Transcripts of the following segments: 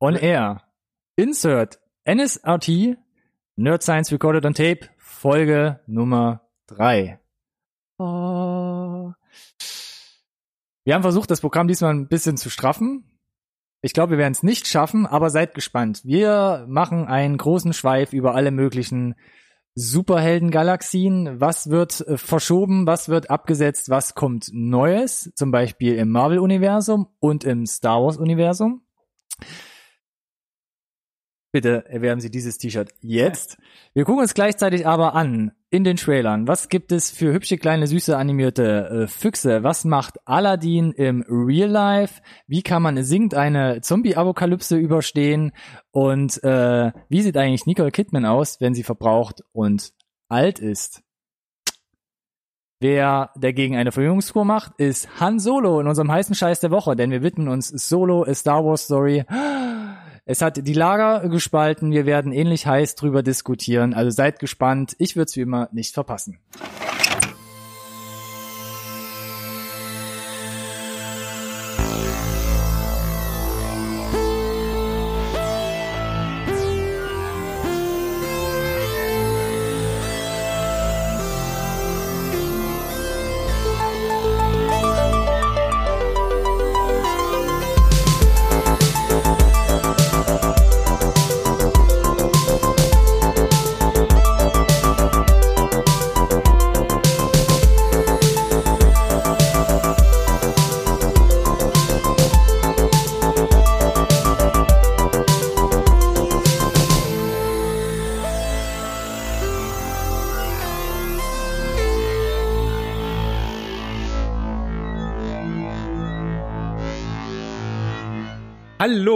On Air. Insert NSRT Nerd Science Recorded on Tape Folge Nummer drei. Oh. Wir haben versucht, das Programm diesmal ein bisschen zu straffen. Ich glaube, wir werden es nicht schaffen, aber seid gespannt. Wir machen einen großen Schweif über alle möglichen Superhelden-Galaxien. Was wird äh, verschoben, was wird abgesetzt, was kommt Neues, zum Beispiel im Marvel-Universum und im Star Wars-Universum. Bitte erwerben Sie dieses T-Shirt jetzt. Wir gucken uns gleichzeitig aber an in den Trailern. Was gibt es für hübsche kleine süße animierte äh, Füchse? Was macht Aladdin im Real Life? Wie kann man singend eine Zombie-Apokalypse überstehen? Und äh, wie sieht eigentlich Nicole Kidman aus, wenn sie verbraucht und alt ist? Wer dagegen eine Verjüngungskur macht, ist Han Solo in unserem heißen Scheiß der Woche, denn wir widmen uns Solo, a Star Wars Story. Es hat die Lager gespalten. Wir werden ähnlich heiß drüber diskutieren. Also seid gespannt. Ich würde es wie immer nicht verpassen.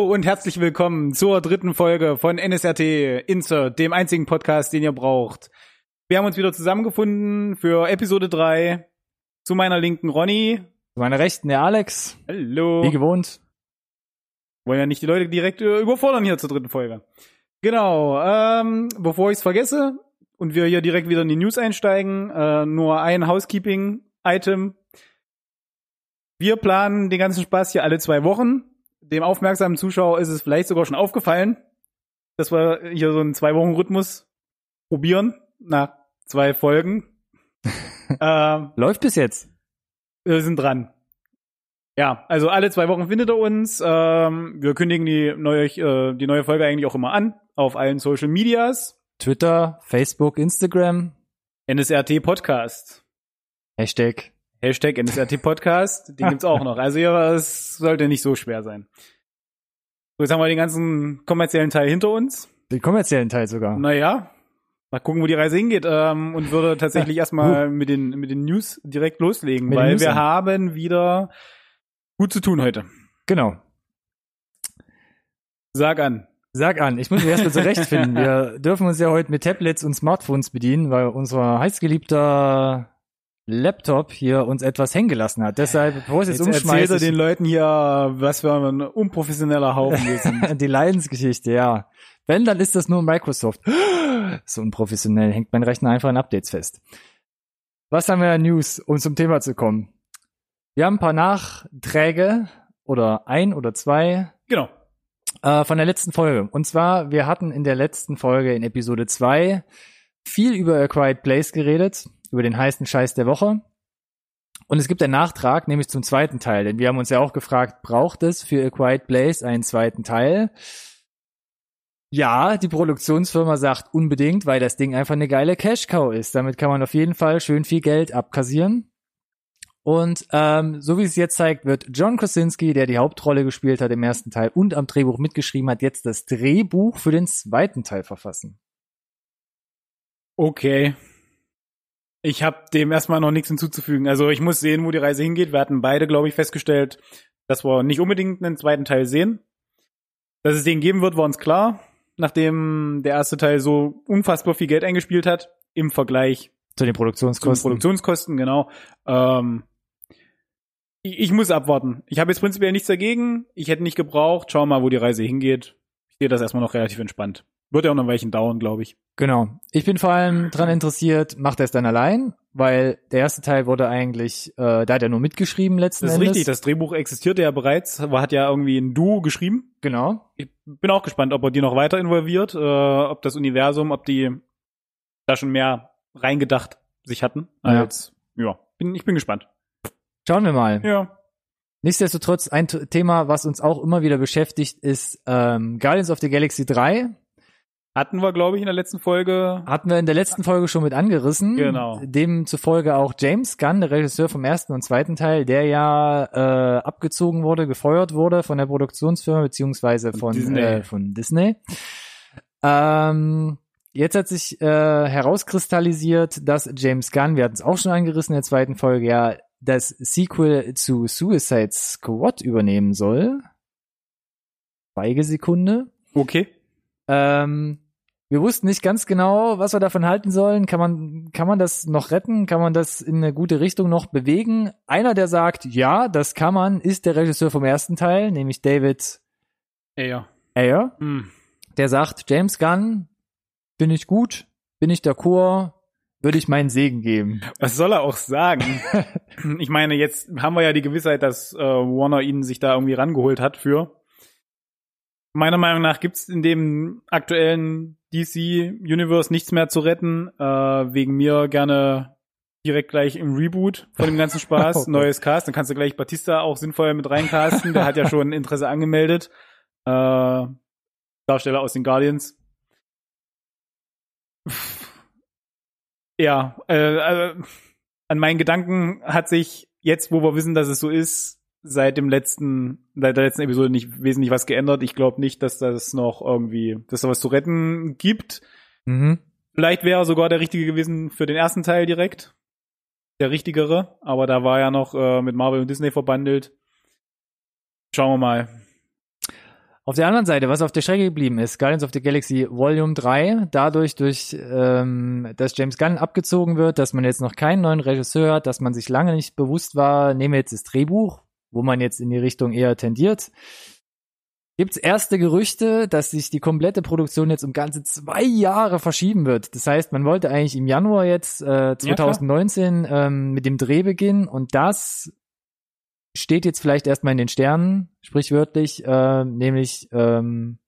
Hallo und herzlich willkommen zur dritten Folge von NSRT Insert, dem einzigen Podcast, den ihr braucht. Wir haben uns wieder zusammengefunden für Episode 3. Zu meiner linken Ronny. Zu meiner rechten der Alex. Hallo. Wie gewohnt. Wollen ja nicht die Leute direkt äh, überfordern hier zur dritten Folge. Genau, ähm, bevor ich es vergesse und wir hier direkt wieder in die News einsteigen, äh, nur ein Housekeeping-Item. Wir planen den ganzen Spaß hier alle zwei Wochen dem aufmerksamen Zuschauer ist es vielleicht sogar schon aufgefallen, dass wir hier so einen Zwei-Wochen-Rhythmus probieren nach zwei Folgen. ähm, Läuft bis jetzt. Wir sind dran. Ja, also alle zwei Wochen findet er uns. Ähm, wir kündigen die neue, äh, die neue Folge eigentlich auch immer an auf allen Social Medias. Twitter, Facebook, Instagram. NSRT Podcast. Hashtag Hashtag NSRT Podcast, den gibt's auch noch. Also ja, es sollte nicht so schwer sein. So, jetzt haben wir den ganzen kommerziellen Teil hinter uns. Den kommerziellen Teil sogar. Naja, mal gucken, wo die Reise hingeht. Ähm, und würde tatsächlich erstmal uh. mit den, mit den News direkt loslegen, mit weil wir haben wieder gut zu tun heute. Genau. Sag an. Sag an, ich muss mich erstmal zurechtfinden. Wir dürfen uns ja heute mit Tablets und Smartphones bedienen, weil unser heißgeliebter Laptop hier uns etwas hängen gelassen hat. Deshalb, bevor es jetzt, jetzt umschmeißt. Erzählt er den Leuten hier, was für ein unprofessioneller Haufen wir sind. Die Leidensgeschichte, ja. Wenn, dann ist das nur Microsoft. so unprofessionell hängt mein Rechner einfach in Updates fest. Was haben wir News, um zum Thema zu kommen? Wir haben ein paar Nachträge oder ein oder zwei. Genau. Äh, von der letzten Folge. Und zwar, wir hatten in der letzten Folge in Episode zwei viel über A Quiet Place geredet über den heißen Scheiß der Woche. Und es gibt einen Nachtrag, nämlich zum zweiten Teil, denn wir haben uns ja auch gefragt, braucht es für A Quiet Place einen zweiten Teil? Ja, die Produktionsfirma sagt unbedingt, weil das Ding einfach eine geile Cash-Cow ist. Damit kann man auf jeden Fall schön viel Geld abkassieren. Und ähm, so wie es jetzt zeigt, wird John Krasinski, der die Hauptrolle gespielt hat im ersten Teil und am Drehbuch mitgeschrieben hat, jetzt das Drehbuch für den zweiten Teil verfassen. Okay. Ich habe dem erstmal noch nichts hinzuzufügen. Also ich muss sehen, wo die Reise hingeht. Wir hatten beide, glaube ich, festgestellt, dass wir nicht unbedingt einen zweiten Teil sehen. Dass es den geben wird, war uns klar, nachdem der erste Teil so unfassbar viel Geld eingespielt hat im Vergleich zu den Produktionskosten. Zu den Produktionskosten, genau. Ähm, ich, ich muss abwarten. Ich habe jetzt prinzipiell nichts dagegen. Ich hätte nicht gebraucht. Schau mal, wo die Reise hingeht. Ich sehe das erstmal noch relativ entspannt. Wird ja auch noch ein Weilchen dauern, glaube ich. Genau. Ich bin vor allem dran interessiert, macht er es dann allein? weil der erste Teil wurde eigentlich, äh, da hat er nur mitgeschrieben letzten Das ist Endes. richtig, das Drehbuch existierte ja bereits, aber hat ja irgendwie ein Duo geschrieben. genau. Ich bin auch gespannt, ob er die noch weiter involviert, äh, ob das Universum, ob die da schon mehr reingedacht sich hatten. Ja. Als, ja, bin, ich bin gespannt. Schauen wir mal. Ja. Nichtsdestotrotz, ein Thema, was uns auch immer wieder beschäftigt, ist ähm, Guardians of the Galaxy 3. Hatten wir, glaube ich, in der letzten Folge. Hatten wir in der letzten Folge schon mit angerissen. Genau. Demzufolge auch James Gunn, der Regisseur vom ersten und zweiten Teil, der ja äh, abgezogen wurde, gefeuert wurde von der Produktionsfirma beziehungsweise von Disney. Äh, von Disney. Ähm, jetzt hat sich äh, herauskristallisiert, dass James Gunn, wir hatten es auch schon angerissen in der zweiten Folge, ja das Sequel zu Suicide Squad übernehmen soll. Schweigesekunde. Okay. Ähm, wir wussten nicht ganz genau, was wir davon halten sollen. Kann man, kann man das noch retten? Kann man das in eine gute Richtung noch bewegen? Einer, der sagt, ja, das kann man, ist der Regisseur vom ersten Teil, nämlich David Ja. Ayer. Hm. Der sagt, James Gunn, bin ich gut, bin ich d'accord, würde ich meinen Segen geben. Was soll er auch sagen? ich meine, jetzt haben wir ja die Gewissheit, dass äh, Warner ihn sich da irgendwie rangeholt hat für. Meiner Meinung nach gibt's in dem aktuellen DC-Universe nichts mehr zu retten. Äh, wegen mir gerne direkt gleich im Reboot von dem ganzen Spaß. Oh Gott. Neues Cast. Dann kannst du gleich Batista auch sinnvoll mit reincasten. Der hat ja schon Interesse angemeldet. Äh, Darsteller aus den Guardians. Ja, äh, also, an meinen Gedanken hat sich jetzt, wo wir wissen, dass es so ist, seit dem letzten, seit der letzten Episode nicht wesentlich was geändert. Ich glaube nicht, dass das noch irgendwie, dass da was zu retten gibt. Mhm. Vielleicht wäre er sogar der richtige gewesen für den ersten Teil direkt. Der richtigere, aber da war ja noch äh, mit Marvel und Disney verbandelt. Schauen wir mal. Auf der anderen Seite, was auf der Strecke geblieben ist, Guardians of the Galaxy Volume 3, dadurch, durch, ähm, dass James Gunn abgezogen wird, dass man jetzt noch keinen neuen Regisseur hat, dass man sich lange nicht bewusst war, nehmen wir jetzt das Drehbuch, wo man jetzt in die Richtung eher tendiert. Gibt's erste Gerüchte, dass sich die komplette Produktion jetzt um ganze zwei Jahre verschieben wird. Das heißt, man wollte eigentlich im Januar jetzt äh, 2019 ähm, mit dem Dreh beginnen und das steht jetzt vielleicht erstmal in den Sternen, sprichwörtlich, äh, nämlich ähm,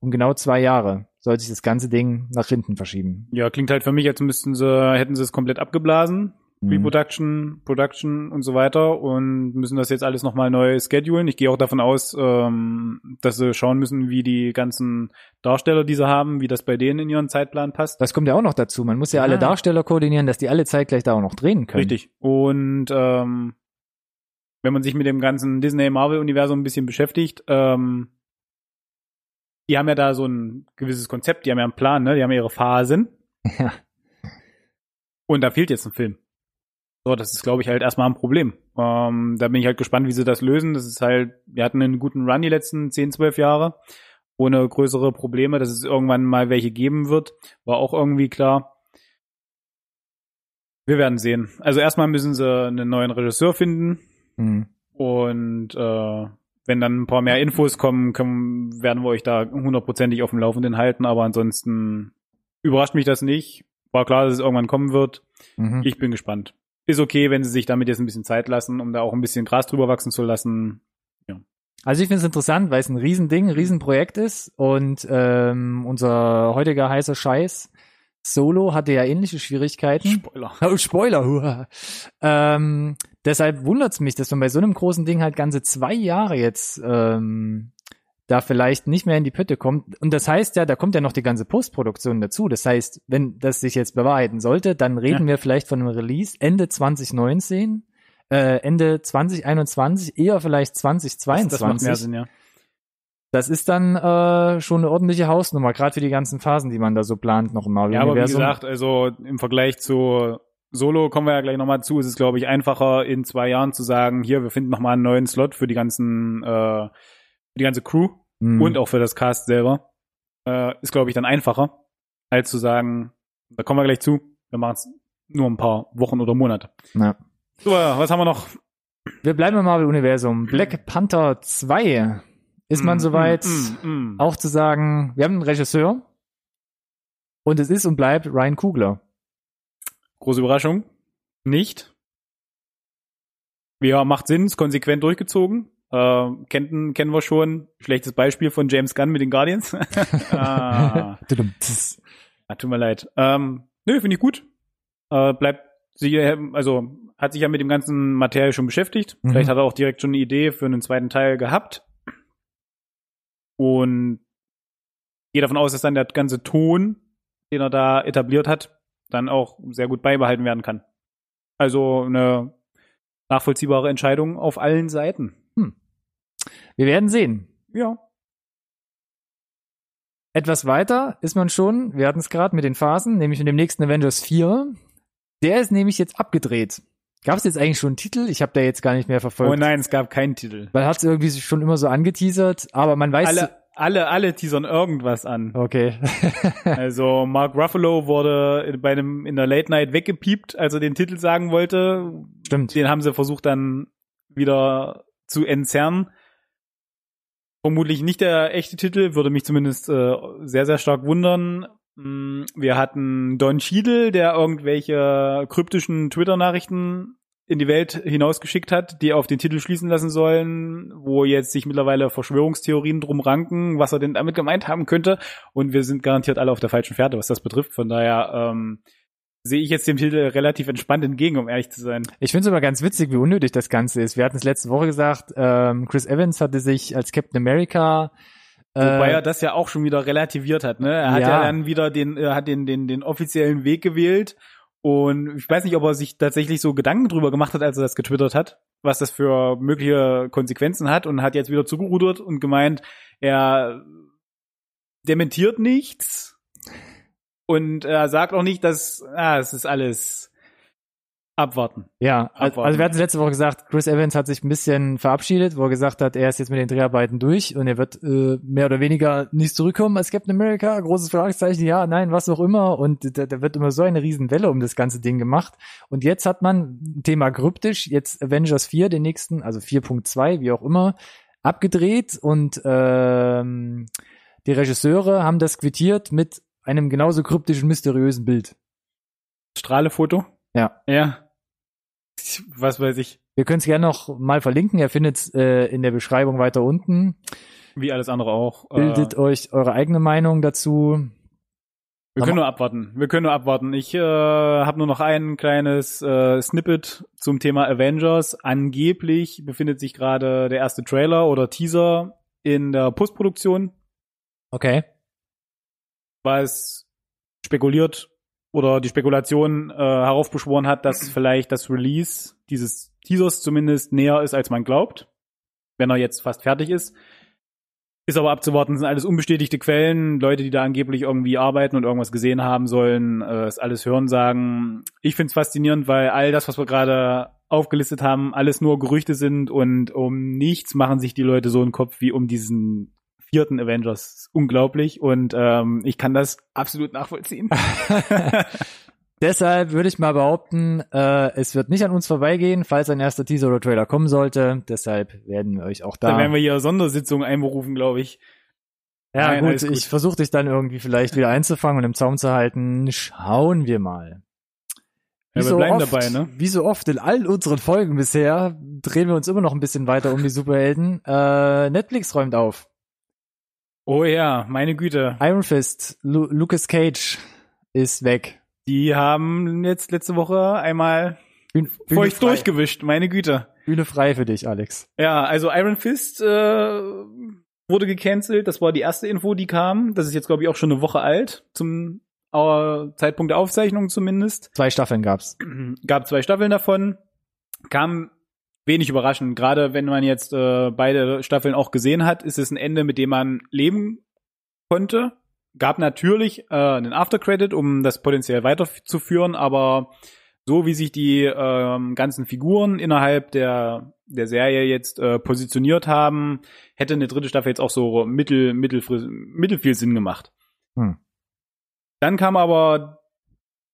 um genau zwei Jahre soll sich das ganze Ding nach hinten verschieben. Ja, klingt halt für mich, als müssten sie, hätten sie es komplett abgeblasen. Mhm. Pre-Production, Production und so weiter und müssen das jetzt alles nochmal neu schedulen. Ich gehe auch davon aus, ähm, dass sie schauen müssen, wie die ganzen Darsteller, die sie haben, wie das bei denen in ihren Zeitplan passt. Das kommt ja auch noch dazu. Man muss ja alle Ja. Darsteller koordinieren, dass die alle zeitgleich da auch noch drehen können. Richtig. Und ähm, wenn man sich mit dem ganzen Disney-Marvel-Universum ein bisschen beschäftigt, ähm, die haben ja da so ein gewisses Konzept, die haben ja einen Plan, ne? Die haben ja ihre Phasen. Ja. Und da fehlt jetzt ein Film. So, das ist, glaube ich, halt erstmal ein Problem. Ähm, da bin ich halt gespannt, wie sie das lösen. Das ist halt, wir hatten einen guten Run die letzten 10, 12 Jahre, ohne größere Probleme, dass es irgendwann mal welche geben wird, war auch irgendwie klar. Wir werden sehen. Also erstmal müssen sie einen neuen Regisseur finden Mhm. und äh, wenn dann ein paar mehr Infos kommen, können, werden wir euch da hundertprozentig auf dem Laufenden halten, aber ansonsten überrascht mich das nicht. War klar, dass es irgendwann kommen wird. Mhm. Ich bin gespannt. Ist okay, wenn sie sich damit jetzt ein bisschen Zeit lassen, um da auch ein bisschen Gras drüber wachsen zu lassen. Also ich finde es interessant, weil es ein Riesending, ein Riesenprojekt ist und ähm, unser heutiger heißer Scheiß Solo hatte ja ähnliche Schwierigkeiten. Spoiler. Oh, Spoiler. Hua. Ähm, deshalb wundert's mich, dass man bei so einem großen Ding halt ganze zwei Jahre jetzt ähm, da vielleicht nicht mehr in die Pötte kommt. Und das heißt ja, da kommt ja noch die ganze Postproduktion dazu. Das heißt, wenn das sich jetzt bewahrheiten sollte, dann reden wir vielleicht von einem Release Ende 2019, äh, Ende 2021, eher vielleicht 2022. Das macht mehr Sinn, ja. Das ist dann äh, schon eine ordentliche Hausnummer, gerade für die ganzen Phasen, die man da so plant noch im Ja, aber wie gesagt, also im Vergleich zu Solo kommen wir ja gleich nochmal zu. Es ist, glaube ich, einfacher in zwei Jahren zu sagen, hier, wir finden nochmal einen neuen Slot für die ganzen, äh, die ganze Crew Mhm. und auch für das Cast selber. Äh, ist, glaube ich, dann einfacher, als zu sagen, da kommen wir gleich zu, wir machen es nur ein paar Wochen oder Monate. Ja. So, was haben wir noch? Wir bleiben im Marvel-Universum. Black Panther 2. Ist man Mm, soweit, mm, mm, mm. auch zu sagen, wir haben einen Regisseur und es ist und bleibt Ryan Coogler. Große Überraschung. nicht. Ja, macht Sinn, ist konsequent durchgezogen. Äh, kennen, kennen wir schon. Schlechtes Beispiel von James Gunn mit den Guardians. ah. ah, tut mir leid. Ähm, nö, finde ich gut. Äh, bleibt sie, also hat sich ja mit dem ganzen Material schon beschäftigt. Mhm. Vielleicht hat er auch direkt schon eine Idee für einen zweiten Teil gehabt. Und gehe davon aus, dass dann der ganze Ton, den er da etabliert hat, dann auch sehr gut beibehalten werden kann. Also eine nachvollziehbare Entscheidung auf allen Seiten. Wir werden sehen. Ja. Etwas weiter ist man schon, wir hatten es gerade mit den Phasen, nämlich mit dem nächsten Avengers 4. Der ist nämlich jetzt abgedreht. Gab es jetzt eigentlich schon einen Titel? Ich habe da jetzt gar nicht mehr verfolgt. Oh nein, es gab keinen Titel. Weil hat es irgendwie schon immer so angeteasert, aber man weiß. Alle, alle, alle teasern irgendwas an. Okay. also Mark Ruffalo wurde bei einem in der Late Night weggepiept, als er den Titel sagen wollte. Stimmt. Den haben sie versucht dann wieder zu entzerren. Vermutlich nicht der echte Titel, würde mich zumindest äh, sehr, sehr stark wundern. Mm, wir hatten Don Cheadle, der irgendwelche kryptischen Twitter-Nachrichten in die Welt hinausgeschickt hat, die auf den Titel schließen lassen sollen, wo jetzt sich mittlerweile Verschwörungstheorien drum ranken, was er denn damit gemeint haben könnte. Und wir sind garantiert alle auf der falschen Fährte, was das betrifft. Von daher ähm, sehe ich jetzt dem Titel relativ entspannt entgegen, um ehrlich zu sein. Ich finde es aber ganz witzig, wie unnötig das Ganze ist. Wir hatten es letzte Woche gesagt, ähm, Chris Evans hatte sich als Captain America Wobei äh, er das ja auch schon wieder relativiert hat, ne? Er hat ja, ja dann wieder den, er hat den, den, den offiziellen Weg gewählt und ich weiß nicht, ob er sich tatsächlich so Gedanken drüber gemacht hat, als er das getwittert hat, was das für mögliche Konsequenzen hat und hat jetzt wieder zugerudert und gemeint, er dementiert nichts und er sagt auch nicht, dass, ah, es ist alles Abwarten. Ja, Abwarten. also wir hatten letzte Woche gesagt, Chris Evans hat sich ein bisschen verabschiedet, wo er gesagt hat, er ist jetzt mit den Dreharbeiten durch und er wird äh, mehr oder weniger nicht zurückkommen als Captain America. Großes Fragezeichen, ja, nein, was auch immer. Und da, da wird immer so eine Riesenwelle um das ganze Ding gemacht. Und jetzt hat man Thema kryptisch, jetzt Avengers 4, den nächsten, also 4.2, wie auch immer, abgedreht und ähm, die Regisseure haben das quittiert mit einem genauso kryptischen, mysteriösen Bild. Strahlefoto? Ja. Ja. Was weiß ich. Wir können es gerne noch mal verlinken. Ihr findet es äh, in der Beschreibung weiter unten. Wie alles andere auch. Bildet äh, euch eure eigene Meinung dazu. Wir können nur abwarten. Wir können nur abwarten. Ich äh, habe nur noch ein kleines äh, Snippet zum Thema Avengers. Angeblich befindet sich gerade der erste Trailer oder Teaser in der Postproduktion. Okay. Was spekuliert oder die Spekulation äh, heraufbeschworen hat, dass vielleicht das Release dieses Teasers zumindest näher ist, als man glaubt, wenn er jetzt fast fertig ist. Ist aber abzuwarten, sind alles unbestätigte Quellen, Leute, die da angeblich irgendwie arbeiten und irgendwas gesehen haben sollen, äh, ist alles Hören sagen. Ich find's faszinierend, weil all das, was wir gerade aufgelistet haben, alles nur Gerüchte sind und um nichts machen sich die Leute so einen Kopf wie um diesen vierten Avengers. Unglaublich und ähm, ich kann das absolut nachvollziehen. Deshalb würde ich mal behaupten, äh, es wird nicht an uns vorbeigehen, falls ein erster Teaser oder Trailer kommen sollte. Deshalb werden wir euch auch da. Dann werden wir hier Sondersitzungen einberufen, glaube ich. Ja, Nein, gut, gut, ich versuche dich dann irgendwie vielleicht wieder einzufangen und im Zaum zu halten. Schauen wir mal. Wie ja, wir so bleiben oft, dabei, ne? Wie so oft in all unseren Folgen bisher drehen wir uns immer noch ein bisschen weiter um die Superhelden. Äh, Netflix räumt auf. Oh ja, meine Güte. Iron Fist, Lu Lucas Cage ist weg. Die haben jetzt letzte Woche einmal Bühne, feucht frei. durchgewischt, meine Güte. Bühne frei für dich, Alex. Ja, also Iron Fist äh, wurde gecancelt. Das war die erste Info, die kam. Das ist jetzt, glaube ich, auch schon eine Woche alt, zum äh, Zeitpunkt der Aufzeichnung zumindest. Zwei Staffeln gab's. Gab zwei Staffeln davon. Kam wenig überraschend. Gerade wenn man jetzt äh, beide Staffeln auch gesehen hat, ist es ein Ende, mit dem man leben konnte. Gab natürlich äh, einen Aftercredit, um das potenziell weiterzuführen, aber so wie sich die ähm, ganzen Figuren innerhalb der der Serie jetzt äh, positioniert haben, hätte eine dritte Staffel jetzt auch so mittel mittel mittel viel Sinn gemacht. Hm. Dann kam aber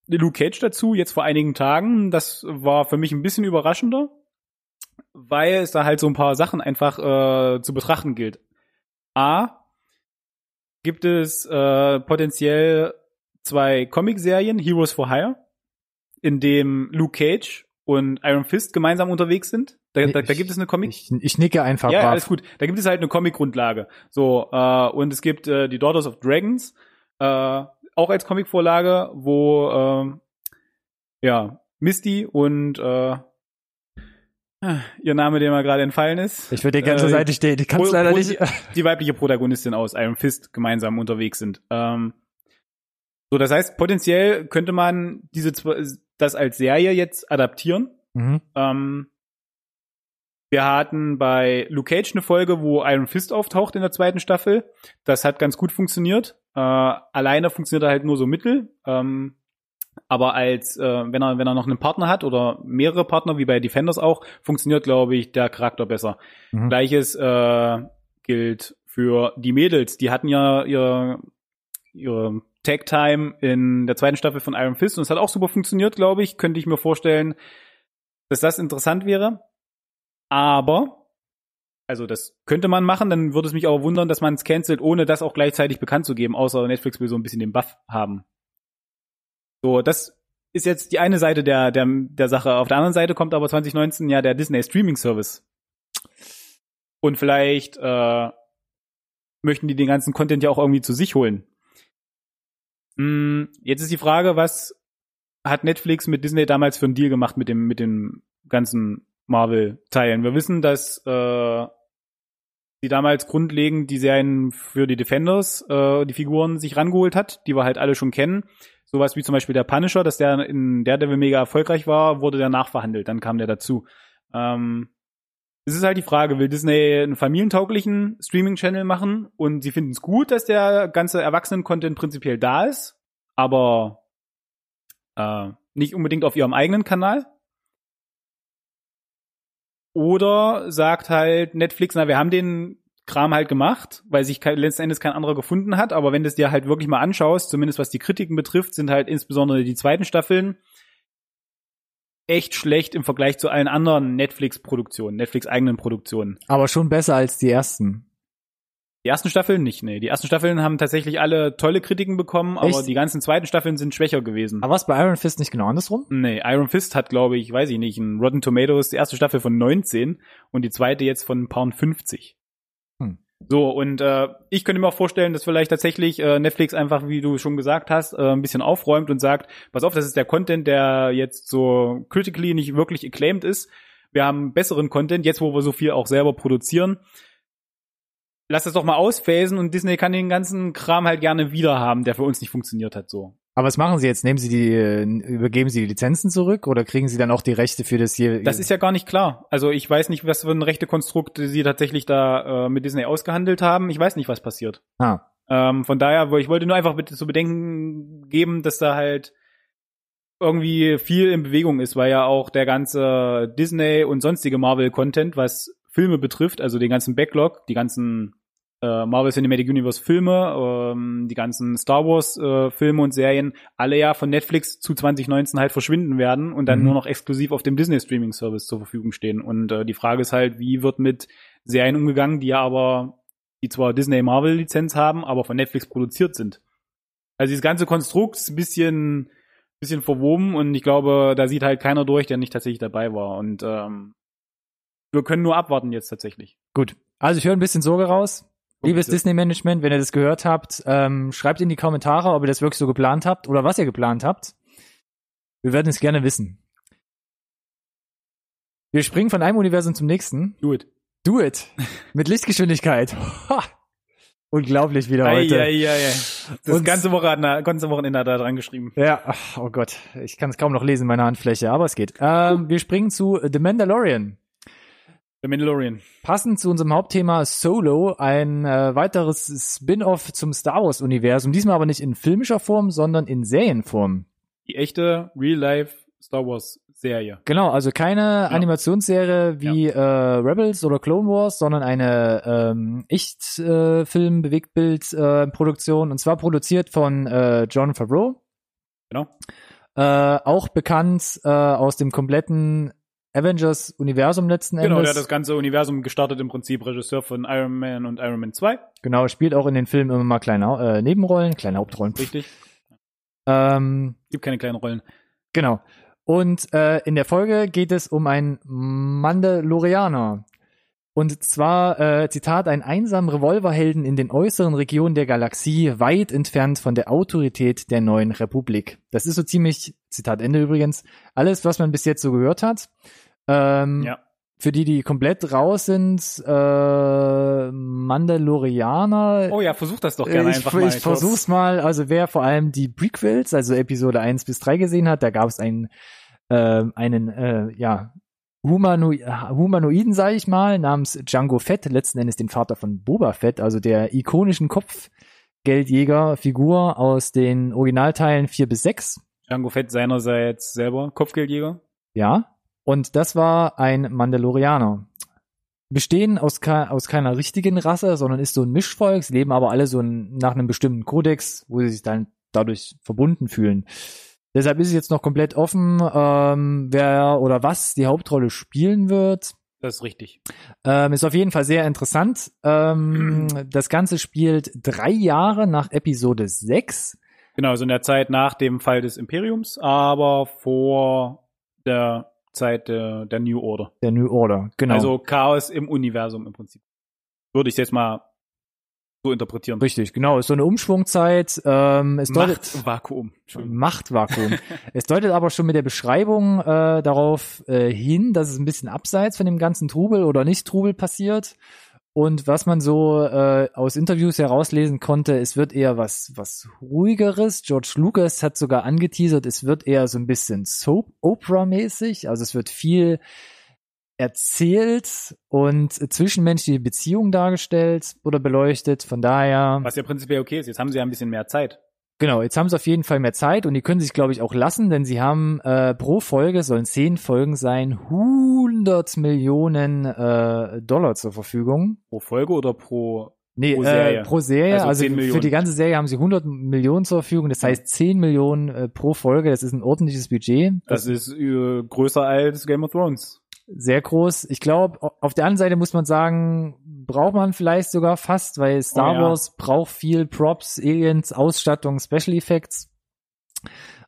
Luke Cage dazu, jetzt vor einigen Tagen. Das war für mich ein bisschen überraschender weil es da halt so ein paar Sachen einfach äh, zu betrachten gilt. A, gibt es äh, potenziell zwei Comicserien, Heroes for Hire, in dem Luke Cage und Iron Fist gemeinsam unterwegs sind. Da, da, da gibt es eine Comic. Ich, ich nicke einfach. Ja, brav. alles gut. Da gibt es halt eine Comic-Grundlage. So, äh, und es gibt äh, die Daughters of Dragons, äh, auch als Comic-Vorlage, wo ähm, ja, Misty und äh, ihr Name, der mir gerade entfallen ist. Ich würde dir gerne zur äh, Seite stehen. Die kannst leider nicht. die weibliche Protagonistin aus Iron Fist gemeinsam unterwegs sind. Ähm, so, das heißt, potenziell könnte man diese das als Serie jetzt adaptieren. Mhm. Ähm, wir hatten bei Luke Cage eine Folge, wo Iron Fist auftaucht in der zweiten Staffel. Das hat ganz gut funktioniert. Äh, alleine funktioniert er halt nur so mittel. Ähm, aber als äh, wenn er wenn er noch einen Partner hat oder mehrere Partner wie bei Defenders auch, funktioniert glaube ich der Charakter besser. Mhm. Gleiches äh, gilt für die Mädels. Die hatten ja ihr, ihre Tag Time in der zweiten Staffel von Iron Fist und es hat auch super funktioniert, glaube ich. Könnte ich mir vorstellen, dass das interessant wäre. Aber, also das könnte man machen, dann würde es mich aber wundern, dass man es cancelt, ohne das auch gleichzeitig bekannt zu geben, außer Netflix will so ein bisschen den Buff haben. So, das ist jetzt die eine Seite der, der, der Sache. Auf der anderen Seite kommt aber 2019 ja der Disney Streaming Service. Und vielleicht äh, möchten die den ganzen Content ja auch irgendwie zu sich holen. Mm, jetzt ist die Frage, was hat Netflix mit Disney damals für einen Deal gemacht mit dem mit den ganzen Marvel-Teilen? Wir wissen, dass äh, damals grundlegend die Serien für die Defenders, äh, die Figuren sich rangeholt hat, die wir halt alle schon kennen. Sowas wie zum Beispiel der Punisher, dass der in Daredevil mega erfolgreich war, wurde der nachverhandelt, dann kam der dazu. Ähm, es ist halt die Frage, will Disney einen familientauglichen Streaming-Channel machen und sie finden es gut, dass der ganze Erwachsenen-Content prinzipiell da ist, aber äh, nicht unbedingt auf ihrem eigenen Kanal. Oder sagt halt Netflix, na, wir haben den Kram halt gemacht, weil sich kein, letzten Endes kein anderer gefunden hat, aber wenn du es dir halt wirklich mal anschaust, zumindest was die Kritiken betrifft, sind halt insbesondere die zweiten Staffeln echt schlecht im Vergleich zu allen anderen Netflix-Produktionen, Netflix-eigenen Produktionen. Aber schon besser als die ersten. Die ersten Staffeln nicht, nee. Die ersten Staffeln haben tatsächlich alle tolle Kritiken bekommen, aber Echt? die ganzen zweiten Staffeln sind schwächer gewesen. Aber was bei Iron Fist nicht genau andersrum? Nee, Iron Fist hat, glaube ich, weiß ich nicht, ein Rotten Tomatoes, die erste Staffel von 19 und die zweite jetzt von ein paar 50. So, und äh, ich könnte mir auch vorstellen, dass vielleicht tatsächlich äh, Netflix einfach, wie du schon gesagt hast, äh, ein bisschen aufräumt und sagt, pass auf, das ist der Content, der jetzt so critically nicht wirklich acclaimed ist. Wir haben besseren Content, jetzt wo wir so viel auch selber produzieren. Lass das doch mal ausphasen und Disney kann den ganzen Kram halt gerne wieder haben, der für uns nicht funktioniert hat, so. Aber was machen sie jetzt? Nehmen sie die, äh, übergeben sie die Lizenzen zurück oder kriegen sie dann auch die Rechte für das hier? Das ist ja gar nicht klar. Also ich weiß nicht, was für ein rechte Konstrukt sie tatsächlich da äh, mit Disney ausgehandelt haben. Ich weiß nicht, was passiert. ah, Ähm, von daher, ich wollte nur einfach bitte zu bedenken geben, dass da halt irgendwie viel in Bewegung ist, weil ja auch der ganze Disney und sonstige Marvel-Content, was Filme betrifft, also den ganzen Backlog, die ganzen äh, Marvel Cinematic Universe Filme, ähm, die ganzen Star Wars äh, Filme und Serien, alle ja von Netflix zu 2019 halt verschwinden werden und dann Mhm. nur noch exklusiv auf dem Disney Streaming Service zur Verfügung stehen. Und äh, die Frage ist halt, wie wird mit Serien umgegangen, die ja aber, die zwar Disney Marvel Lizenz haben, aber von Netflix produziert sind. Also dieses ganze Konstrukt ist ein bisschen, bisschen verwoben und ich glaube, da sieht halt keiner durch, der nicht tatsächlich dabei war. Und ähm, wir können nur abwarten jetzt tatsächlich. gut. Also ich höre ein bisschen Sorge raus. Liebes. Disney-Management, wenn ihr das gehört habt, ähm, schreibt in die Kommentare, ob ihr das wirklich so geplant habt oder was ihr geplant habt. Wir werden es gerne wissen. Wir springen von einem Universum zum nächsten. Do it. Do it. Mit Lichtgeschwindigkeit. Ha. Unglaublich wieder heute. Eieiei. Das Und- ganze, Woche hat, er- ganze Wochenende er dran geschrieben. Ja, oh Gott, ich kann es kaum noch lesen, meine Handfläche, aber es geht. Ähm, wir springen zu The Mandalorian. The Mandalorian. Passend zu unserem Hauptthema Solo, ein äh, weiteres Spin-off zum Star Wars-Universum, diesmal aber nicht in filmischer Form, sondern in Serienform. Die echte Real-Life Star Wars Serie. Genau, also keine Animationsserie wie äh, Rebels oder Clone Wars, sondern eine ähm, Echt-Film-Bewegtbild-Produktion und zwar produziert von äh, John Favreau. Genau. Äh, auch bekannt äh, aus dem kompletten Avengers-Universum letzten Genau, der Endes. hat das ganze Universum gestartet, im Prinzip Regisseur von Iron Man und Iron Man 2. genau, spielt auch in den Filmen immer mal kleine äh, Nebenrollen, kleine Hauptrollen. Richtig. Ähm, Gibt keine kleinen Rollen. genau. Und äh, in der Folge geht es um einen Mandalorianer. Und zwar, äh, Zitat, ein einsamen Revolverhelden in den äußeren Regionen der Galaxie, weit entfernt von der Autorität der neuen Republik. Das ist so ziemlich, Zitat Ende übrigens, alles, was man bis jetzt so gehört hat. Ähm, Ja. Für die, die komplett raus sind, äh, Mandalorianer. Oh ja, versuch das doch gerne ich, einfach ich mal. versuch's mal. Also wer vor allem die Prequels, also Episode 1 bis 3 gesehen hat, da gab es einen, äh, einen, äh, ja, Humano Humanoiden, sage ich mal, namens Django Fett, letzten Endes den Vater von Boba Fett, also der ikonischen Kopfgeldjäger-Figur aus den Originalteilen 4 bis 6. Django Fett seinerseits selber Kopfgeldjäger. Ja. Und das war ein Mandalorianer. Bestehen aus, ke aus keiner richtigen Rasse, sondern ist so ein Mischvolk. Sie leben aber alle so ein, nach einem bestimmten Kodex, wo sie sich dann dadurch verbunden fühlen. Deshalb ist es jetzt noch komplett offen, ähm, wer oder was die Hauptrolle spielen wird. Das ist richtig. Ähm, ist auf jeden Fall sehr interessant. Ähm, das Ganze spielt drei Jahre nach Episode 6. Genau, so in der Zeit nach dem Fall des Imperiums, aber vor der Zeit der, der New Order. Der New Order, genau. Also Chaos im Universum im Prinzip. Würde ich jetzt mal so interpretieren. Richtig, genau. Ist so eine Umschwungzeit. Ähm, es deutet, Machtvakuum. Machtvakuum. es deutet aber schon mit der Beschreibung äh, darauf äh, hin, dass es ein bisschen abseits von dem ganzen Trubel oder nicht Trubel passiert. Und was man so äh, aus Interviews herauslesen konnte, es wird eher was was ruhigeres. George Lucas hat sogar angeteasert, es wird eher so ein bisschen Soap Opera mäßig, also es wird viel erzählt und zwischenmenschliche Beziehungen dargestellt oder beleuchtet. Von daher Was ja prinzipiell okay ist. Jetzt haben sie ja ein bisschen mehr Zeit. Genau, jetzt haben sie auf jeden Fall mehr Zeit und die können sich, glaube ich, auch lassen, denn sie haben äh, pro Folge, sollen zehn Folgen sein, 100 Millionen äh, Dollar zur Verfügung. Pro Folge oder pro Nee, Pro pro Serie. Äh, pro Serie. Also Also, 10 für die ganze Serie haben sie 100 Millionen zur Verfügung. Das heißt 10 Millionen äh, pro Folge. Das ist ein ordentliches Budget. Das ist äh, größer als Game of Thrones. Sehr groß. Ich glaube, auf der anderen Seite muss man sagen, braucht man vielleicht sogar fast, weil Star Oh ja. Wars braucht viel Props, Aliens, Ausstattung, Special Effects.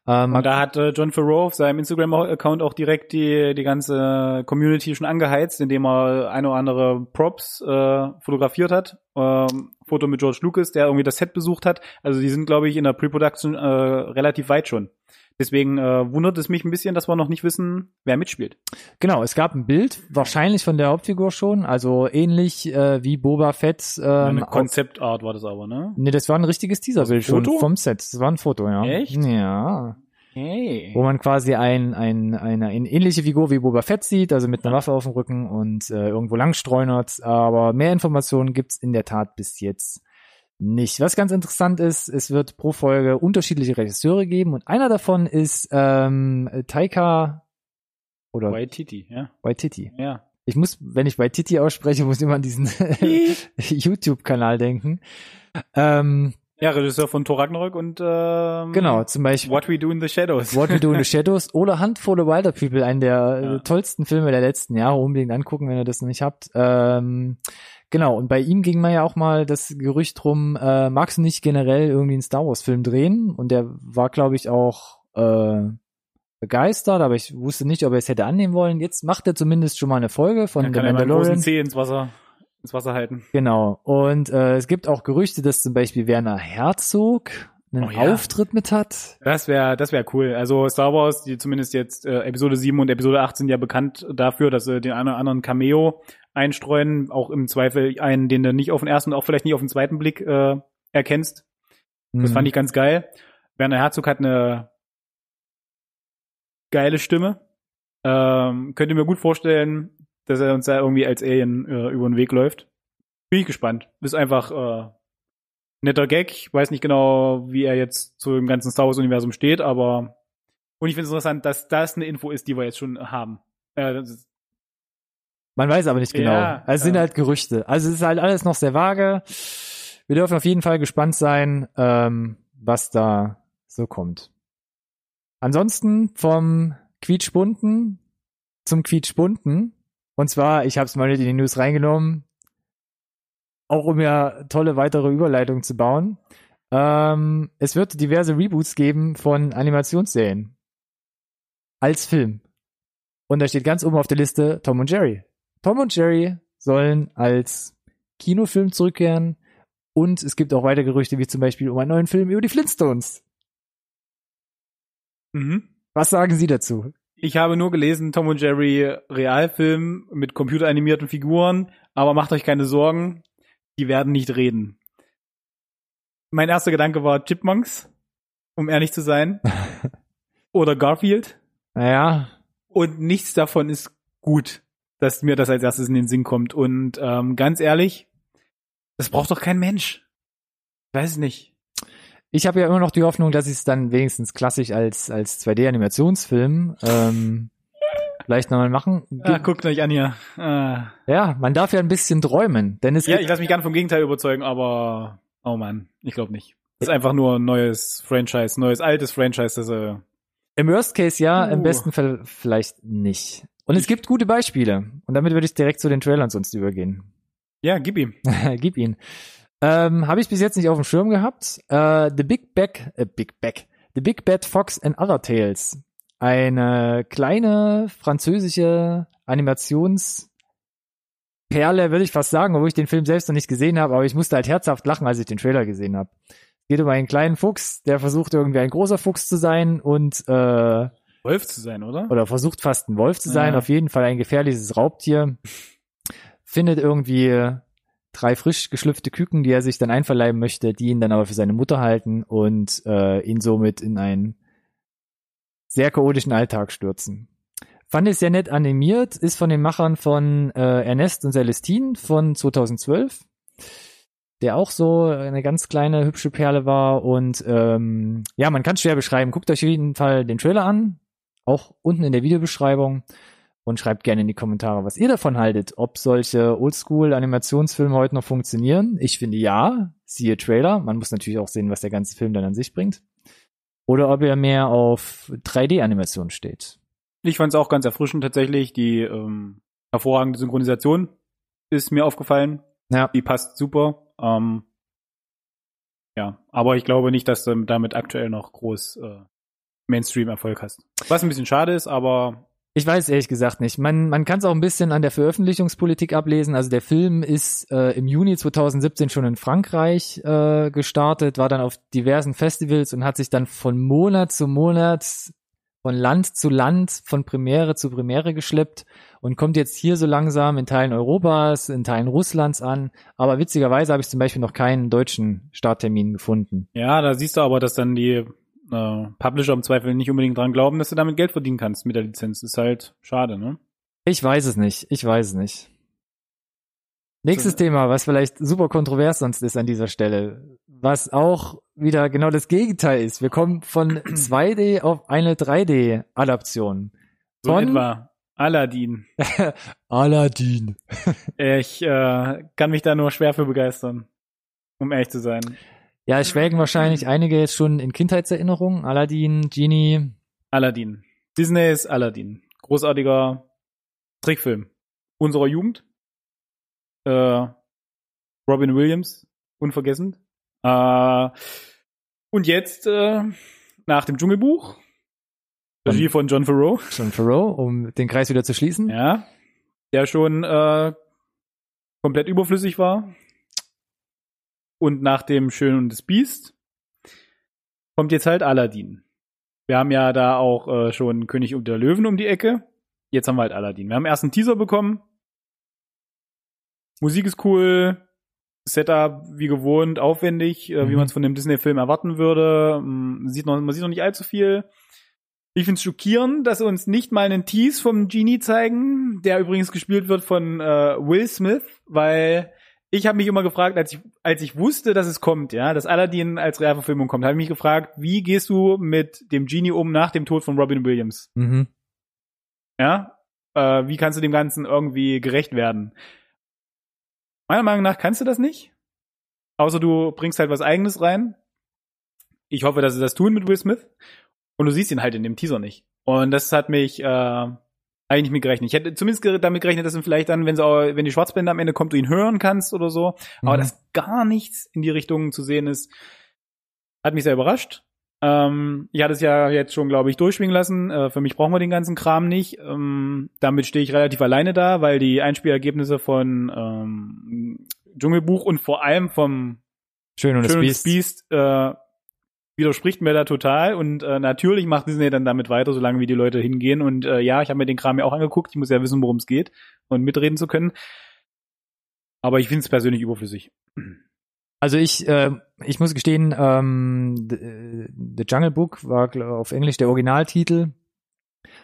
Ähm, Und da hat äh, John Farrow auf seinem Instagram-Account auch direkt die, die ganze Community schon angeheizt, indem er eine oder andere Props äh, fotografiert hat. Ähm, Foto mit George Lucas, der irgendwie das Set besucht hat. Also die sind, glaube ich, in der Pre-Production äh, relativ weit schon. Deswegen äh, wundert es mich ein bisschen, dass wir noch nicht wissen, wer mitspielt. Genau, es gab ein Bild, wahrscheinlich von der Hauptfigur schon, also ähnlich äh, wie Boba Fett. Ähm, Eine Konzeptart war das aber, ne? nee, das war ein richtiges Teaserbild schon Foto? vom Set. Das war ein Foto, ja. Echt? Ja. Hey. Wo man quasi ein, ein, eine, eine ähnliche Figur wie Boba Fett sieht, also mit einer Waffe auf dem Rücken und äh, irgendwo langstreunert. Aber mehr Informationen gibt's in der Tat bis jetzt nicht. Was ganz interessant ist, es wird pro Folge unterschiedliche Regisseure geben und einer davon ist ähm, Taika oder Waititi, ja. Waititi. Ja. Ich muss, wenn ich Waititi ausspreche, muss ich immer an diesen YouTube-Kanal denken. Ähm, Ja, Regisseur von Thor Ragnarök und ähm, genau, zum Beispiel What We Do in the Shadows. What We Do in the Shadows oder Handful of Wilder People, einen der Ja. tollsten Filme der letzten Jahre. Unbedingt angucken, wenn ihr das noch nicht habt. Ähm, genau, und bei ihm ging man ja auch mal das Gerücht drum, äh, magst du nicht generell irgendwie einen Star Wars-Film drehen? Und der war, glaube ich, auch äh, begeistert, aber ich wusste nicht, ob er es hätte annehmen wollen. Jetzt macht er zumindest schon mal eine Folge von Dann The kann er Mandalorian. Zeh ins Wasser, ins Wasser halten. Genau. Und äh, es gibt auch Gerüchte, dass zum Beispiel Werner Herzog einen Oh ja. Auftritt mit hat. Das wäre, das wäre cool. Also Star Wars, die zumindest jetzt äh, Episode 7 und Episode 8 sind ja bekannt dafür, dass sie den einen oder anderen Cameo einstreuen, auch im Zweifel einen, den du nicht auf den ersten und auch vielleicht nicht auf den zweiten Blick äh, erkennst. Das Hm. fand ich ganz geil. Werner Herzog hat eine geile Stimme. Ähm, könnt ihr mir gut vorstellen, dass er uns da irgendwie als Alien äh, über den Weg läuft. Bin ich gespannt. Ist einfach äh, netter Gag. Ich weiß nicht genau, wie er jetzt zu dem ganzen Star Wars-Universum steht, aber und ich finde es interessant, dass das eine Info ist, die wir jetzt schon haben. Äh, Man weiß aber nicht genau. Ja, also es sind halt Gerüchte. Also es ist halt alles noch sehr vage. Wir dürfen auf jeden Fall gespannt sein, ähm, was da so kommt. Ansonsten vom Quietschbunten zum Quietschbunten. Und zwar, ich habe es mal in die News reingenommen, auch um ja tolle weitere Überleitungen zu bauen. Ähm, es wird diverse Reboots geben von Animationsserien. als Film. Und da steht ganz oben auf der Liste Tom und Jerry. Tom und Jerry sollen als Kinofilm zurückkehren. Und es gibt auch weitere Gerüchte, wie zum Beispiel um einen neuen Film über die Flintstones. Mhm. Was sagen Sie dazu? Ich habe nur gelesen, Tom und Jerry Realfilm mit computeranimierten Figuren, aber macht euch keine Sorgen, die werden nicht reden. Mein erster Gedanke war Chipmunks, um ehrlich zu sein. Oder Garfield. Naja, Und nichts davon ist gut, dass mir das als erstes in den Sinn kommt. Und ähm, ganz ehrlich, das braucht doch kein Mensch. Ich weiß es nicht. ich habe ja immer noch die Hoffnung, dass sie es dann wenigstens klassisch als, als 2D-Animationsfilm ähm, vielleicht nochmal machen. Ah, guckt euch an hier. Ah. Ja, man darf ja ein bisschen träumen, denn es Ja, ich lasse mich gerne vom Gegenteil überzeugen, aber oh man, ich glaube nicht. Das ist einfach nur ein neues Franchise, neues altes Franchise, das äh, im Worst Case ja, im Uh. besten Fall vielleicht nicht. Und es gibt gute Beispiele. Und damit würde ich direkt zu den Trailern sonst übergehen. ja, gib ihm. Gib ihn. Ähm, Habe ich bis jetzt nicht auf dem Schirm gehabt. Äh, The Big Back, äh, Big Back, The Big Bad Fox and Other Tales. Eine kleine französische Animationsperle, würde ich fast sagen, obwohl ich den Film selbst noch nicht gesehen habe, aber ich musste halt herzhaft lachen, als ich den Trailer gesehen habe. Es geht um einen kleinen Fuchs, der versucht irgendwie ein großer Fuchs zu sein und äh, Wolf zu sein, oder? oder versucht fast ein Wolf zu sein, Ja. auf jeden Fall ein gefährliches Raubtier, findet irgendwie drei frisch geschlüpfte Küken, die er sich dann einverleiben möchte, die ihn dann aber für seine Mutter halten und äh, ihn somit in einen sehr chaotischen Alltag stürzen. Fand ich sehr nett animiert, ist von den Machern von äh, Ernest und Celestine von 2012, der auch so eine ganz kleine hübsche Perle war und ähm, ja, man kann es schwer beschreiben. Guckt euch auf jeden Fall den Trailer an, auch unten in der Videobeschreibung und schreibt gerne in die Kommentare, was ihr davon haltet, ob solche Oldschool-Animationsfilme heute noch funktionieren. Ich finde ja, siehe Trailer. Man muss natürlich auch sehen, was der ganze Film dann an sich bringt. Oder ob ihr mehr auf 3D-Animation steht. Ich fand es auch ganz erfrischend tatsächlich. Die ähm, hervorragende Synchronisation ist mir aufgefallen. Ja, Die passt super. Ähm, ja, aber ich glaube nicht, dass du damit aktuell noch groß äh, Mainstream-Erfolg hast. Was ein bisschen schade ist, aber Ich weiß ehrlich gesagt nicht. Man, man kann es auch ein bisschen an der Veröffentlichungspolitik ablesen. Also der Film ist äh, im Juni 2017 schon in Frankreich äh, gestartet, war dann auf diversen Festivals und hat sich dann von Monat zu Monat, von Land zu Land, von Premiere zu Premiere geschleppt und kommt jetzt hier so langsam in Teilen Europas, in Teilen Russlands an. Aber witzigerweise habe ich zum Beispiel noch keinen deutschen Starttermin gefunden. ja, da siehst du aber, dass dann die äh, Publisher im Zweifel nicht unbedingt dran glauben, dass du damit Geld verdienen kannst mit der Lizenz. Ist halt schade, ne? Ich weiß es nicht. Ich weiß es nicht. Nächstes So. Thema, was vielleicht super kontrovers sonst ist an dieser Stelle, was auch wieder genau das Gegenteil ist. Wir kommen von 2D auf eine 3D-Adaption. So Von- etwa Aladdin. Aladdin. Ich äh, kann mich da nur schwer für begeistern, um ehrlich zu sein. Ja, es schwelgen wahrscheinlich einige jetzt schon in Kindheitserinnerungen. Aladdin, Genie. Aladdin. Disney ist Aladdin. Großartiger Trickfilm unserer Jugend. Äh, Robin Williams, unvergessen. Äh, und jetzt äh, nach dem Dschungelbuch, Regie von John Farrow, John Farrow, um den Kreis wieder zu schließen. ja, der schon äh, komplett überflüssig war. Und nach dem Schön und das Biest kommt jetzt halt Aladdin. Wir haben ja da auch äh, schon König und der Löwen um die Ecke. Jetzt haben wir halt Aladdin. Wir haben erst einen Teaser bekommen. Musik ist cool. Setup wie gewohnt, aufwendig, äh, wie Mhm. man es von dem Disney-Film erwarten würde. Mm, Sieht noch, man sieht noch nicht allzu viel. Ich finde es schockierend, dass sie uns nicht mal einen Tease vom Genie zeigen, der übrigens gespielt wird von äh, Will Smith, weil ich habe mich immer gefragt, als ich, als ich wusste, dass es kommt, ja, dass Aladdin als Realverfilmung kommt, habe ich mich gefragt, wie gehst du mit dem Genie um nach dem Tod von Robin Williams? Mhm. Ja, äh, wie kannst du dem Ganzen irgendwie gerecht werden? Meiner Meinung nach kannst du das nicht. Außer du bringst halt was eigenes rein. Ich hoffe, dass sie das tun mit Will Smith. Und du siehst ihn halt in dem Teaser nicht. Und das hat mich äh, eigentlich nicht mit gerechnet. Ich hätte zumindest damit gerechnet, dass du vielleicht dann, wenn, sie auch, wenn die Schwarzblende am Ende kommt, du ihn hören kannst oder so. Aber Mhm. dass gar nichts in die Richtung zu sehen ist, hat mich sehr überrascht. Ähm, ich hatte es ja jetzt schon, glaube ich, durchschwingen lassen. Äh, für mich brauchen wir den ganzen Kram nicht. Ähm, damit stehe ich relativ alleine da, weil die Einspielergebnisse von ähm, Dschungelbuch und vor allem vom Schön und das Schön und Biest. das Biest äh, widerspricht mir da total. Und äh, natürlich macht Disney dann damit weiter, solange wie die Leute hingehen. Und äh, ja, ich habe mir den Kram ja auch angeguckt. Ich muss ja wissen, worum es geht und mitreden zu können. Aber ich finde es persönlich überflüssig. Also ich, äh, ich muss gestehen, ähm, The, The Jungle Book war auf Englisch der Originaltitel.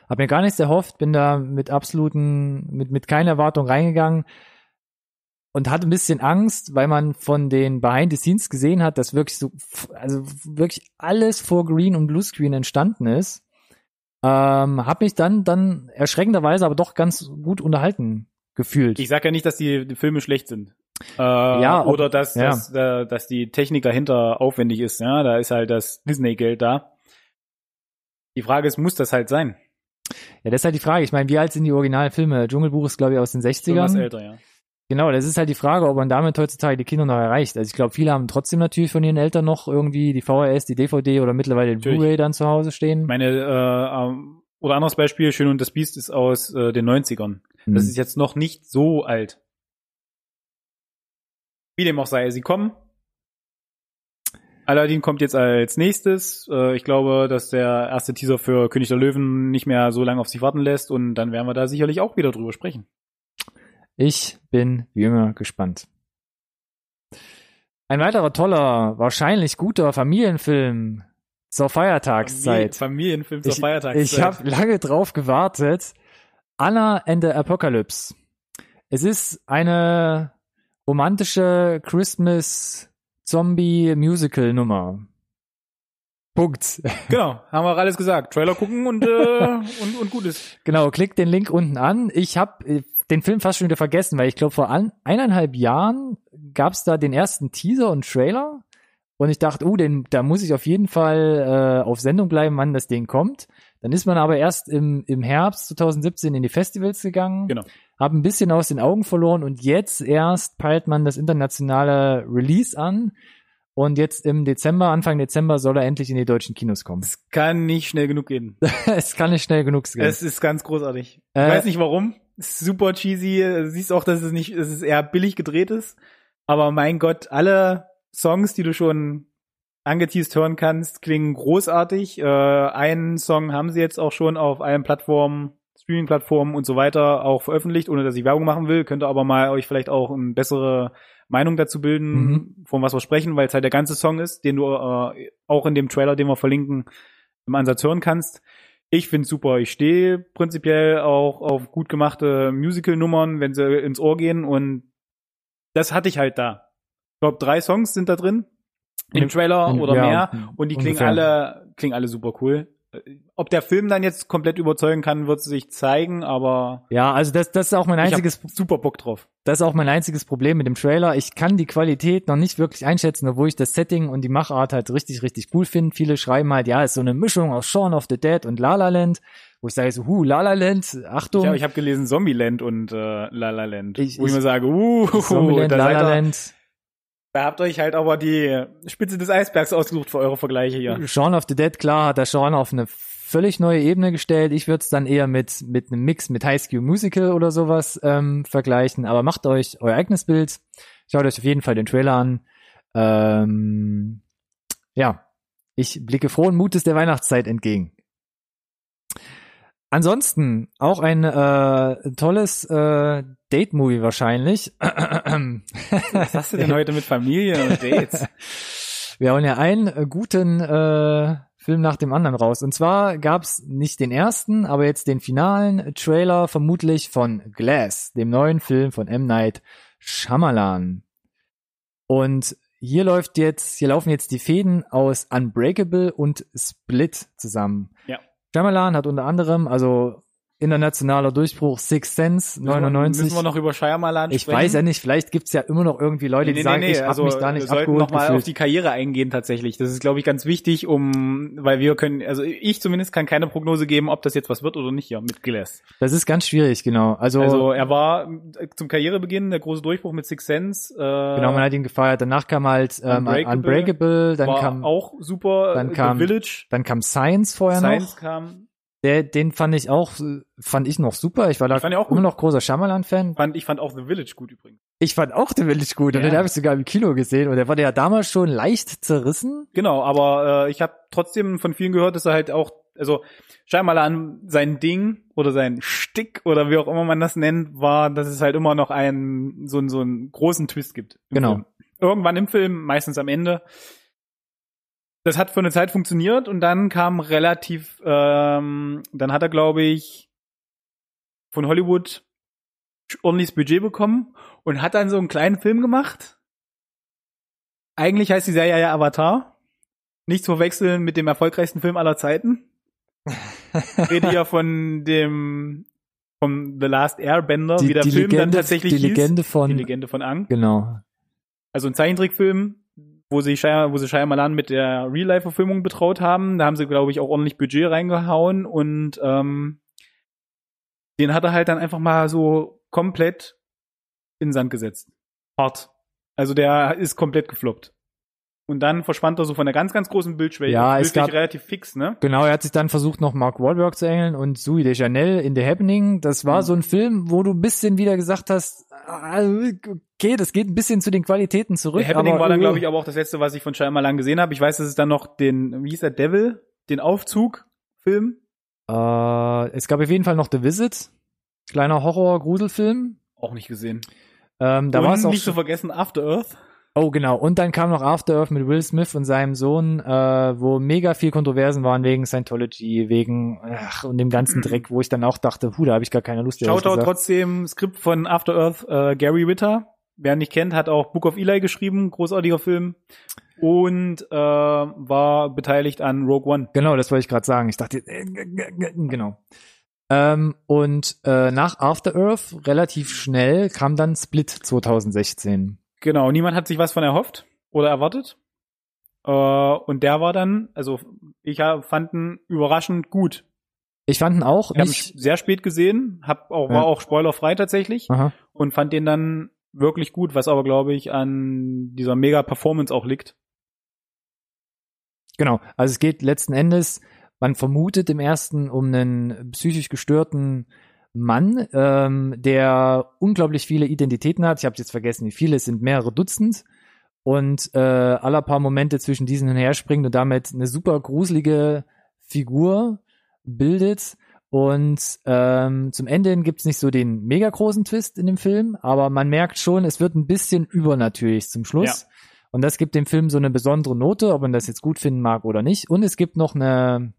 Hab mir gar nichts erhofft, bin da mit absoluten, mit, mit keiner Erwartung reingegangen und hatte ein bisschen Angst, weil man von den Behind the Scenes gesehen hat, dass wirklich so, also wirklich alles vor Green und Bluescreen entstanden ist. Ähm, hab mich dann, dann erschreckenderweise aber doch ganz gut unterhalten gefühlt. Ich sag ja nicht, dass die, die Filme schlecht sind. Äh, Ja, ob- oder dass, ja. dass, äh, dass die Technik dahinter aufwendig ist. Ja, da ist halt das Disney-Geld da. Die Frage ist, muss das halt sein? ja, das ist halt die Frage. Ich meine, wie alt sind die Originalfilme? Dschungelbuch ist, glaube ich, aus den 60ern. Irgendwas älter, ja. Genau, das ist halt die Frage, ob man damit heutzutage die Kinder noch erreicht. Also ich glaube, viele haben trotzdem natürlich von ihren Eltern noch irgendwie die VHS, die DVD oder mittlerweile den. Blu-ray dann zu Hause stehen. Meine, äh, ähm, oder anderes Beispiel, Schön und das Biest ist aus äh, den 90ern. Das Hm. ist jetzt noch nicht so alt. Wie dem auch sei, sie kommen. Aladdin kommt jetzt als nächstes. Äh, ich glaube, dass der erste Teaser für König der Löwen nicht mehr so lange auf sich warten lässt und dann werden wir da sicherlich auch wieder drüber sprechen. Ich bin wie immer gespannt. Ein weiterer toller, wahrscheinlich guter Familienfilm zur Feiertagszeit. Familienfilm zur Ich, Feiertagszeit. ich habe lange drauf gewartet. Anna and the Apocalypse. Es ist eine romantische Christmas Zombie Musical Nummer. Punkt. Genau, haben wir alles gesagt. Trailer gucken und, äh, und, und gut ist. Genau, klickt den Link unten an. Ich habe den Film fast schon wieder vergessen, weil ich glaube, vor an, eineinhalb Jahren gab es da den ersten Teaser und Trailer. Und ich dachte, uh, den, da muss ich auf jeden Fall äh, auf Sendung bleiben, wann das Ding kommt. Dann ist man aber erst im, im Herbst 2017 in die Festivals gegangen, Genau. hab ein bisschen aus den Augen verloren und jetzt erst peilt man das internationale Release an. Und jetzt im Dezember, Anfang Dezember soll er endlich in die deutschen Kinos kommen. Es kann nicht schnell genug gehen. es kann nicht schnell genug gehen. Es ist ganz großartig. Äh, ich weiß nicht warum. Super cheesy. Du siehst auch, dass es nicht, dass es eher billig gedreht ist. Aber mein Gott, alle Songs, die du schon angeteased hören kannst, klingen großartig. Äh, einen Song haben sie jetzt auch schon auf allen Plattformen, Streaming-Plattformen und so weiter auch veröffentlicht, ohne dass ich Werbung machen will. Könnt ihr aber mal euch vielleicht auch eine bessere Meinung dazu bilden, Mhm. von was wir sprechen, weil es halt der ganze Song ist, den du äh, auch in dem Trailer, den wir verlinken, im Ansatz hören kannst. Ich find's super. Ich stehe prinzipiell auch auf gut gemachte Musical-Nummern, wenn sie ins Ohr gehen und das hatte ich halt da. Ich glaube, drei Songs sind da drin in dem Trailer oder ja, mehr und die klingen ungefähr. alle klingen alle super cool. Ob der Film dann jetzt komplett überzeugen kann, wird sich zeigen, aber Ja, also das, das ist auch mein einziges, super Bock drauf. das ist auch mein einziges Problem mit dem Trailer. Ich kann die Qualität noch nicht wirklich einschätzen, obwohl ich das Setting und die Machart halt richtig, richtig cool finde. Viele schreiben halt, ja, ist so eine Mischung aus Shaun of the Dead und La La Land, wo ich sage so, hu, La La Land, Achtung, Ich habe ich hab gelesen Zombieland und äh, La La Land, Ich- wo ich ich- mir sage, uh, Zombieland, La La Land, da habt euch halt aber die Spitze des Eisbergs ausgesucht für eure Vergleiche hier. Shaun of the Dead, klar, hat der Shaun auf eine völlig neue Ebene gestellt. Ich würde es dann eher mit, mit einem Mix mit High School Musical oder sowas ähm, vergleichen. Aber macht euch euer eigenes Bild. Schaut euch auf jeden Fall den Trailer an. Ähm, ja, ich blicke frohen Mutes der Weihnachtszeit entgegen. Ansonsten auch ein äh, tolles äh, Date-Movie wahrscheinlich. Was hast du denn heute mit Familie und Dates? Wir hauen ja einen äh, guten äh, Film nach dem anderen raus. Und zwar gab's nicht den ersten, aber jetzt den finalen Trailer vermutlich von Glass, dem neuen Film von M. Night Shyamalan. Und hier läuft jetzt, hier laufen jetzt die Fäden aus Unbreakable und Split zusammen. Ja. Shyamalan hat unter anderem, also internationaler Durchbruch, Six Sense, 99. Müssen wir noch über Shyamalan ich sprechen? weiß ja nicht, vielleicht gibt's ja immer noch irgendwie Leute, die sagen, ich habe mich da nicht also wir sollten abgeholt noch mal gefühlt. auf die Karriere eingehen tatsächlich. Das ist, glaube ich, ganz wichtig, um, weil wir können, also ich zumindest kann keine Prognose geben, ob das jetzt was wird oder nicht hier mit Glass. Das ist ganz schwierig, genau. Also, Also er war zum Karrierebeginn der große Durchbruch mit Six Sense. Äh, genau, man hat ihn gefeiert. Danach kam halt ähm, Unbreakable. Unbreakable, dann kam auch super. dann The kam Village. dann kam Science vorher Science noch. kam. Der, den fand ich auch, fand ich noch super. Ich war da Ich auch immer noch großer Shyamalan-Fan. Fand, ich fand auch The Village gut übrigens. Ich fand auch The Village gut und Ja. den habe ich sogar im Kino gesehen und der wurde ja damals schon leicht zerrissen. Genau, aber äh, ich habe trotzdem von vielen gehört, dass er halt auch, also Shyamalan sein Ding oder sein Stick oder wie auch immer man das nennt, war, dass es halt immer noch einen so, einen- so einen großen Twist gibt. Genau. Film. Irgendwann im Film, meistens am Ende. Das hat für eine Zeit funktioniert und dann kam relativ, ähm, dann hat er, glaube ich, von Hollywood ordentliches Budget bekommen und hat dann so einen kleinen Film gemacht. Eigentlich heißt die Serie ja Avatar. Nicht zu verwechseln mit dem erfolgreichsten Film aller Zeiten. Ich rede ja von dem vom The Last Airbender, wie der die Film Legende, dann tatsächlich die Legende von. Die Legende von Ang. genau. Also ein Zeichentrickfilm, wo sie wo sie Shyamalan mit der Real-Life-Verfilmung betraut haben. Da haben sie, glaube ich, auch ordentlich Budget reingehauen und ähm, den hat er halt dann einfach mal so komplett in den Sand gesetzt. Hart. Also der ist komplett gefloppt. Und dann verschwand er so von der ganz, ganz großen Bildschwelle. Ja, es gab- relativ fix, ne? Genau, er hat sich dann versucht, noch Mark Wahlberg zu engeln und Sui de Chanel in The Happening. Das war Mhm. so ein Film, wo du ein bisschen wieder gesagt hast, ah, okay, das geht ein bisschen zu den Qualitäten zurück. The Happening aber, war dann, äh, glaube ich, aber auch das letzte, was ich von Shyamalan gesehen habe. Ich weiß, dass es dann noch den, wie hieß der, Devil, den Aufzug-Film. Äh, es gab auf jeden Fall noch The Visit, kleiner Horror-Gruselfilm. Auch nicht gesehen. Ähm, da war es auch. nicht zu vergessen After Earth. Oh, genau. Und dann kam noch After Earth mit Will Smith und seinem Sohn, äh, wo mega viel Kontroversen waren wegen Scientology, wegen ach, und dem ganzen Dreck, wo ich dann auch dachte, puh, da habe ich gar keine Lust. Shoutout trotzdem, Skript von After Earth, äh, Gary Witter. Wer ihn nicht kennt, hat auch Book of Eli geschrieben, großartiger Film. Und äh, war beteiligt an Rogue One. Genau, das wollte ich gerade sagen. Ich dachte, äh, genau. Ähm, und äh, nach After Earth relativ schnell kam dann Split 2016. Genau, niemand hat sich was von erhofft oder erwartet. Äh, und der war dann, also ich fand ihn überraschend gut. Ich fand ihn auch Ich habe nicht. ihn sehr spät gesehen, hab auch, Ja. war auch spoilerfrei tatsächlich Aha. und fand den dann wirklich gut, was aber, glaube ich, an dieser Mega-Performance auch liegt. Genau. Also es geht letzten Endes, man vermutet im ersten um einen psychisch gestörten Mann, ähm, der unglaublich viele Identitäten hat. Ich habe jetzt vergessen, wie viele, es sind mehrere Dutzend. Und äh, aller paar Momente zwischen diesen hin und her springt und damit eine super gruselige Figur bildet. Und ähm, zum Ende hin gibt's nicht so den mega großen Twist in dem Film, aber man merkt schon, es wird ein bisschen übernatürlich zum Schluss. Und das gibt dem Film so eine besondere Note, ob man das jetzt gut finden mag oder nicht. Und es gibt noch eine,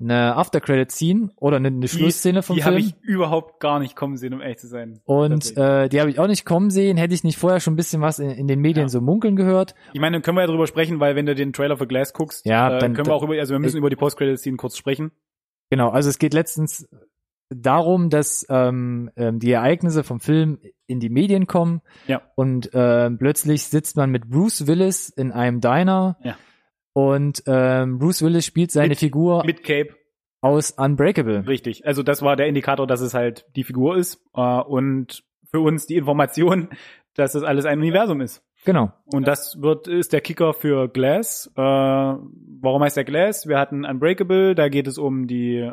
eine After-Credit-Scene oder eine, eine Schlussszene vom Die habe Film. ich überhaupt gar nicht kommen sehen, um ehrlich zu sein. Und äh, die habe ich auch nicht kommen sehen. Hätte ich nicht vorher schon ein bisschen was in, in den Medien Ja. so munkeln gehört. Ich meine, dann können wir ja drüber sprechen, weil wenn du den Trailer für Glass guckst, Ja, äh, dann- können wir auch über, also wir müssen über die Post-Credit-Scene kurz sprechen. Genau, also es geht letztens darum, dass ähm, ähm, die Ereignisse vom Film in die Medien kommen Ja. und ähm, plötzlich sitzt man mit Bruce Willis in einem Diner Ja. Und ähm, Bruce Willis spielt seine Mit- Figur Mit Cape, aus Unbreakable. richtig. Also das war der Indikator, dass es halt die Figur ist äh, und für uns die Information, dass das alles ein Universum ist. Genau. Und das wird ist der Kicker für Glass. Äh, warum heißt der Glass? Wir hatten Unbreakable, da geht es um die äh,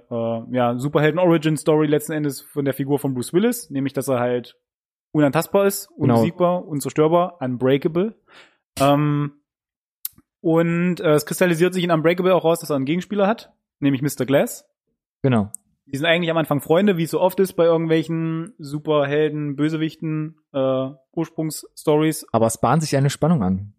ja, Superhelden-Origin-Story letzten Endes von der Figur von Bruce Willis, nämlich dass er halt unantastbar ist, Genau. unbesiegbar, unzerstörbar, unbreakable. Ähm, und äh, es kristallisiert sich in Unbreakable auch raus, dass er einen Gegenspieler hat, nämlich Mr. Glass. Genau. Die sind eigentlich am Anfang Freunde, wie es so oft ist bei irgendwelchen Superhelden, Bösewichten, äh, Ursprungsstories. Aber es bahnt sich eine Spannung an.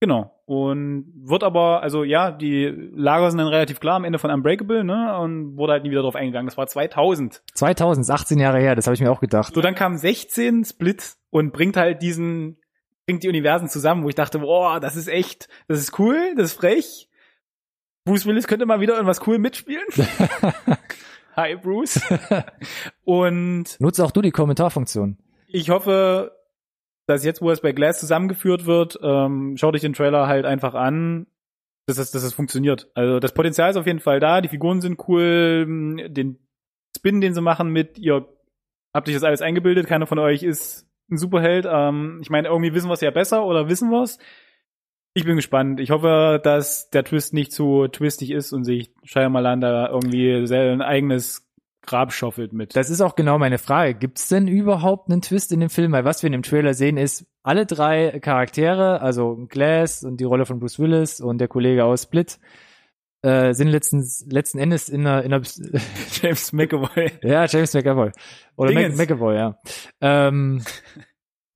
Genau. Und wird aber, also ja, die Lager sind dann relativ klar am Ende von Unbreakable, ne? Und wurde halt nie wieder drauf eingegangen. Das war 2000. 2000, ist 18 Jahre her, das habe ich mir auch gedacht. So, dann kam 16 Split und bringt halt diesen, bringt die Universen zusammen, wo ich dachte, boah, das ist echt, das ist cool, das ist frech. Bruce Willis könnte mal wieder irgendwas cool mitspielen. Hi, Bruce. Und Nutze auch du die Kommentarfunktion. ich hoffe, dass jetzt, wo es bei Glass zusammengeführt wird, ähm, schaut euch den Trailer halt einfach an, dass es, dass es funktioniert. Also das Potenzial ist auf jeden Fall da, die Figuren sind cool, den Spin, den sie machen mit, ihr habt euch das alles eingebildet, keiner von euch ist ein Superheld. Ähm, ich meine, irgendwie wissen wir es ja besser oder wissen wir es. Ich bin gespannt. Ich hoffe, dass der Twist nicht zu twistig ist und sich Shyamalan da irgendwie sein eigenes Grab schaufelt mit. Das ist auch genau meine Frage. Gibt's denn überhaupt einen Twist in dem Film? Weil was wir in dem Trailer sehen, ist alle drei Charaktere, also Glass und die Rolle von Bruce Willis und der Kollege aus Split, äh, sind letztens, letzten Endes in einer, in einer James McAvoy. ja, James McAvoy. Oder Mac Dingens. McAvoy, ja. Ähm,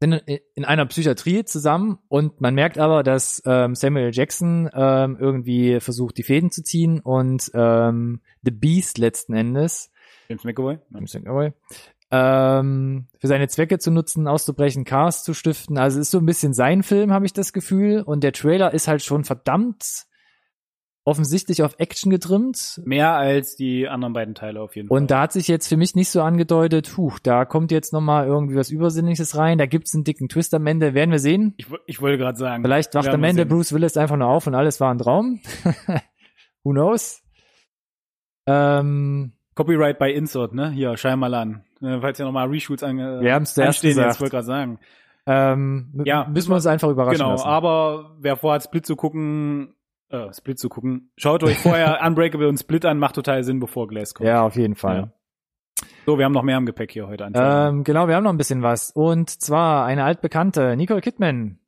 sind in- in einer Psychiatrie zusammen und man merkt aber, dass ähm, Samuel Jackson ähm, irgendwie versucht, die Fäden zu ziehen und ähm, The Beast letzten Endes James McAvoy. James McAvoy, ähm, für seine Zwecke zu nutzen, auszubrechen, Chaos zu stiften. Also ist so ein bisschen sein Film, habe ich das Gefühl. Und der Trailer ist halt schon verdammt offensichtlich auf Action getrimmt. Mehr als die anderen beiden Teile auf jeden Fall. Und da hat sich jetzt für mich nicht so angedeutet, huch, da kommt jetzt nochmal irgendwie was Übersinnliches rein, da gibt's einen dicken Twist am Ende, werden wir sehen. ich, ich wollte gerade sagen. Vielleicht wacht am Ende. Bruce Willis einfach nur auf und alles war ein Traum. Who knows? Ähm, Copyright bei Insert, ne? Hier, Shyamalan. Äh, falls ja nochmal Reshoots ange Wir haben's zuerst anstehen, jetzt gesagt. wollte gerade sagen. ähm, Ja, müssen wir uns einfach überraschen Genau, lassen. aber wer vorhat, Split zu gucken, äh, Split zu gucken, schaut euch vorher Unbreakable und Split an, macht total Sinn, bevor Glass kommt. Ja, auf jeden Fall. Ja. So, wir haben noch mehr im Gepäck hier heute. Ähm, genau, wir haben noch ein bisschen was. Und zwar eine altbekannte, Nicole Kidman.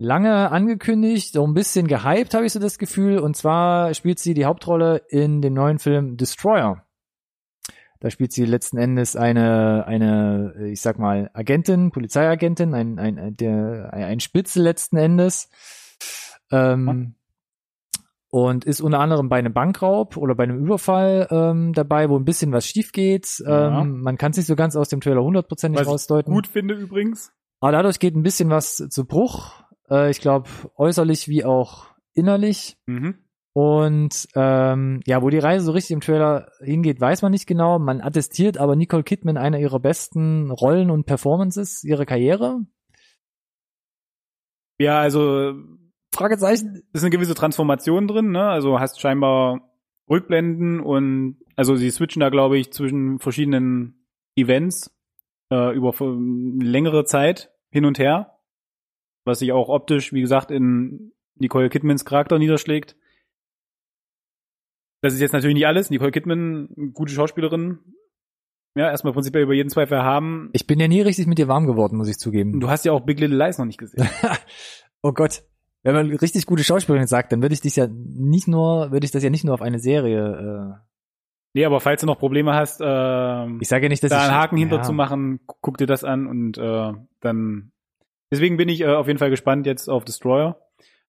Lange angekündigt, so ein bisschen gehypt, habe ich so das Gefühl. Und zwar spielt sie die Hauptrolle in dem neuen Film Destroyer. Da spielt sie letzten Endes eine, eine, ich sag mal, Agentin, Polizeiagentin, ein, ein, der, ein Spitzel letzten Endes. Ähm, und ist unter anderem bei einem Bankraub oder bei einem Überfall ähm, dabei, wo ein bisschen was schief geht. Ja. Ähm, man kann es nicht so ganz aus dem Trailer hundertprozentig Was ich rausdeuten. gut finde übrigens. Aber dadurch geht ein bisschen was zu Bruch. Äh, ich glaube, äußerlich wie auch innerlich. Mhm. Und ähm, ja, wo die Reise so richtig im Trailer hingeht, weiß man nicht genau. Man attestiert aber Nicole Kidman einer ihrer besten Rollen und Performances ihrer Karriere. Ja, also Fragezeichen. ist eine gewisse Transformation drin, ne? Also hast scheinbar Rückblenden und also sie switchen da, glaube ich, zwischen verschiedenen Events äh, über längere Zeit hin und her, was sich auch optisch, wie gesagt, in Nicole Kidmans Charakter niederschlägt. Das ist jetzt natürlich nicht alles. Nicole Kidman, gute Schauspielerin. Ja, erstmal prinzipiell über jeden Zweifel haben. Ich bin ja nie richtig mit dir warm geworden, muss ich zugeben. Du hast ja auch Big Little Lies noch nicht gesehen. oh Gott. Wenn man richtig gute Schauspielerin sagt, dann würde ich dich ja nicht nur, würde ich das ja nicht nur auf eine Serie. nee, aber falls du noch Probleme hast, Äh, ich sage ja nicht, dass da einen Haken hinter ja. zu machen, guck dir das an und äh, dann. Deswegen bin ich äh, auf jeden Fall gespannt jetzt auf Destroyer.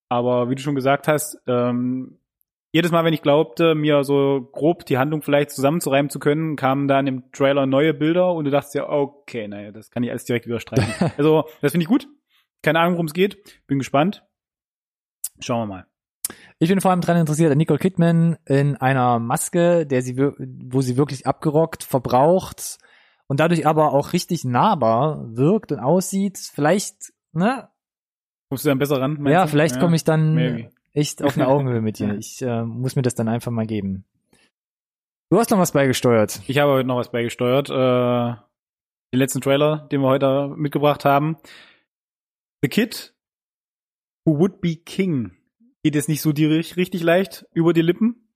Aber wie du schon gesagt hast, ähm, jedes Mal, wenn ich glaubte, mir so grob die Handlung vielleicht zusammenzureimen zu können, kamen dann im Trailer neue Bilder und du dachtest ja, okay, naja, das kann ich alles direkt wieder streichen. also, das finde ich gut. Keine Ahnung, worum es geht. Bin gespannt. Schauen wir mal. Ich bin vor allem dran interessiert an Nicole Kidman in einer Maske, der sie, wo sie wirklich abgerockt, verbraucht und dadurch aber auch richtig nahbar wirkt und aussieht. Vielleicht, ne? Kommst du dann besser ran? Ja, du? vielleicht komme ich dann maybe. echt auf eine Augenhöhe mit dir. Ich äh, muss mir das dann einfach mal geben. Du hast noch was beigesteuert. Ich habe heute noch was beigesteuert. Äh, den letzten Trailer, den wir heute mitgebracht haben. The Kid Who Would Be King. Geht jetzt nicht so die, richtig leicht über die Lippen.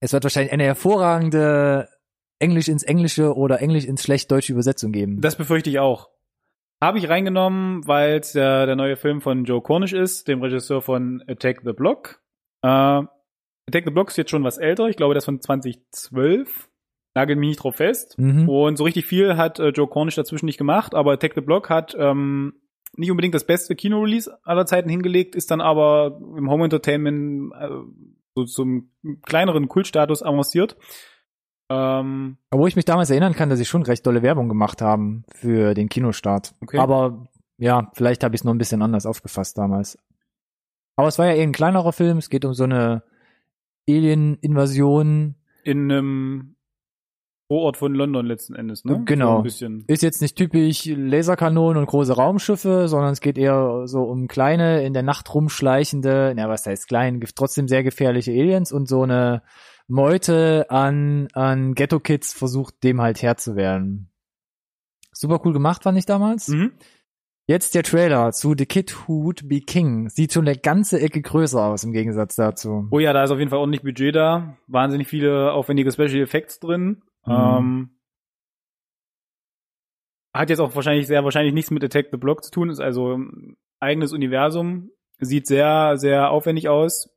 Es wird wahrscheinlich eine hervorragende Englisch ins Englische oder Englisch ins schlecht-deutsche Übersetzung geben. Das befürchte ich auch. Habe ich reingenommen, weil es der, der neue Film von Joe Cornish ist, dem Regisseur von Attack the Block. Äh, Attack the Block ist jetzt schon was älter. Ich glaube, das von 2012. Nagel mich nicht drauf fest. mhm. Und so richtig viel hat äh, Joe Cornish dazwischen nicht gemacht, aber Attack the Block hat ähm, nicht unbedingt das beste Kino-Release aller Zeiten hingelegt, ist dann aber im Home Entertainment äh, so zum kleineren Kultstatus avanciert. Ähm, Obwohl ich mich damals erinnern kann, dass sie schon recht dolle Werbung gemacht haben für den Kinostart. Okay. Aber ja, vielleicht habe ich es noch ein bisschen anders aufgefasst damals. Aber es war ja eher ein kleinerer Film. Es geht um so eine Alien-Invasion in einem Vorort von London letzten Endes, ne? Genau. So. Ist jetzt nicht typisch Laserkanonen und große Raumschiffe, sondern es geht eher so um kleine, in der Nacht rumschleichende, na, was heißt klein, trotzdem sehr gefährliche Aliens und so eine Meute an, an Ghetto-Kids versucht, dem halt Herr zu werden. Super cool gemacht, fand ich damals. Mhm. Jetzt der Trailer zu The Kid Who Would Be King. Sieht schon eine ganze Ecke größer aus im Gegensatz dazu. Oh ja, da ist auf jeden Fall ordentlich Budget da. Wahnsinnig viele aufwendige Special Effects drin. Mhm. Ähm, hat jetzt auch wahrscheinlich sehr wahrscheinlich nichts mit Attack the Block zu tun, ist also eigenes Universum. Sieht sehr, sehr aufwendig aus.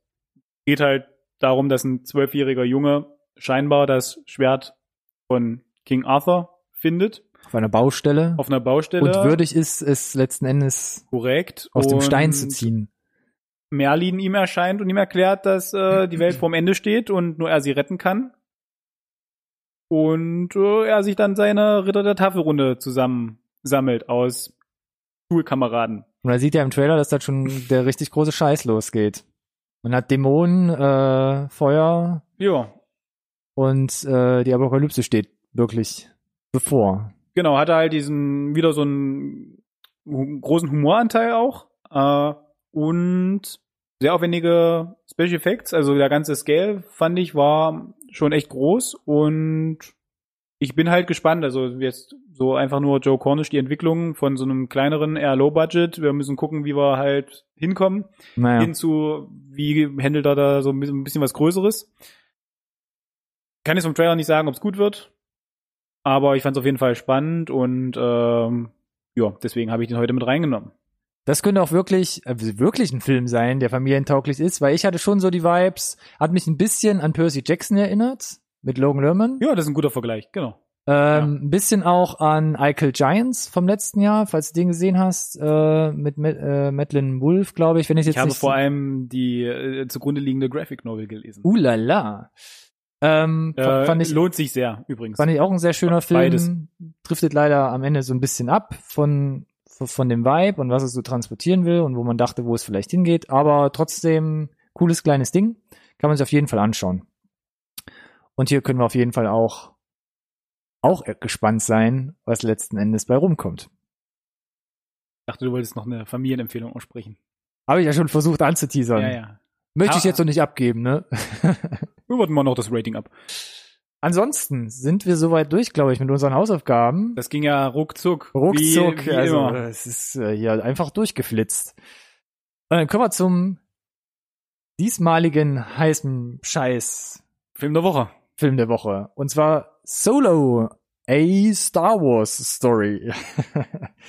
Geht halt darum, dass ein zwölfjähriger Junge scheinbar das Schwert von King Arthur findet Auf einer Baustelle. auf einer Baustelle. und würdig ist es letzten Endes korrekt. aus dem Stein zu ziehen. Merlin ihm erscheint und ihm erklärt, dass äh, die Welt vorm Ende steht und nur er sie retten kann. Und äh, er sich dann seine Ritter der Tafelrunde zusammensammelt aus Schulkameraden. Und da sieht er im Trailer, dass da schon der richtig große Scheiß losgeht. Man hat Dämonen, äh, Feuer Ja, und äh, die Apokalypse steht wirklich bevor. genau, hat er halt diesen, wieder so einen großen Humoranteil auch. Äh, und sehr aufwendige Special Effects, also der ganze Scale fand ich war schon echt groß und ich bin halt gespannt, also jetzt so einfach nur Joe Cornish die Entwicklung von so einem kleineren, eher Low Budget. Wir müssen gucken, wie wir halt hinkommen, Naja. hin zu, wie handelt er da so ein bisschen, was Größeres. Kann jetzt vom Trailer nicht sagen, ob es gut wird, aber ich fand es auf jeden Fall spannend und ähm, ja, deswegen habe ich den heute mit reingenommen. Das könnte auch wirklich, äh, wirklich ein Film sein, der familientauglich ist, weil ich hatte schon so die Vibes, hat mich ein bisschen an Percy Jackson erinnert, mit Logan Lerman. Ja, das ist ein guter Vergleich, genau. Ähm, Ein bisschen auch an Eichel Giants vom letzten Jahr, falls du den gesehen hast, äh, mit Ma äh, Madeline Wolf, glaube ich, wenn ich jetzt Ich habe vor allem die äh, zugrunde liegende Graphic Novel gelesen. Uh la la. Ähm, äh, fand ich lohnt sich sehr übrigens. Fand ich auch ein sehr schöner Film. Beides. Driftet leider am Ende so ein bisschen ab von, von dem Vibe und was es so transportieren will und wo man dachte, wo es vielleicht hingeht. Aber trotzdem cooles kleines Ding. Kann man sich auf jeden Fall anschauen. Und hier können wir auf jeden Fall auch, auch gespannt sein, was letzten Endes bei rumkommt. Ich dachte, du wolltest noch eine Familienempfehlung aussprechen. Habe ich ja schon versucht anzuteasern. Ja, ja. Möchte ich Ah. jetzt noch nicht abgeben, ne? Wir warten mal noch das Rating ab. Ansonsten sind wir soweit durch, glaube ich, mit unseren Hausaufgaben. Das ging ja ruckzuck. Ruckzuck, wie, wie also immer. es ist äh, hier einfach durchgeflitzt. Und dann kommen wir zum diesmaligen heißen Scheiß Film der Woche. Film der Woche. Und zwar Solo, a Star Wars Story.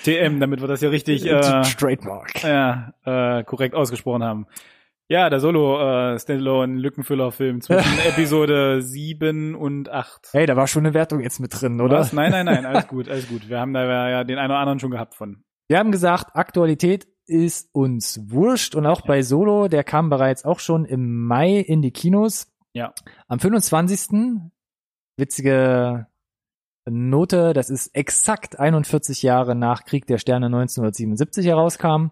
TM, damit wir das ja richtig äh, Trademark. ja, äh, korrekt ausgesprochen haben. Ja, der Solo äh, Standalone Lückenfüller-Film zwischen Episode 7 und 8. Hey, da war schon eine Wertung jetzt mit drin, oder? Was? Nein, nein, nein, alles gut, alles gut. Wir haben da ja den einen oder anderen schon gehabt von. Wir haben gesagt, Aktualität ist uns wurscht und auch bei Solo, der kam bereits auch schon im Mai in die Kinos. Ja. Am 25. witzige Note, das ist exakt 41 Jahre nach Krieg der Sterne 1977 herauskam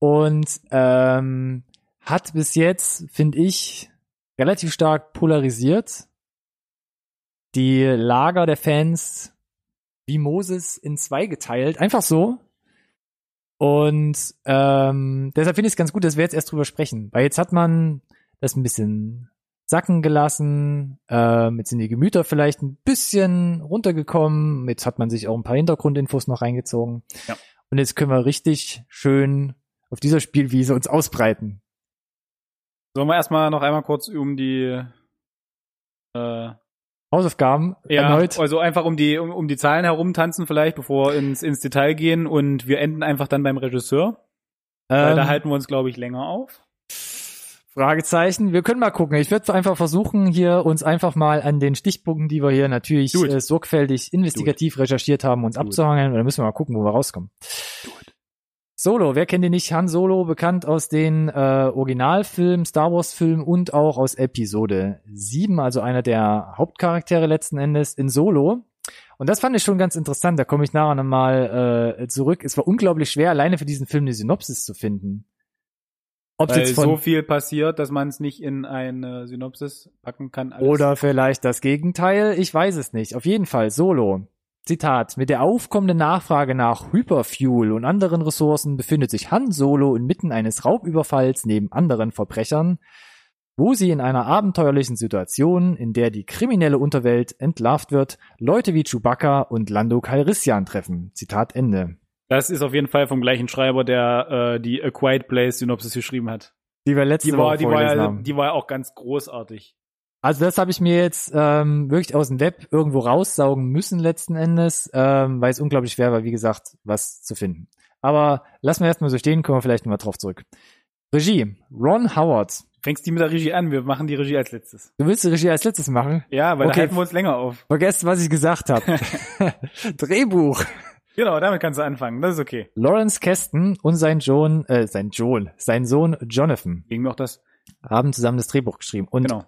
und ähm, hat bis jetzt, finde ich, relativ stark polarisiert. Die Lager der Fans wie Moses in zwei geteilt, einfach so. Und ähm, deshalb finde ich es ganz gut, dass wir jetzt erst drüber sprechen, weil jetzt hat man das ein bisschen sacken gelassen, ähm, jetzt sind die Gemüter vielleicht ein bisschen runtergekommen, jetzt hat man sich auch ein paar Hintergrundinfos noch reingezogen. Ja. Und jetzt können wir richtig schön auf dieser Spielwiese uns ausbreiten. Sollen wir erstmal noch einmal kurz um die äh, Hausaufgaben ja, erneut. also einfach um die um, um die Zahlen herumtanzen vielleicht, bevor wir ins ins Detail gehen und wir enden einfach dann beim Regisseur, weil Ähm, da halten wir uns glaube ich länger auf. Fragezeichen. Wir können mal gucken. Ich würde einfach versuchen, hier uns einfach mal an den Stichpunkten, die wir hier natürlich äh, sorgfältig investigativ recherchiert haben, uns abzuhangeln. Und dann müssen wir mal gucken, wo wir rauskommen. Solo, wer kennt ihn nicht? Han Solo, bekannt aus den äh, Originalfilmen, Star Wars Filmen und auch aus Episode 7, also einer der Hauptcharaktere letzten Endes in Solo. Und das fand ich schon ganz interessant, da komme ich nachher nochmal äh, zurück. Es war unglaublich schwer, alleine für diesen Film eine Synopsis zu finden. Ob Weil jetzt von so viel passiert, dass man es nicht in eine Synopsis packen kann. Alles. Oder vielleicht das Gegenteil, ich weiß es nicht. Auf jeden Fall, Solo. Zitat, mit der aufkommenden Nachfrage nach Hyperfuel und anderen Ressourcen befindet sich Han Solo inmitten eines Raubüberfalls neben anderen Verbrechern, wo sie in einer abenteuerlichen Situation, in der die kriminelle Unterwelt entlarvt wird, Leute wie Chewbacca und Lando Calrissian treffen. Zitat Ende. Das ist auf jeden Fall vom gleichen Schreiber, der äh, die A Quiet Place Synopsis geschrieben hat. Die wir letzte Die war, Woche die war, ja, die war ja auch ganz großartig. Also das habe ich mir jetzt ähm, wirklich aus dem Web irgendwo raussaugen müssen letzten Endes, ähm, weil es unglaublich schwer war, wie gesagt, was zu finden. Aber lassen wir erstmal so stehen, kommen wir vielleicht nochmal drauf zurück. Regie, Ron Howard. Fängst die mit der Regie an? Wir machen die Regie als letztes. Du willst die Regie als letztes machen? Ja, weil Okay. da halten wir uns länger auf. Vergesst, was ich gesagt habe. Drehbuch. Genau, damit kannst du anfangen. Das ist okay. Lawrence Keston und sein John, äh, sein Joel, sein Sohn Jonathan Ging noch das? haben zusammen das Drehbuch geschrieben. Und Genau.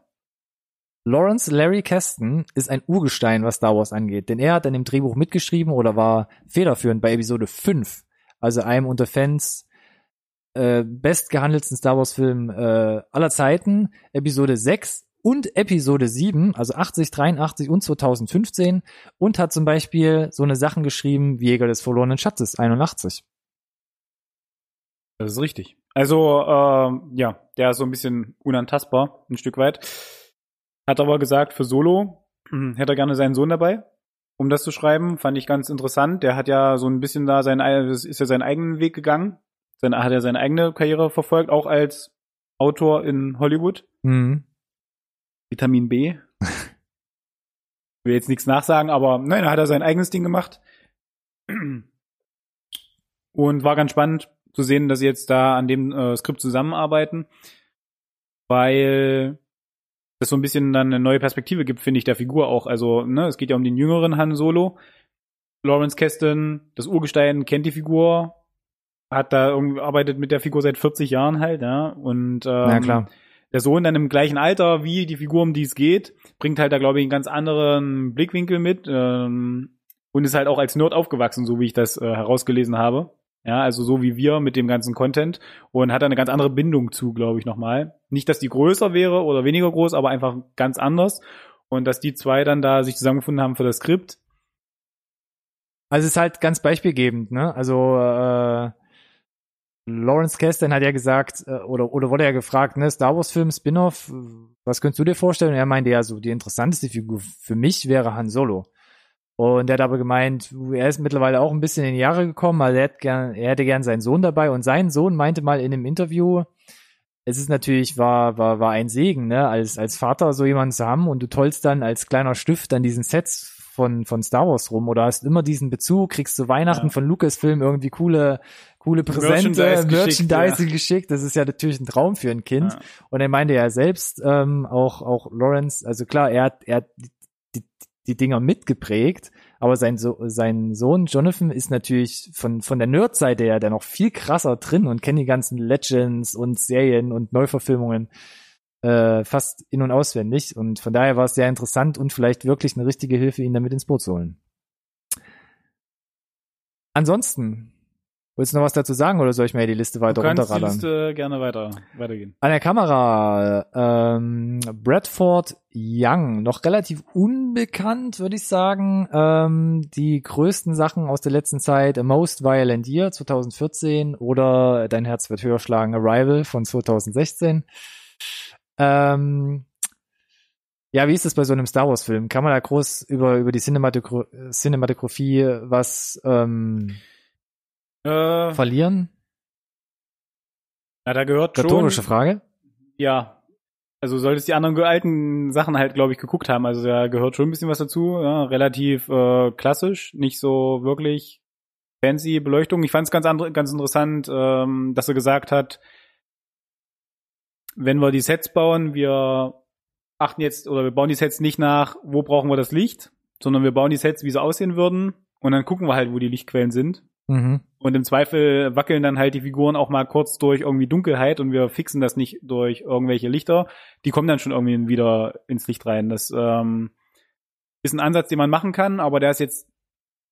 Lawrence Larry Keston ist ein Urgestein, was Star Wars angeht, denn er hat an dem Drehbuch mitgeschrieben oder war federführend bei Episode 5, also einem unter Fans äh, bestgehandelten Star Wars Film äh, aller Zeiten, Episode 6 und Episode 7, also 80, 83 und 2015 und hat zum Beispiel so eine Sachen geschrieben wie Jäger des verlorenen Schatzes 81. Das ist richtig. Also, ähm, ja, der ist so ein bisschen unantastbar, ein Stück weit. Hat aber gesagt, für Solo hm, hätte er gerne seinen Sohn dabei, um das zu schreiben. Fand ich ganz interessant. Der hat ja so ein bisschen da das ist ja seinen eigenen Weg gegangen. Sein, hat ja seine eigene Karriere verfolgt, auch als Autor in Hollywood. Mhm. Vitamin B. Will jetzt nichts nachsagen, aber nein, da hat er sein eigenes Ding gemacht. Und war ganz spannend zu sehen, dass sie jetzt da an dem äh, Skript zusammenarbeiten, weil das so ein bisschen dann eine neue Perspektive gibt, finde ich, der Figur auch. Also, ne, es geht ja um den jüngeren Han Solo. Lawrence Keston, das Urgestein, kennt die Figur, hat da irgendwie arbeitet mit der Figur seit 40 Jahren halt, ja. Und ähm, Na klar. der Sohn dann im gleichen Alter wie die Figur, um die es geht, bringt halt da, glaube ich, einen ganz anderen Blickwinkel mit ähm, und ist halt auch als Nerd aufgewachsen, so wie ich das äh, herausgelesen habe. Ja, also so wie wir mit dem ganzen Content und hat da eine ganz andere Bindung zu, glaube ich, nochmal. Nicht, dass die größer wäre oder weniger groß, aber einfach ganz anders. Und dass die zwei dann da sich zusammengefunden haben für das Skript. Also es ist halt ganz beispielgebend, ne? Also äh, Lawrence Kasdan hat ja gesagt, äh, oder, oder wurde ja gefragt, ne, Star Wars Film, Spin-off, äh, was könntest du dir vorstellen? Und er meinte ja so, die interessanteste Figur für mich wäre Han Solo. Und er hat aber gemeint, er ist mittlerweile auch ein bisschen in die Jahre gekommen, also er, hätte gern, er hätte gern seinen Sohn dabei und sein Sohn meinte mal in einem Interview, es ist natürlich, war, war, war ein Segen, ne, als, als Vater so jemanden zu haben und du tollst dann als kleiner Stift an diesen Sets von, von Star Wars rum oder hast immer diesen Bezug, kriegst zu Weihnachten Ja. von Lucasfilm irgendwie coole, coole Präsente, Merchandise geschickt, Merchandise geschickt, Das ist ja natürlich ein Traum für ein Kind. Ja. Und er meinte ja selbst, ähm, auch, auch Lawrence, also klar, er hat, er hat die, die Dinger mitgeprägt, aber sein, so sein Sohn Jonathan ist natürlich von, von der Nerd-Seite her der noch viel krasser drin und kennt die ganzen Legends und Serien und Neuverfilmungen äh, fast in- und auswendig. Und von daher war es sehr interessant und vielleicht wirklich eine richtige Hilfe, ihn damit ins Boot zu holen. Ansonsten, willst du noch was dazu sagen oder soll ich mir die Liste weiter Du kannst die runterradern? Liste gerne weiter, weitergehen. An der Kamera ähm, Bradford Young, noch relativ unbekannt, würde ich sagen. Ähm, die größten Sachen aus der letzten Zeit, A Most Violent Year 2014 oder Dein Herz wird höher schlagen, Arrival von 2016. Ähm, ja, wie ist es bei so einem Star Wars Film? Kann man da groß über, über die Cinematografie was ähm, Äh, verlieren? na, da gehört schon. Rhetorische Frage. Ja. Also solltest die anderen alten Sachen halt, glaube ich, geguckt haben. Also da gehört schon ein bisschen was dazu. Ja, relativ äh, klassisch, nicht so wirklich fancy Beleuchtung. Ich fand es ganz, ganz interessant, ähm, dass er gesagt hat, wenn wir die Sets bauen, wir achten jetzt oder wir bauen die Sets nicht nach, wo brauchen wir das Licht, sondern wir bauen die Sets, wie sie aussehen würden. Und dann gucken wir halt, wo die Lichtquellen sind. Mhm. Und im Zweifel wackeln dann halt die Figuren auch mal kurz durch irgendwie Dunkelheit und wir fixen das nicht durch irgendwelche Lichter. Die kommen dann schon irgendwie wieder ins Licht rein. Das ähm, ist ein Ansatz, den man machen kann, aber der ist jetzt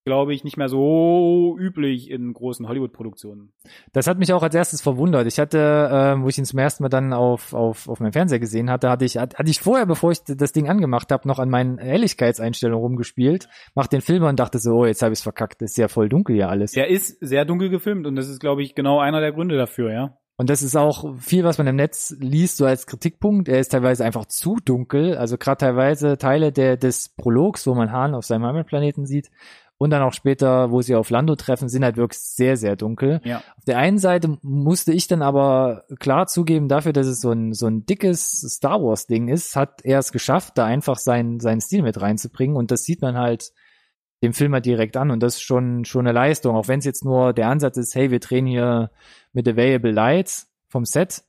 glaube ich, nicht mehr so üblich in großen Hollywood-Produktionen. Das hat mich auch als erstes verwundert. Ich hatte, äh, wo ich ihn zum ersten Mal dann auf, auf, auf meinem Fernseher gesehen hatte, hatte ich, hatte ich vorher, bevor ich das Ding angemacht habe, noch an meinen Helligkeitseinstellungen rumgespielt, mach den Film und dachte so, oh, jetzt habe ich es verkackt, das ist ja voll dunkel hier alles. Der ist sehr dunkel gefilmt und das ist, glaube ich, genau einer der Gründe dafür, ja. Und das ist auch viel, was man im Netz liest, so als Kritikpunkt. Er ist teilweise einfach zu dunkel. Also gerade teilweise Teile der, des Prologs, wo man Hahn auf seinem Heimatplaneten sieht, und dann auch später, wo sie auf Lando treffen, sind halt wirklich sehr, sehr dunkel. Ja. Auf der einen Seite musste ich dann aber klar zugeben, dafür, dass es so ein, so ein dickes Star Wars Ding ist, hat er es geschafft, da einfach seinen, seinen Stil mit reinzubringen. Und das sieht man halt dem Film halt direkt an. Und das ist schon, schon eine Leistung. Auch wenn es jetzt nur der Ansatz ist, hey, wir drehen hier mit Available Lights vom Set,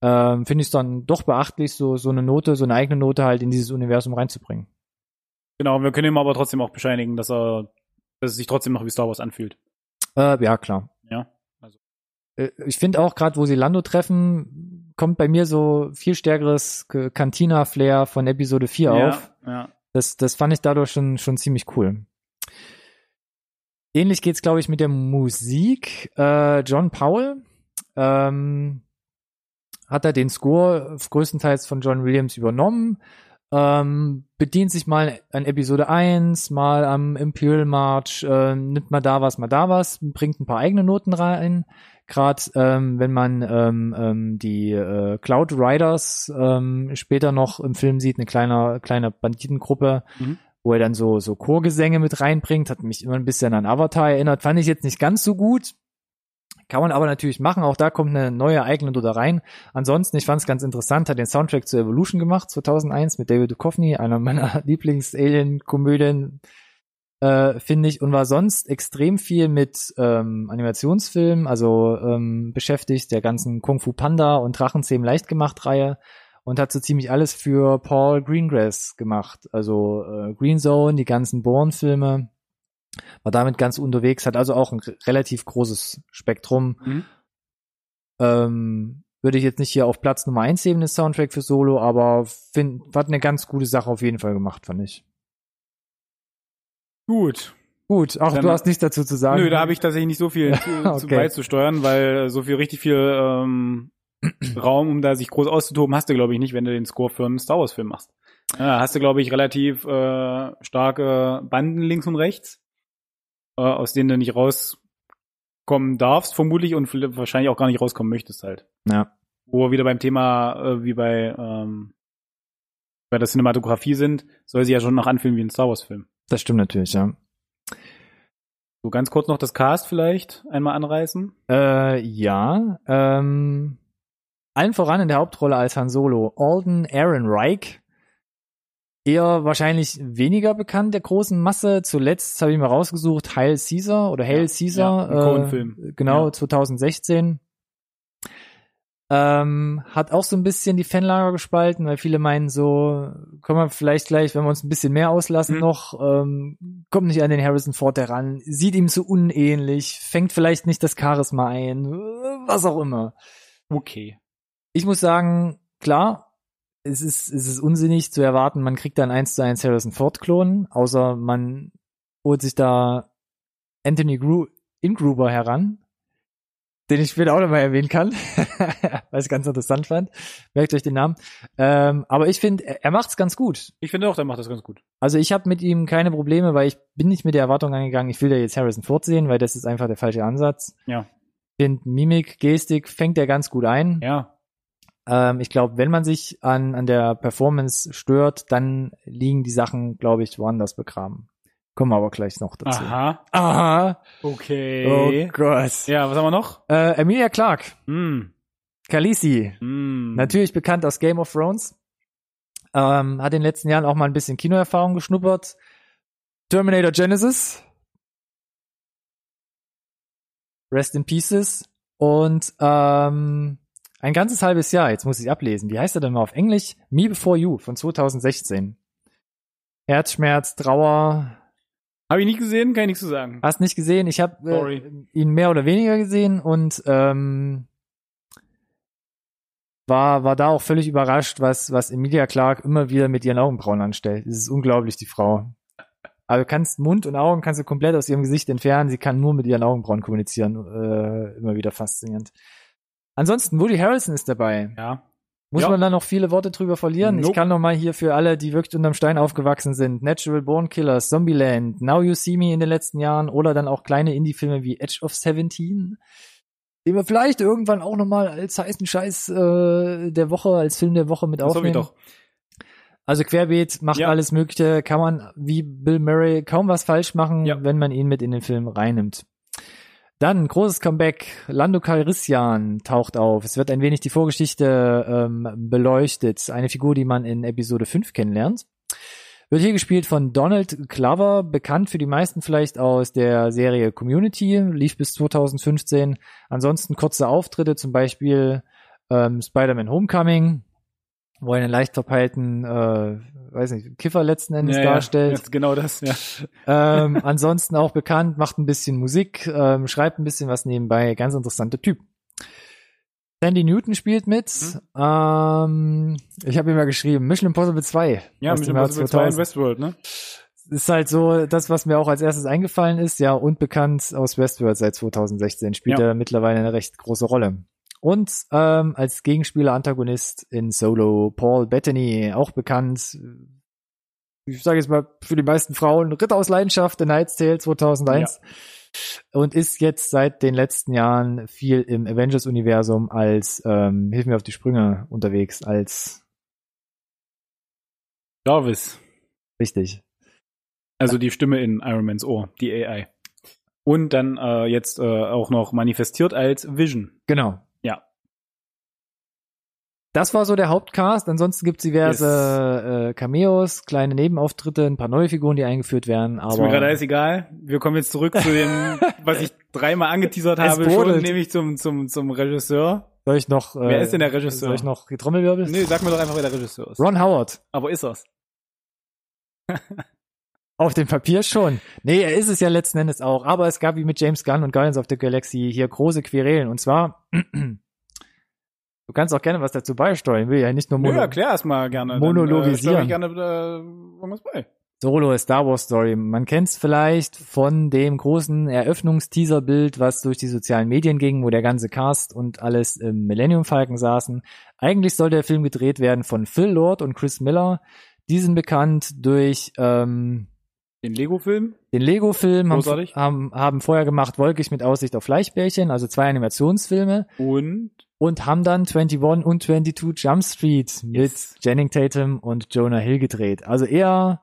ähm, finde ich es dann doch beachtlich, so, so eine Note, so eine eigene Note halt in dieses Universum reinzubringen. Genau, wir können ihm aber trotzdem auch bescheinigen, dass er dass es sich trotzdem noch wie Star Wars anfühlt. Äh, ja, klar. Ja. Also. Äh, ich finde auch gerade, wo sie Lando treffen, kommt bei mir so viel stärkeres Cantina-Flair von Episode 4 ja, auf. Ja. Das, das fand ich dadurch schon, schon ziemlich cool. Ähnlich geht's, glaube ich, mit der Musik. Äh, John Powell ähm, hat er den Score größtenteils von John Williams übernommen ähm, bedient sich mal an Episode 1, mal am Imperial March, äh, nimmt mal da was, mal da was, bringt ein paar eigene Noten rein. Gerade ähm, wenn man ähm, ähm, die äh, Cloud Riders ähm, später noch im Film sieht, eine kleine, kleine Banditengruppe, mhm. wo er dann so, so Chorgesänge mit reinbringt, hat mich immer ein bisschen an Avatar erinnert. Fand ich jetzt nicht ganz so gut, kann man aber natürlich machen. Auch da kommt eine neue eigene da rein. Ansonsten, ich fand es ganz interessant, hat den Soundtrack zu Evolution gemacht, 2001 mit David Duchovny, einer meiner Lieblings-Alien-Komödien, äh, finde ich. Und war sonst extrem viel mit ähm, Animationsfilmen, also ähm, beschäftigt, der ganzen Kung Fu Panda und Drachenzähmen leicht gemacht Reihe und hat so ziemlich alles für Paul Greengrass gemacht. Also äh, Green Zone, die ganzen Bourne-Filme war damit ganz unterwegs, hat also auch ein relativ großes Spektrum. Mhm. Ähm, würde ich jetzt nicht hier auf Platz Nummer eins heben, das Soundtrack für Solo, aber find, hat eine ganz gute Sache auf jeden Fall gemacht, fand ich. Gut. Gut, auch Dann, du hast nichts dazu zu sagen. Nö, da habe ich tatsächlich nicht so viel zu, okay. zu beizusteuern, weil so viel richtig viel ähm, Raum, um da sich groß auszutoben, hast du, glaube ich, nicht, wenn du den Score für einen Star Wars-Film machst. Ja, hast du, glaube ich, relativ äh, starke Banden links und rechts äh, aus denen du nicht rauskommen darfst, vermutlich, und wahrscheinlich auch gar nicht rauskommen möchtest halt. Ja. Wo wir wieder beim Thema, äh, wie bei, ähm, bei der Cinematografie sind, soll sie ja schon noch anfühlen wie ein Star Wars-Film. Das stimmt natürlich, ja. So ganz kurz noch das Cast vielleicht einmal anreißen. Äh, ja. Ähm, allen voran in der Hauptrolle als Han Solo Alden Aaron Reich eher wahrscheinlich weniger bekannt der großen Masse. Zuletzt habe ich mal rausgesucht Heil Caesar oder Hail ja, Caesar. Ja, Film. Genau, ja. 2016. Ähm, hat auch so ein bisschen die Fanlager gespalten, weil viele meinen so, kommen wir vielleicht gleich, wenn wir uns ein bisschen mehr auslassen mhm. noch, ähm, kommt nicht an den Harrison Ford heran, sieht ihm zu unähnlich, fängt vielleicht nicht das Charisma ein, was auch immer. Okay. Ich muss sagen, klar, es ist, es ist unsinnig zu erwarten, man kriegt dann eins zu eins Harrison Ford Klon, außer man holt sich da Anthony Gru Ingruber heran, den ich später auch nochmal erwähnen kann, weil ich ganz interessant fand. Merkt euch den Namen. Ähm, aber ich finde, er, er macht's ganz gut. Ich finde auch, er macht das ganz gut. Also ich habe mit ihm keine Probleme, weil ich bin nicht mit der Erwartung angegangen, ich will da jetzt Harrison Ford sehen, weil das ist einfach der falsche Ansatz. Ja. Find Mimik, Gestik fängt er ganz gut ein. Ja. Ähm, ich glaube, wenn man sich an, an der Performance stört, dann liegen die Sachen, glaube ich, woanders begraben. Kommen wir aber gleich noch dazu. Aha. Aha. Okay. Oh Gott. Ja, was haben wir noch? Äh, Emilia Clark. Mm. Khaleesi. Mm. Natürlich bekannt aus Game of Thrones. Ähm, hat in den letzten Jahren auch mal ein bisschen Kinoerfahrung geschnuppert. Terminator Genesis. Rest in Pieces. Und ähm, ein ganzes halbes Jahr, jetzt muss ich ablesen. Wie heißt er denn mal auf Englisch? Me Before You von 2016. Herzschmerz, Trauer. Habe ich nicht gesehen, kann ich nichts zu sagen. Hast nicht gesehen? Ich habe äh, ihn mehr oder weniger gesehen und ähm, war, war da auch völlig überrascht, was, was Emilia Clark immer wieder mit ihren Augenbrauen anstellt. Es ist unglaublich, die Frau. Aber du kannst Mund und Augen kannst du komplett aus ihrem Gesicht entfernen. Sie kann nur mit ihren Augenbrauen kommunizieren. Äh, immer wieder faszinierend. Ansonsten, Woody Harrelson ist dabei. Ja. Muss Ja. man da noch viele Worte drüber verlieren? Ich Nope. kann noch mal hier für alle, die wirklich unterm Stein aufgewachsen sind, Natural Born Killers, Zombieland, Now You See Me in den letzten Jahren oder dann auch kleine Indie-Filme wie Edge of Seventeen, den wir vielleicht irgendwann auch noch mal als heißen Scheiß äh, der Woche, als Film der Woche mit Das hoffe ich aufnehmen. doch. Also Querbeet macht Ja. alles Mögliche, kann man wie Bill Murray kaum was falsch machen, Ja. wenn man ihn mit in den Film reinnimmt. Dann großes Comeback. Lando Calrissian taucht auf. Es wird ein wenig die Vorgeschichte ähm, beleuchtet. Eine Figur, die man in Episode 5 kennenlernt. Wird hier gespielt von Donald Glover, bekannt für die meisten vielleicht aus der Serie Community, lief bis 2015. Ansonsten kurze Auftritte, zum Beispiel ähm, Spider-Man Homecoming, wo er einen leicht verpeilten, äh, weiß nicht, Kiffer letzten Endes Ja, ja, darstellt. jetzt genau das, ja. Ähm, ansonsten auch bekannt, macht ein bisschen Musik, ähm, schreibt ein bisschen was nebenbei, ganz interessanter Typ. Sandy Newton spielt mit. Mhm. Ähm, ich habe ihm mal geschrieben, Mission Impossible 2. Ja, Jahr Impossible 2 in 2000. Westworld, ne? Ist halt so das, was mir auch als erstes eingefallen ist, ja, und bekannt aus Westworld seit 2016, spielt Ja. er mittlerweile eine recht große Rolle. Und ähm, als Gegenspieler Antagonist in Solo Paul Bettany, auch bekannt, ich sage jetzt mal für die meisten Frauen, Ritter aus Leidenschaft, The Knight's Tale 2001. Und ist jetzt seit den letzten Jahren viel im Avengers-Universum als, ähm, hilf mir auf die Sprünge unterwegs, als, Jarvis. richtig, Also die Stimme in Iron Mans Ohr, die AI. Und dann äh, jetzt äh, auch noch manifestiert als Vision. Genau. Das war so der Hauptcast. Ansonsten gibt's diverse äh, Cameos, kleine Nebenauftritte, ein paar neue Figuren, die eingeführt werden. ist mir Aber gerade alles egal. Wir kommen jetzt zurück zu dem, was ich dreimal angeteasert Es habe, schon, nämlich zum, zum, zum Regisseur. soll ich noch? Äh, Wer ist denn der Regisseur? Soll ich noch die Trommelwirbel? Nee, sag mir doch einfach, wer der Regisseur ist. Ron Howard. Aber ist er's. Auf dem Papier schon. Nee, er ist es ja letzten Endes auch. Aber es gab wie mit James Gunn und Guardians of the Galaxy hier große Querelen. Und zwar, du kannst auch gerne was dazu beisteuern. Ich will ja nicht nur Nö, Mono erklär mal gerne. Monologisieren. Dann, äh, ich gerne äh, irgendwas bei. Solo Star Wars Story. Man kennt es vielleicht von dem großen Eröffnungsteaser-Bild, was durch die sozialen Medien ging, wo der ganze Cast und alles im Millennium Falcon saßen. Eigentlich soll der Film gedreht werden von Phil Lord und Chris Miller. Die sind bekannt durch ähm, Den Lego-Film? den Lego-Film, haben, haben, haben vorher gemacht Wolkig mit Aussicht auf Fleischbällchen, also zwei Animationsfilme Und und haben dann 21 und 22 Jump Street mit Yes. Channing Tatum und Jonah Hill gedreht. Also eher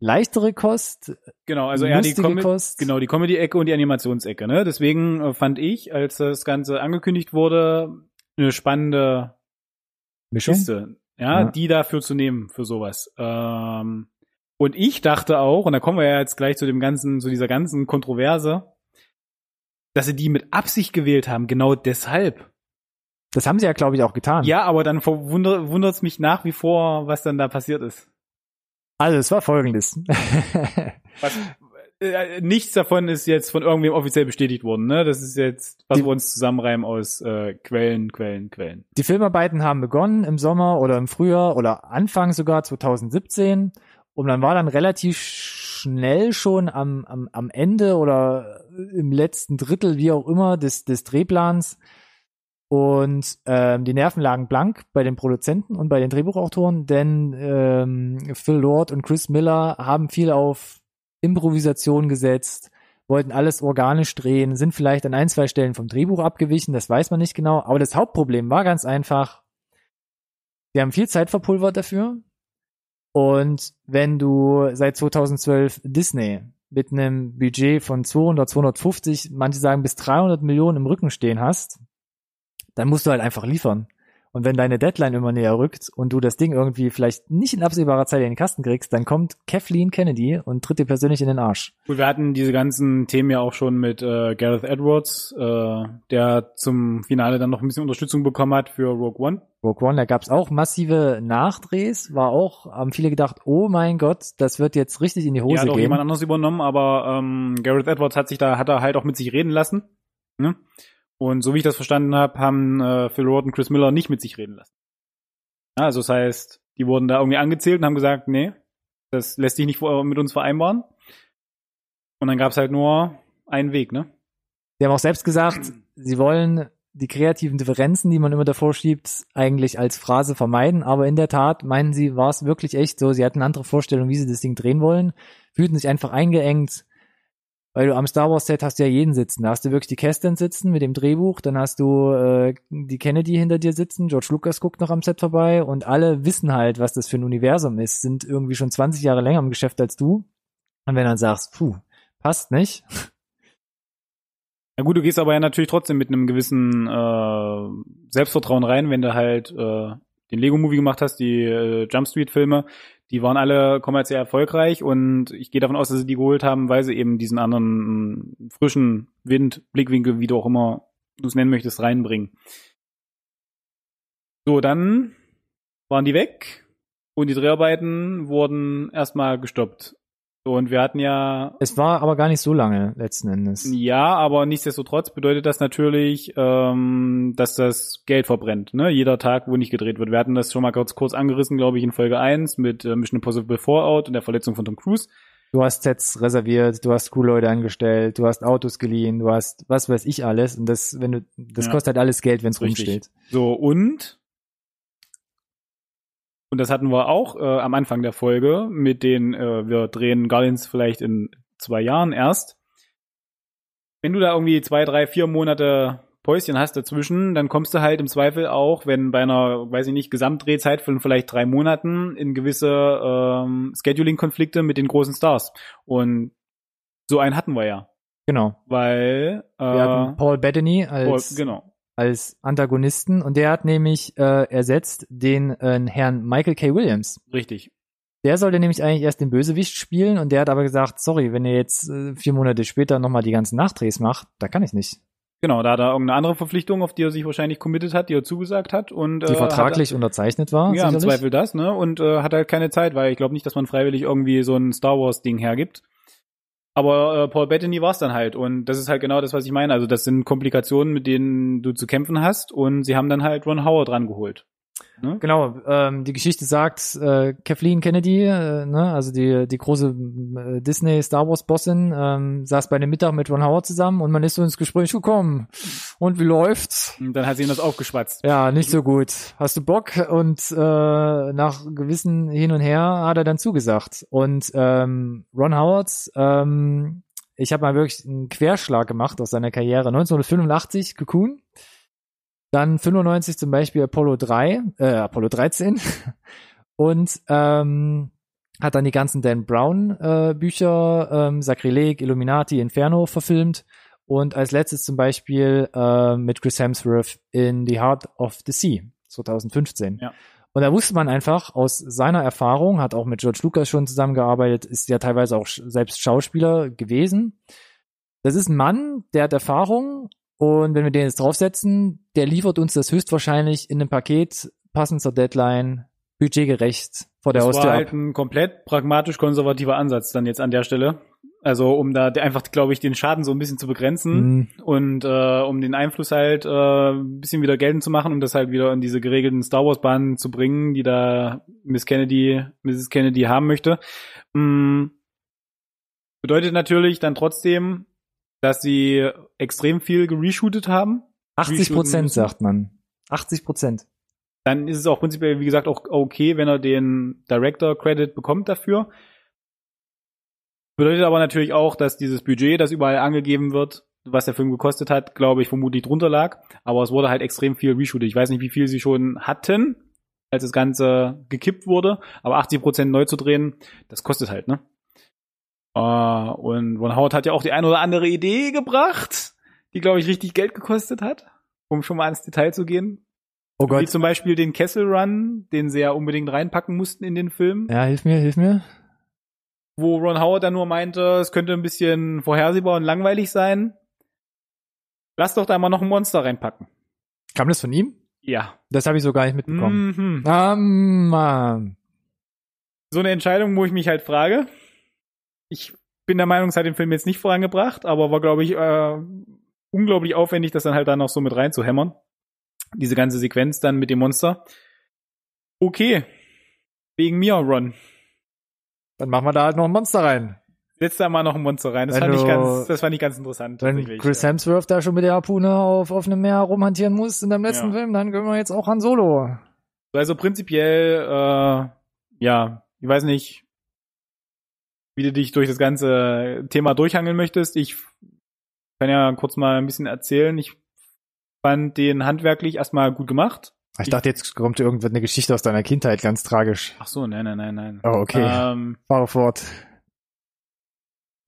leichtere Kost, genau, also eher die, lustige Com Kost. genau, die Comedy-Ecke und die Animationsecke. Ne? Deswegen äh, fand ich, als das Ganze angekündigt wurde, eine spannende Mischung. Kiste, ja, Ja. die dafür zu nehmen für sowas. Ähm, und ich dachte auch, und da kommen wir ja jetzt gleich zu dem ganzen, zu dieser ganzen Kontroverse, dass sie die mit Absicht gewählt haben, genau deshalb. Das haben sie ja, glaube ich, auch getan. Ja, aber dann wundert es mich nach wie vor, was dann da passiert ist. Also es war folgendes. Was, äh, nichts davon ist jetzt von irgendwem offiziell bestätigt worden, ne? Das ist jetzt, was Die- wir uns zusammenreimen aus äh, Quellen, Quellen, Quellen. Die Filmarbeiten haben begonnen im Sommer oder im Frühjahr oder Anfang sogar 2017 und man war dann relativ schnell schon am, am, am Ende oder im letzten Drittel, wie auch immer, des, des Drehplans und ähm, die Nerven lagen blank bei den Produzenten und bei den Drehbuchautoren, denn ähm, Phil Lord und Chris Miller haben viel auf Improvisation gesetzt, wollten alles organisch drehen, sind vielleicht an ein, zwei Stellen vom Drehbuch abgewichen, das weiß man nicht genau. Aber das Hauptproblem war ganz einfach, wir haben viel Zeit verpulvert dafür. Und wenn du seit 2012 Disney mit einem Budget von 200, 250, manche sagen bis 300 Millionen im Rücken stehen hast, dann musst du halt einfach liefern. Und wenn deine Deadline immer näher rückt und du das Ding irgendwie vielleicht nicht in absehbarer Zeit in den Kasten kriegst, dann kommt Kathleen Kennedy und tritt dir persönlich in den Arsch. Gut, wir hatten diese ganzen Themen ja auch schon mit äh, Gareth Edwards, äh, der zum Finale dann noch ein bisschen Unterstützung bekommen hat für Rogue One. Rogue One, da gab's auch massive Nachdrehs, war auch, haben viele gedacht, oh mein Gott, das wird jetzt richtig in die Ja, Hose hat auch gehen. jemand anderes übernommen, aber ähm, Gareth Edwards hat sich da, hat er halt auch mit sich reden lassen. Ne? Und so wie ich das verstanden habe, haben äh, Phil Lord und Chris Miller nicht mit sich reden lassen. Also das heißt, die wurden da irgendwie angezählt und haben gesagt, nee, das lässt sich nicht vor- mit uns vereinbaren. Und dann gab's halt nur einen Weg, ne? Die haben auch selbst gesagt, sie wollen die kreativen Differenzen, die man immer davor schiebt, eigentlich als Phrase vermeiden. Aber in der Tat, meinen sie, war es wirklich echt so. Sie hatten andere Vorstellung, wie sie das Ding drehen wollen, fühlten sich einfach eingeengt. Weil du am Star Wars Set hast ja jeden sitzen. Da hast du wirklich die Kästen sitzen mit dem Drehbuch, dann hast du äh, die Kennedy hinter dir sitzen, George Lucas guckt noch am Set vorbei und alle wissen halt, was das für ein Universum ist, sind irgendwie schon 20 Jahre länger im Geschäft als du. Und wenn dann sagst, puh, passt nicht, Na gut, du gehst aber ja natürlich trotzdem mit einem gewissen äh, Selbstvertrauen rein, wenn du halt äh, den Lego-Movie gemacht hast, die äh, Jump Street-Filme, die waren alle kommerziell erfolgreich und ich gehe davon aus, dass sie die geholt haben, weil sie eben diesen anderen mh, frischen Wind, Blickwinkel, wie du auch immer du es nennen möchtest, reinbringen. So, dann waren die weg und die Dreharbeiten wurden erstmal gestoppt. Und wir hatten ja es war aber gar nicht so lange letzten Endes. ja, aber nichtsdestotrotz bedeutet das natürlich, ähm, dass das Geld verbrennt, ne? Jeder Tag, wo nicht gedreht wird. Wir hatten das schon mal kurz, kurz angerissen, glaube ich, in Folge 1 mit äh, Mission Impossible Fallout und der Verletzung von Tom Cruise. Du hast Sets reserviert, du hast Crewleute angestellt, du hast Autos geliehen, du hast was weiß ich alles und das, wenn du, das Ja. kostet halt alles Geld, wenn es rumsteht. So, und und das hatten wir auch äh, am Anfang der Folge mit den, äh, wir drehen Guardians vielleicht in zwei Jahren erst. Wenn du da irgendwie zwei, drei, vier Monate Päuschen hast dazwischen, dann kommst du halt im Zweifel auch, wenn bei einer, weiß ich nicht, Gesamtdrehzeit von vielleicht drei Monaten in gewisse ähm, Scheduling-Konflikte mit den großen Stars. Und so einen hatten wir ja. Genau. Weil äh, Wir hatten Paul Bettany Paul, als, genau. Als Antagonisten und der hat nämlich äh, ersetzt den äh, Herrn Michael K. Williams. Richtig. Der sollte nämlich eigentlich erst den Bösewicht spielen und der hat aber gesagt, sorry, wenn ihr jetzt äh, vier Monate später nochmal die ganzen Nachdrehs macht, da kann ich nicht. Genau, da hat er irgendeine andere Verpflichtung, auf die er sich wahrscheinlich committed hat, die er zugesagt hat und Die äh, vertraglich unterzeichnet war. hat, ja im sicherlich. Zweifel das, ne? Und äh, hat halt keine Zeit, weil ich glaube nicht, dass man freiwillig irgendwie so ein Star Wars Ding hergibt. Aber äh, Paul Bettany war es dann halt und das ist halt genau das, was ich meine. Also das sind Komplikationen, mit denen du zu kämpfen hast und sie haben dann halt Ron Howard rangeholt. Ne? Genau, ähm, die Geschichte sagt, äh, Kathleen Kennedy, äh, ne, also die, die große äh, Disney Star Wars Bossin, ähm, saß bei einem Mittag mit Ron Howard zusammen und man ist so ins Gespräch gekommen. Und wie läuft's? Und dann hat sie ihm das aufgeschwatzt. Ja, nicht so gut. Hast du Bock? Und äh, nach gewissen Hin und Her hat er dann zugesagt. Und ähm, Ron Howard, ähm, ich habe mal wirklich einen Querschlag gemacht aus seiner Karriere. 1985 Cocoon, dann 95 zum Beispiel Apollo 3, äh, Apollo 13 und ähm, hat dann die ganzen Dan Brown äh, Bücher, ähm, Sakrileg, Illuminati, Inferno verfilmt und als letztes zum Beispiel äh, mit Chris Hemsworth in The Heart of the Sea 2015. Ja. Und da wusste man einfach aus seiner Erfahrung, hat auch mit George Lucas schon zusammengearbeitet, ist ja teilweise auch selbst Schauspieler gewesen. Das ist ein Mann, der hat Erfahrung und wenn wir den jetzt draufsetzen, der liefert uns das höchstwahrscheinlich in einem Paket passend zur Deadline, budgetgerecht vor der Das Haustür war ab. halt ein komplett pragmatisch konservativer Ansatz dann jetzt an der Stelle. Also um da einfach, glaube ich, den Schaden so ein bisschen zu begrenzen. Mhm. und äh, um den Einfluss halt äh, ein bisschen wieder geltend zu machen, um das halt wieder in diese geregelten Star Wars Bahnen zu bringen, die da Miss Kennedy, Mrs. Kennedy haben möchte. Mm, bedeutet natürlich dann trotzdem, dass sie extrem viel gereshootet haben. 80 reshooten Prozent, sagt man. 80 Prozent. Dann ist es auch prinzipiell, wie gesagt, auch okay, wenn er den Director Credit bekommt dafür. Bedeutet aber natürlich auch, dass dieses Budget, das überall angegeben wird, was der Film gekostet hat, glaube ich, vermutlich drunter lag. Aber es wurde halt extrem viel reshootet. Ich weiß nicht, wie viel sie schon hatten, als das Ganze gekippt wurde. Aber 80 Prozent neu zu drehen, das kostet halt, ne? Äh, und Ron Howard hat ja auch die eine oder andere Idee gebracht, die, glaube ich, richtig Geld gekostet hat, um schon mal ins Detail zu gehen. Oh Wie Gott. zum Beispiel den Kessel Run, den sie ja unbedingt reinpacken mussten in den Film, Ja, hilf mir, hilf mir. wo Ron Howard dann nur meinte, es könnte ein bisschen vorhersehbar und langweilig sein. Lass doch da mal noch ein Monster reinpacken. Kam das von ihm? Ja. Das habe ich so gar nicht mitbekommen. Mhm. Ah, Mann. So eine Entscheidung, wo ich mich halt frage. Ich bin der Meinung, es hat den Film jetzt nicht vorangebracht, aber war, glaube ich, äh, unglaublich aufwendig, das dann halt dann noch so mit reinzuhämmern. Diese ganze Sequenz dann mit dem Monster. Okay. Wegen mir, Ron. Dann machen wir da halt noch ein Monster rein. Setz da mal noch ein Monster rein. Das Wenn fand ich du- ganz, das fand ich ganz interessant. Wenn Chris ja. Hemsworth da schon mit der Harpune auf offenem Meer rumhantieren muss in deinem letzten Ja. Film, dann können wir jetzt auch Han Solo. Also prinzipiell, äh, ja, ich weiß nicht, wie du dich durch das ganze Thema durchhangeln möchtest. Ich kann ja kurz mal ein bisschen erzählen. Ich fand den handwerklich erstmal gut gemacht. Ich dachte, jetzt kommt irgendeine Geschichte aus deiner Kindheit, ganz tragisch. Ach so, nein, nein, nein, nein. Oh, okay. Ähm, Fahr fort.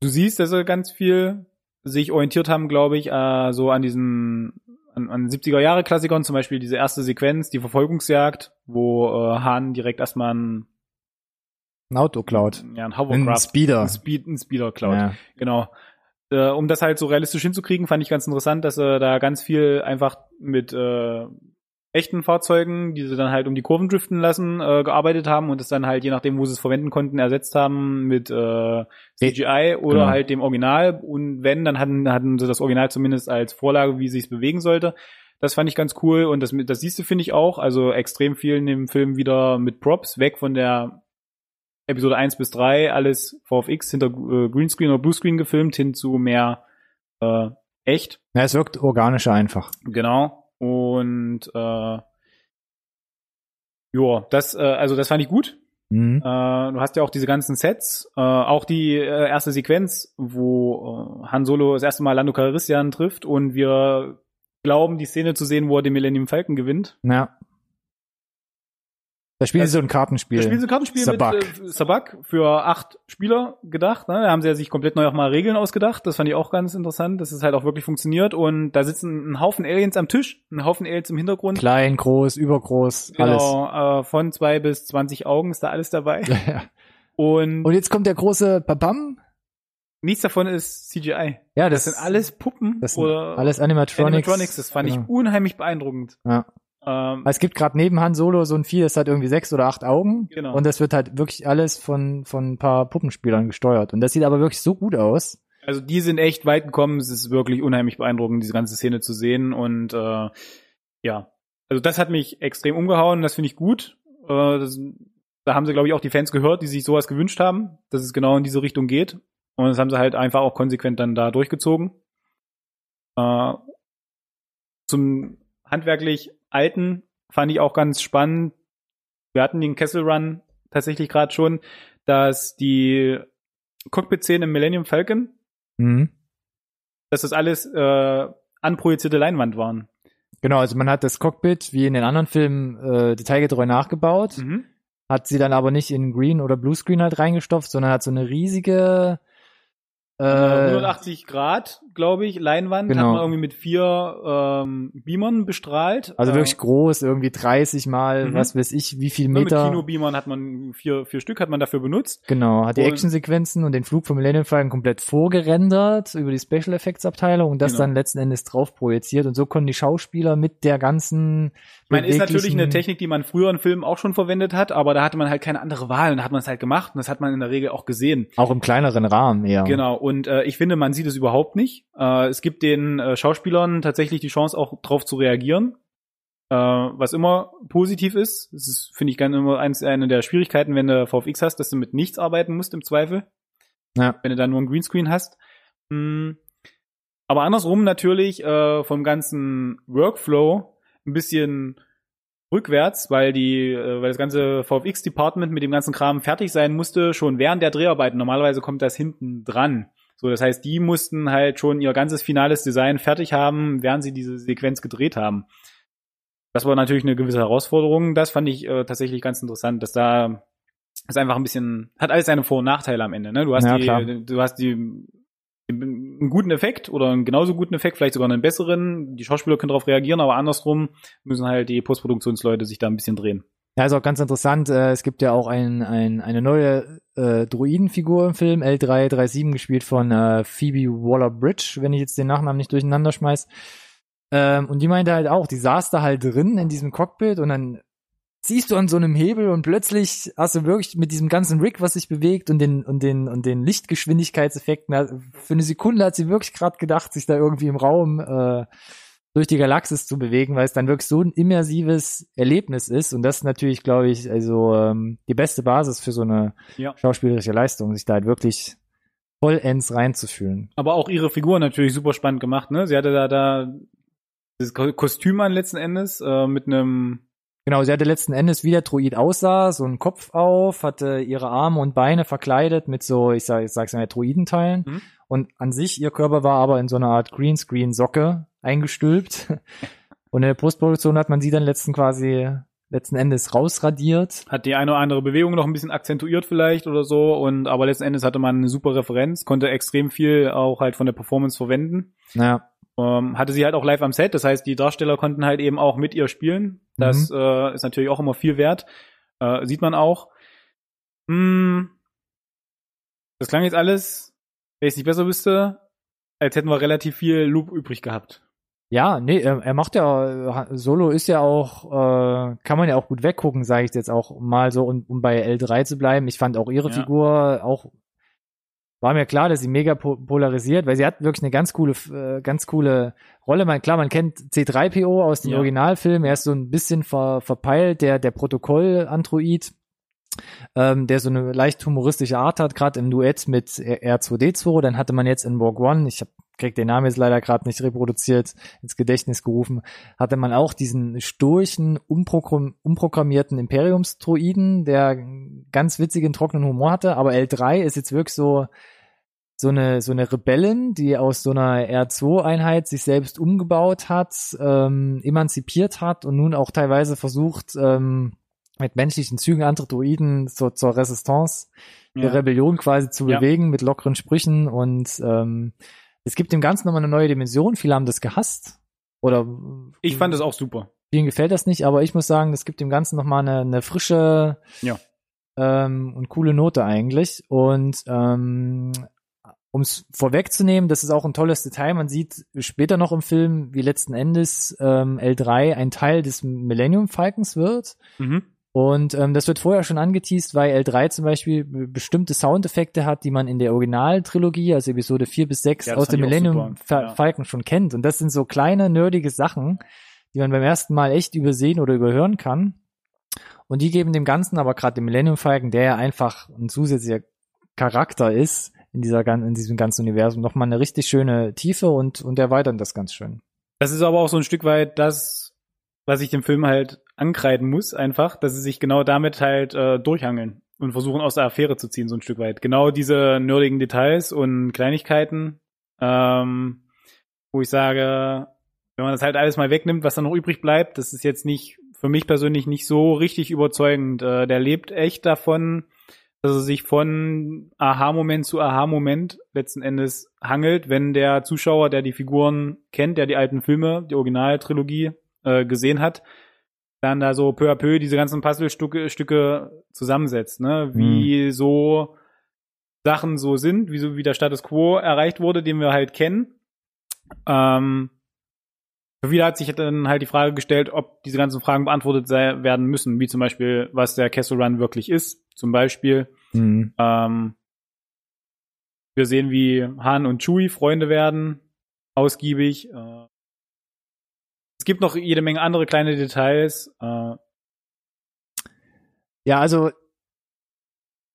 du siehst, dass sie ganz viel sich orientiert haben, glaube ich, äh, so an diesen an, an 70er Jahre Klassikern, zum Beispiel diese erste Sequenz, die Verfolgungsjagd, wo äh, Hahn direkt erstmal ein, Ein Auto klaut. ja, ein Ein Hovercraft, Speeder. ein, Speed, ein Speeder klaut. Ja. Genau. Äh, um das halt so realistisch hinzukriegen, fand ich ganz interessant, dass er da ganz viel einfach mit äh, echten Fahrzeugen, die sie dann halt um die Kurven driften lassen, äh, gearbeitet haben und es dann halt, je nachdem, wo sie es verwenden konnten, ersetzt haben mit äh, CGI oder Genau. halt dem Original. Und wenn, dann hatten, hatten sie das Original zumindest als Vorlage, wie sich bewegen sollte. Das fand ich ganz cool und das, das siehst du, finde ich auch. Also extrem viel in dem Film wieder mit Props, weg von der Episode 1 bis 3, alles VFX hinter äh, Greenscreen oder Bluescreen gefilmt, hin zu mehr äh, echt. ja, es wirkt organischer einfach. Genau. Und äh, ja, das, äh, also das fand ich gut. Mhm. Äh, du hast ja auch diese ganzen Sets, äh, auch die äh, erste Sequenz, wo äh, Han Solo das erste Mal Lando Calrissian trifft und wir glauben, die Szene zu sehen, wo er den Millennium Falcon gewinnt. Ja. Da spielen Das- sie so ein Kartenspiel. Da spielen sie ein Kartenspiel Sabak. mit äh, Sabak für acht Spieler gedacht. Ne? Da haben sie ja sich komplett neu auch mal Regeln ausgedacht. Das fand ich auch ganz interessant, dass es halt auch wirklich funktioniert. Und da sitzen ein Haufen Aliens am Tisch, ein Haufen Aliens im Hintergrund. Klein, groß, übergroß, Genau, äh, von zwei bis zwanzig Augen ist da alles dabei. alles. Ja. Und, Und jetzt kommt der große Babam. nichts davon ist CGI. Ja, Das das, sind alles Puppen das sind oder alles Animatronics. Animatronics. Das fand Genau. ich unheimlich beeindruckend. Ja. Ähm, Es gibt gerade neben Han Solo so ein Vieh, das hat irgendwie sechs oder acht Augen. Genau. Und das wird halt wirklich alles von, von ein paar Puppenspielern gesteuert. Und das sieht aber wirklich so gut aus. Also die sind echt weit gekommen. Es ist wirklich unheimlich beeindruckend, diese ganze Szene zu sehen. Und äh, ja, also das hat mich extrem umgehauen. Das finde ich gut. Äh, das, da haben sie, glaube ich, auch die Fans gehört, die sich sowas gewünscht haben, dass es genau in diese Richtung geht. Und das haben sie halt einfach auch konsequent dann da durchgezogen. Äh, zum handwerklich alten fand ich auch ganz spannend. Wir hatten den Kessel Run tatsächlich gerade schon, dass die Cockpit-Szenen im Millennium Falcon Mhm. dass das alles äh, anprojizierte Leinwand waren. Genau, also man hat das Cockpit wie in den anderen Filmen äh, detailgetreu nachgebaut, Mhm. hat sie dann aber nicht in Green oder Bluescreen halt reingestopft, sondern hat so eine riesige äh, 180 Grad, glaube ich, Leinwand Genau. hat man irgendwie mit vier ähm, Beamern bestrahlt. also Äh, wirklich groß, irgendwie 30 mal, Mhm. was weiß ich, wie viel Meter. Mit Kinobeamern hat man vier, vier Stück hat man dafür benutzt. Genau, hat die Actionsequenzen und den Flug vom Millennium Falcon komplett vorgerendert über die Special Effects Abteilung und das Genau. dann letzten Endes drauf projiziert und so konnten die Schauspieler mit der ganzen Ich meine, ist natürlich eine Technik, die man früher in Filmen auch schon verwendet hat, aber da hatte man halt keine andere Wahl und da hat man es halt gemacht und das hat man in der Regel auch gesehen. auch im kleineren Rahmen eher. Genau, und äh, ich finde, man sieht es überhaupt nicht. Äh, es gibt den äh, Schauspielern tatsächlich die Chance, auch drauf zu reagieren. Äh, was immer positiv ist. Das ist, finde ich, ganz immer eins, eine der Schwierigkeiten, wenn du VFX hast, dass du mit nichts arbeiten musst im Zweifel. Ja. Wenn du dann nur ein Greenscreen hast. Hm. Aber andersrum natürlich äh, vom ganzen Workflow ein bisschen rückwärts, weil die, äh, weil das ganze VFX-Department mit dem ganzen Kram fertig sein musste, schon während der Dreharbeiten. Normalerweise kommt das hinten dran. So, das heißt, die mussten halt schon ihr ganzes finales Design fertig haben, während sie diese Sequenz gedreht haben. Das war natürlich eine gewisse Herausforderung. Das fand ich äh, tatsächlich ganz interessant, dass da ist einfach ein bisschen, hat alles seine Vor- und Nachteile am Ende. Ne? Du hast Ja, die, klar. du hast die einen guten Effekt oder einen genauso guten Effekt, vielleicht sogar einen besseren. Die Schauspieler können darauf reagieren, aber andersrum müssen halt die Postproduktionsleute sich da ein bisschen drehen. Ja, ist auch ganz interessant. Äh, es gibt ja auch ein, ein, eine neue äh, Druidenfigur im Film, L337, gespielt von äh, Phoebe Waller-Bridge, wenn ich jetzt den Nachnamen nicht durcheinander schmeiß. Ähm, und die meinte halt auch, die saß da halt drin in diesem Cockpit und dann ziehst du an so einem Hebel und plötzlich hast du wirklich mit diesem ganzen Rig, was sich bewegt und den und den und den Lichtgeschwindigkeitseffekten, also für eine Sekunde hat sie wirklich gerade gedacht, sich da irgendwie im Raum äh, durch die Galaxis zu bewegen, weil es dann wirklich so ein immersives Erlebnis ist und das ist natürlich, glaube ich, also ähm, die beste Basis für so eine Ja. schauspielerische Leistung, sich da halt wirklich vollends reinzufühlen. Aber auch ihre Figur natürlich super spannend gemacht, ne? Sie hatte da, da das Ko- Kostüm an letzten Endes, äh, mit einem, Genau, sie hatte letzten Endes, wie der Druid aussah, so einen Kopf auf, hatte ihre Arme und Beine verkleidet mit so, ich sag, ich sag's mal, Druidenteilen. Mhm. Und an sich, ihr Körper war aber in so einer Art Greenscreen-Socke eingestülpt. Und in der Postproduktion hat man sie dann letzten quasi, letzten Endes rausradiert. hat die eine oder andere Bewegung noch ein bisschen akzentuiert vielleicht oder so und aber letzten Endes hatte man eine super Referenz, konnte extrem viel auch halt von der Performance verwenden. Ja, Ähm, hatte sie halt auch live am Set, das heißt, die Darsteller konnten halt eben auch mit ihr spielen. Das äh, ist natürlich auch immer viel wert. Äh, sieht man auch. Hm, das klang jetzt alles, wenn ich es nicht besser wüsste, als hätten wir relativ viel Loop übrig gehabt. Ja, nee, er, macht ja, Solo ist ja auch, äh, kann man ja auch gut weggucken, sage ich jetzt auch mal so, um, um bei L3 zu bleiben. Ich fand auch ihre Ja. Figur auch, war mir klar, dass sie mega po polarisiert, weil sie hat wirklich eine ganz coole, äh, ganz coole Rolle. Man, klar, man kennt C3PO aus dem Ja. Originalfilm, er ist so ein bisschen ver, verpeilt, der, der Protokoll-Android. Ähm, der so eine leicht humoristische Art hat, gerade im Duett mit R2D2. Dann hatte man jetzt in Borg One, ich hab, krieg den Namen jetzt leider gerade nicht reproduziert, ins Gedächtnis gerufen, hatte man auch diesen sturchen, umprogramm umprogrammierten Imperiumsdroiden, der ganz witzigen, trockenen Humor hatte. Aber L3 ist jetzt wirklich so so eine so eine Rebellin, die aus so einer R2-Einheit sich selbst umgebaut hat, ähm, emanzipiert hat und nun auch teilweise versucht, ähm, mit menschlichen Zügen andere Druiden zur, zur Resistance der Rebellion quasi zu Ja. bewegen mit lockeren Sprüchen und ähm, es gibt dem Ganzen nochmal eine neue Dimension. Viele haben das gehasst oder Ich fand es auch super. vielen gefällt das nicht, aber ich muss sagen, das gibt dem Ganzen nochmal eine, eine frische Ja. ähm, und coole Note eigentlich. Und ähm, um es vorwegzunehmen, das ist auch ein tolles Detail. Man sieht später noch im Film, wie letzten Endes ähm, L3 ein Teil des Millennium Falcons wird. Mhm. Und ähm, das wird vorher schon angeteased, weil L3 zum Beispiel be- bestimmte Soundeffekte hat, die man in der Originaltrilogie, also Episode 4 bis 6 Ja, aus dem Millennium Ja. Falcon schon kennt. Und das sind so kleine, nerdige Sachen, die man beim ersten Mal echt übersehen oder überhören kann. Und die geben dem Ganzen aber gerade dem Millennium Falcon, der ja einfach ein zusätzlicher Charakter ist in dieser in diesem ganzen Universum, nochmal eine richtig schöne Tiefe und, und erweitern das ganz schön. Das ist aber auch so ein Stück weit das, was ich dem Film halt ankreiden muss, einfach, dass sie sich genau damit halt äh, durchhangeln und versuchen aus der Affäre zu ziehen, so ein Stück weit. Genau diese nerdigen Details und Kleinigkeiten, ähm, wo ich sage, wenn man das halt alles mal wegnimmt, was dann noch übrig bleibt, das ist jetzt nicht, für mich persönlich nicht so richtig überzeugend. Äh, der lebt echt davon, dass er sich von Aha-Moment zu Aha-Moment letzten Endes hangelt, wenn der Zuschauer, der die Figuren kennt, der die alten Filme, die Originaltrilogie äh, gesehen hat, dann da so peu à peu diese ganzen Puzzlestücke Stücke zusammensetzt, ne? Wie so Sachen so sind, wie so wie der Status quo erreicht wurde, den wir halt kennen. Ähm, viele hat sich dann halt die Frage gestellt, ob diese ganzen Fragen beantwortet sei, werden müssen, wie zum Beispiel, was der Castle Run wirklich ist. Zum Beispiel, Mhm. ähm, wir sehen, wie Han und Chewie Freunde werden, ausgiebig. Äh, es gibt noch jede Menge andere kleine Details. Äh, Ja, also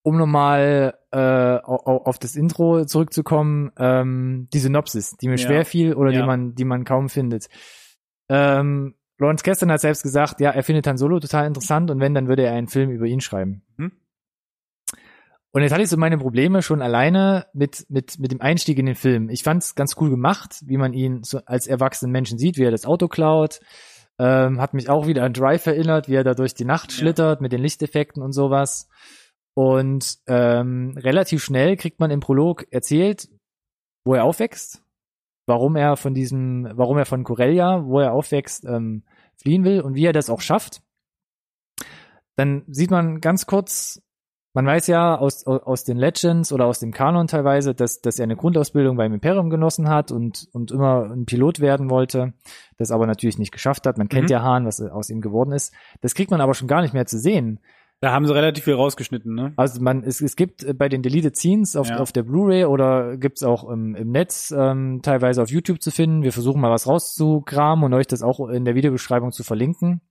um nochmal äh, au- au- auf das Intro zurückzukommen, ähm, die Synopsis, die mir Ja. schwer fiel oder Ja. die man, die man kaum findet. Ähm, Lawrence Kasdan hat selbst gesagt, ja, er findet Han Solo total interessant und wenn, dann würde er einen Film über ihn schreiben. Mhm. Und jetzt hatte ich so meine Probleme schon alleine mit, mit, mit dem Einstieg in den Film. Ich fand es ganz cool gemacht, wie man ihn so als erwachsenen Menschen sieht, wie er das Auto klaut. Ähm, hat mich auch wieder an Drive erinnert, wie er da durch die Nacht Ja. schlittert mit den Lichteffekten und sowas. Und ähm, relativ schnell kriegt man im Prolog erzählt, wo er aufwächst, warum er von diesem, warum er von Corellia, wo er aufwächst, ähm, fliehen will und wie er das auch schafft. Dann sieht man ganz kurz, man weiß ja aus, aus den Legends oder aus dem Kanon teilweise, dass, dass er eine Grundausbildung beim Imperium genossen hat und, und immer ein Pilot werden wollte, das aber natürlich nicht geschafft hat. Man kennt Mhm. ja Hahn, was aus ihm geworden ist. Das kriegt man aber schon gar nicht mehr zu sehen. da haben sie relativ viel rausgeschnitten, ne? Also man, es, es gibt äh, bei den Deleted Scenes auf, Ja. auf der Blu-ray oder gibt's auch im, im Netz ähm, teilweise auf YouTube zu finden. Wir versuchen mal was rauszukramen und euch das auch in der Videobeschreibung zu verlinken.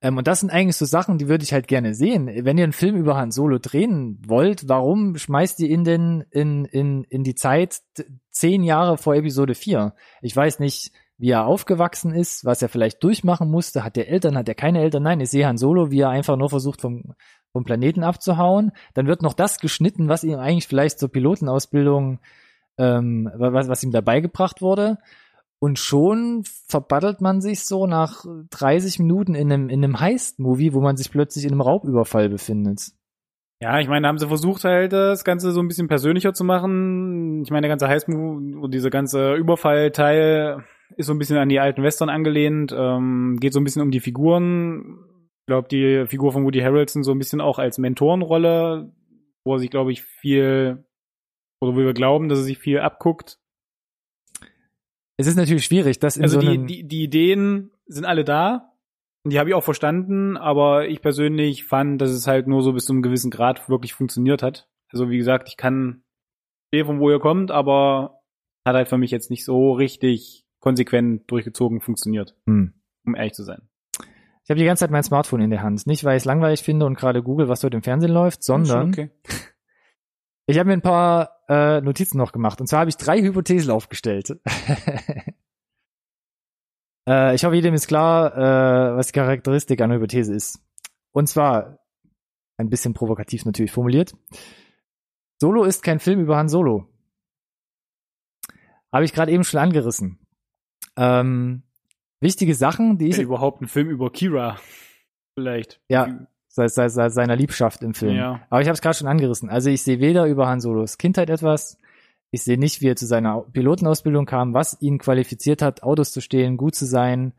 Ähm, und das sind eigentlich so Sachen, die würde ich halt gerne sehen. Wenn ihr einen Film über Han Solo drehen wollt, warum schmeißt ihr ihn denn in, in, in die Zeit zehn Jahre vor Episode 4? Ich weiß nicht, wie er aufgewachsen ist, was er vielleicht durchmachen musste. Hat er Eltern, hat er keine Eltern? Nein, ich sehe Han Solo, wie er einfach nur versucht, vom, vom Planeten abzuhauen. Dann wird noch das geschnitten, was ihm eigentlich vielleicht zur Pilotenausbildung, ähm, was, was ihm dabei gebracht wurde. Und schon verbattelt man sich so nach 30 Minuten in einem, in einem Heist-Movie, wo man sich plötzlich in einem Raubüberfall befindet. Ja, ich meine, da haben sie versucht halt das Ganze so ein bisschen persönlicher zu machen. Ich meine, der ganze Heist-Movie und dieser ganze Überfallteil ist so ein bisschen an die alten Western angelehnt, ähm, geht so ein bisschen um die Figuren. Ich glaube, die Figur von Woody Harrelson so ein bisschen auch als Mentorenrolle, wo er sich, glaube ich, viel, oder wo wir glauben, dass er sich viel abguckt es ist natürlich schwierig, dass in also so die, die, die Ideen sind alle da. Und die habe ich auch verstanden, aber ich persönlich fand, dass es halt nur so bis zu einem gewissen Grad wirklich funktioniert hat. Also wie gesagt, ich kann sehen, von wo ihr kommt, aber hat halt für mich jetzt nicht so richtig konsequent durchgezogen funktioniert, hm. um ehrlich zu sein. Ich habe die ganze Zeit mein Smartphone in der Hand. Nicht, weil ich es langweilig finde und gerade google, was dort im Fernsehen läuft, sondern Okay. ich habe mir ein paar äh, Notizen noch gemacht. Und zwar habe ich drei Hypothesen aufgestellt. äh, ich hoffe, jedem ist klar, äh, was die Charakteristik einer Hypothese ist. Und zwar, ein bisschen provokativ natürlich formuliert, Solo ist kein Film über Han Solo. Habe ich gerade eben schon angerissen. Ähm, wichtige Sachen, die ich... Ist überhaupt ein Film über Kira? Vielleicht. Ja, sei, sei, sei, seiner Liebschaft im Film. Ja. Aber ich habe es gerade schon angerissen. Also ich sehe weder über Han Solos Kindheit etwas, ich sehe nicht, wie er zu seiner Pilotenausbildung kam, was ihn qualifiziert hat, Autos zu stehlen, gut zu sein,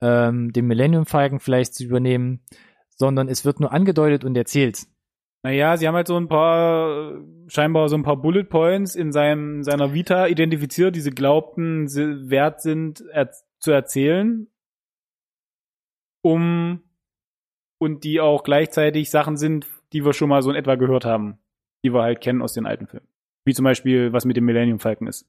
ähm, den Millennium Falcon vielleicht zu übernehmen, sondern es wird nur angedeutet und erzählt. Naja, sie haben halt so ein paar, scheinbar so ein paar Bullet Points in seinem, seiner Vita identifiziert, die sie glaubten, sie wert sind er, zu erzählen, um, und die auch gleichzeitig Sachen sind, die wir schon mal so in etwa gehört haben, die wir halt kennen aus den alten Filmen. Wie zum Beispiel, was mit dem Millennium Falcon ist.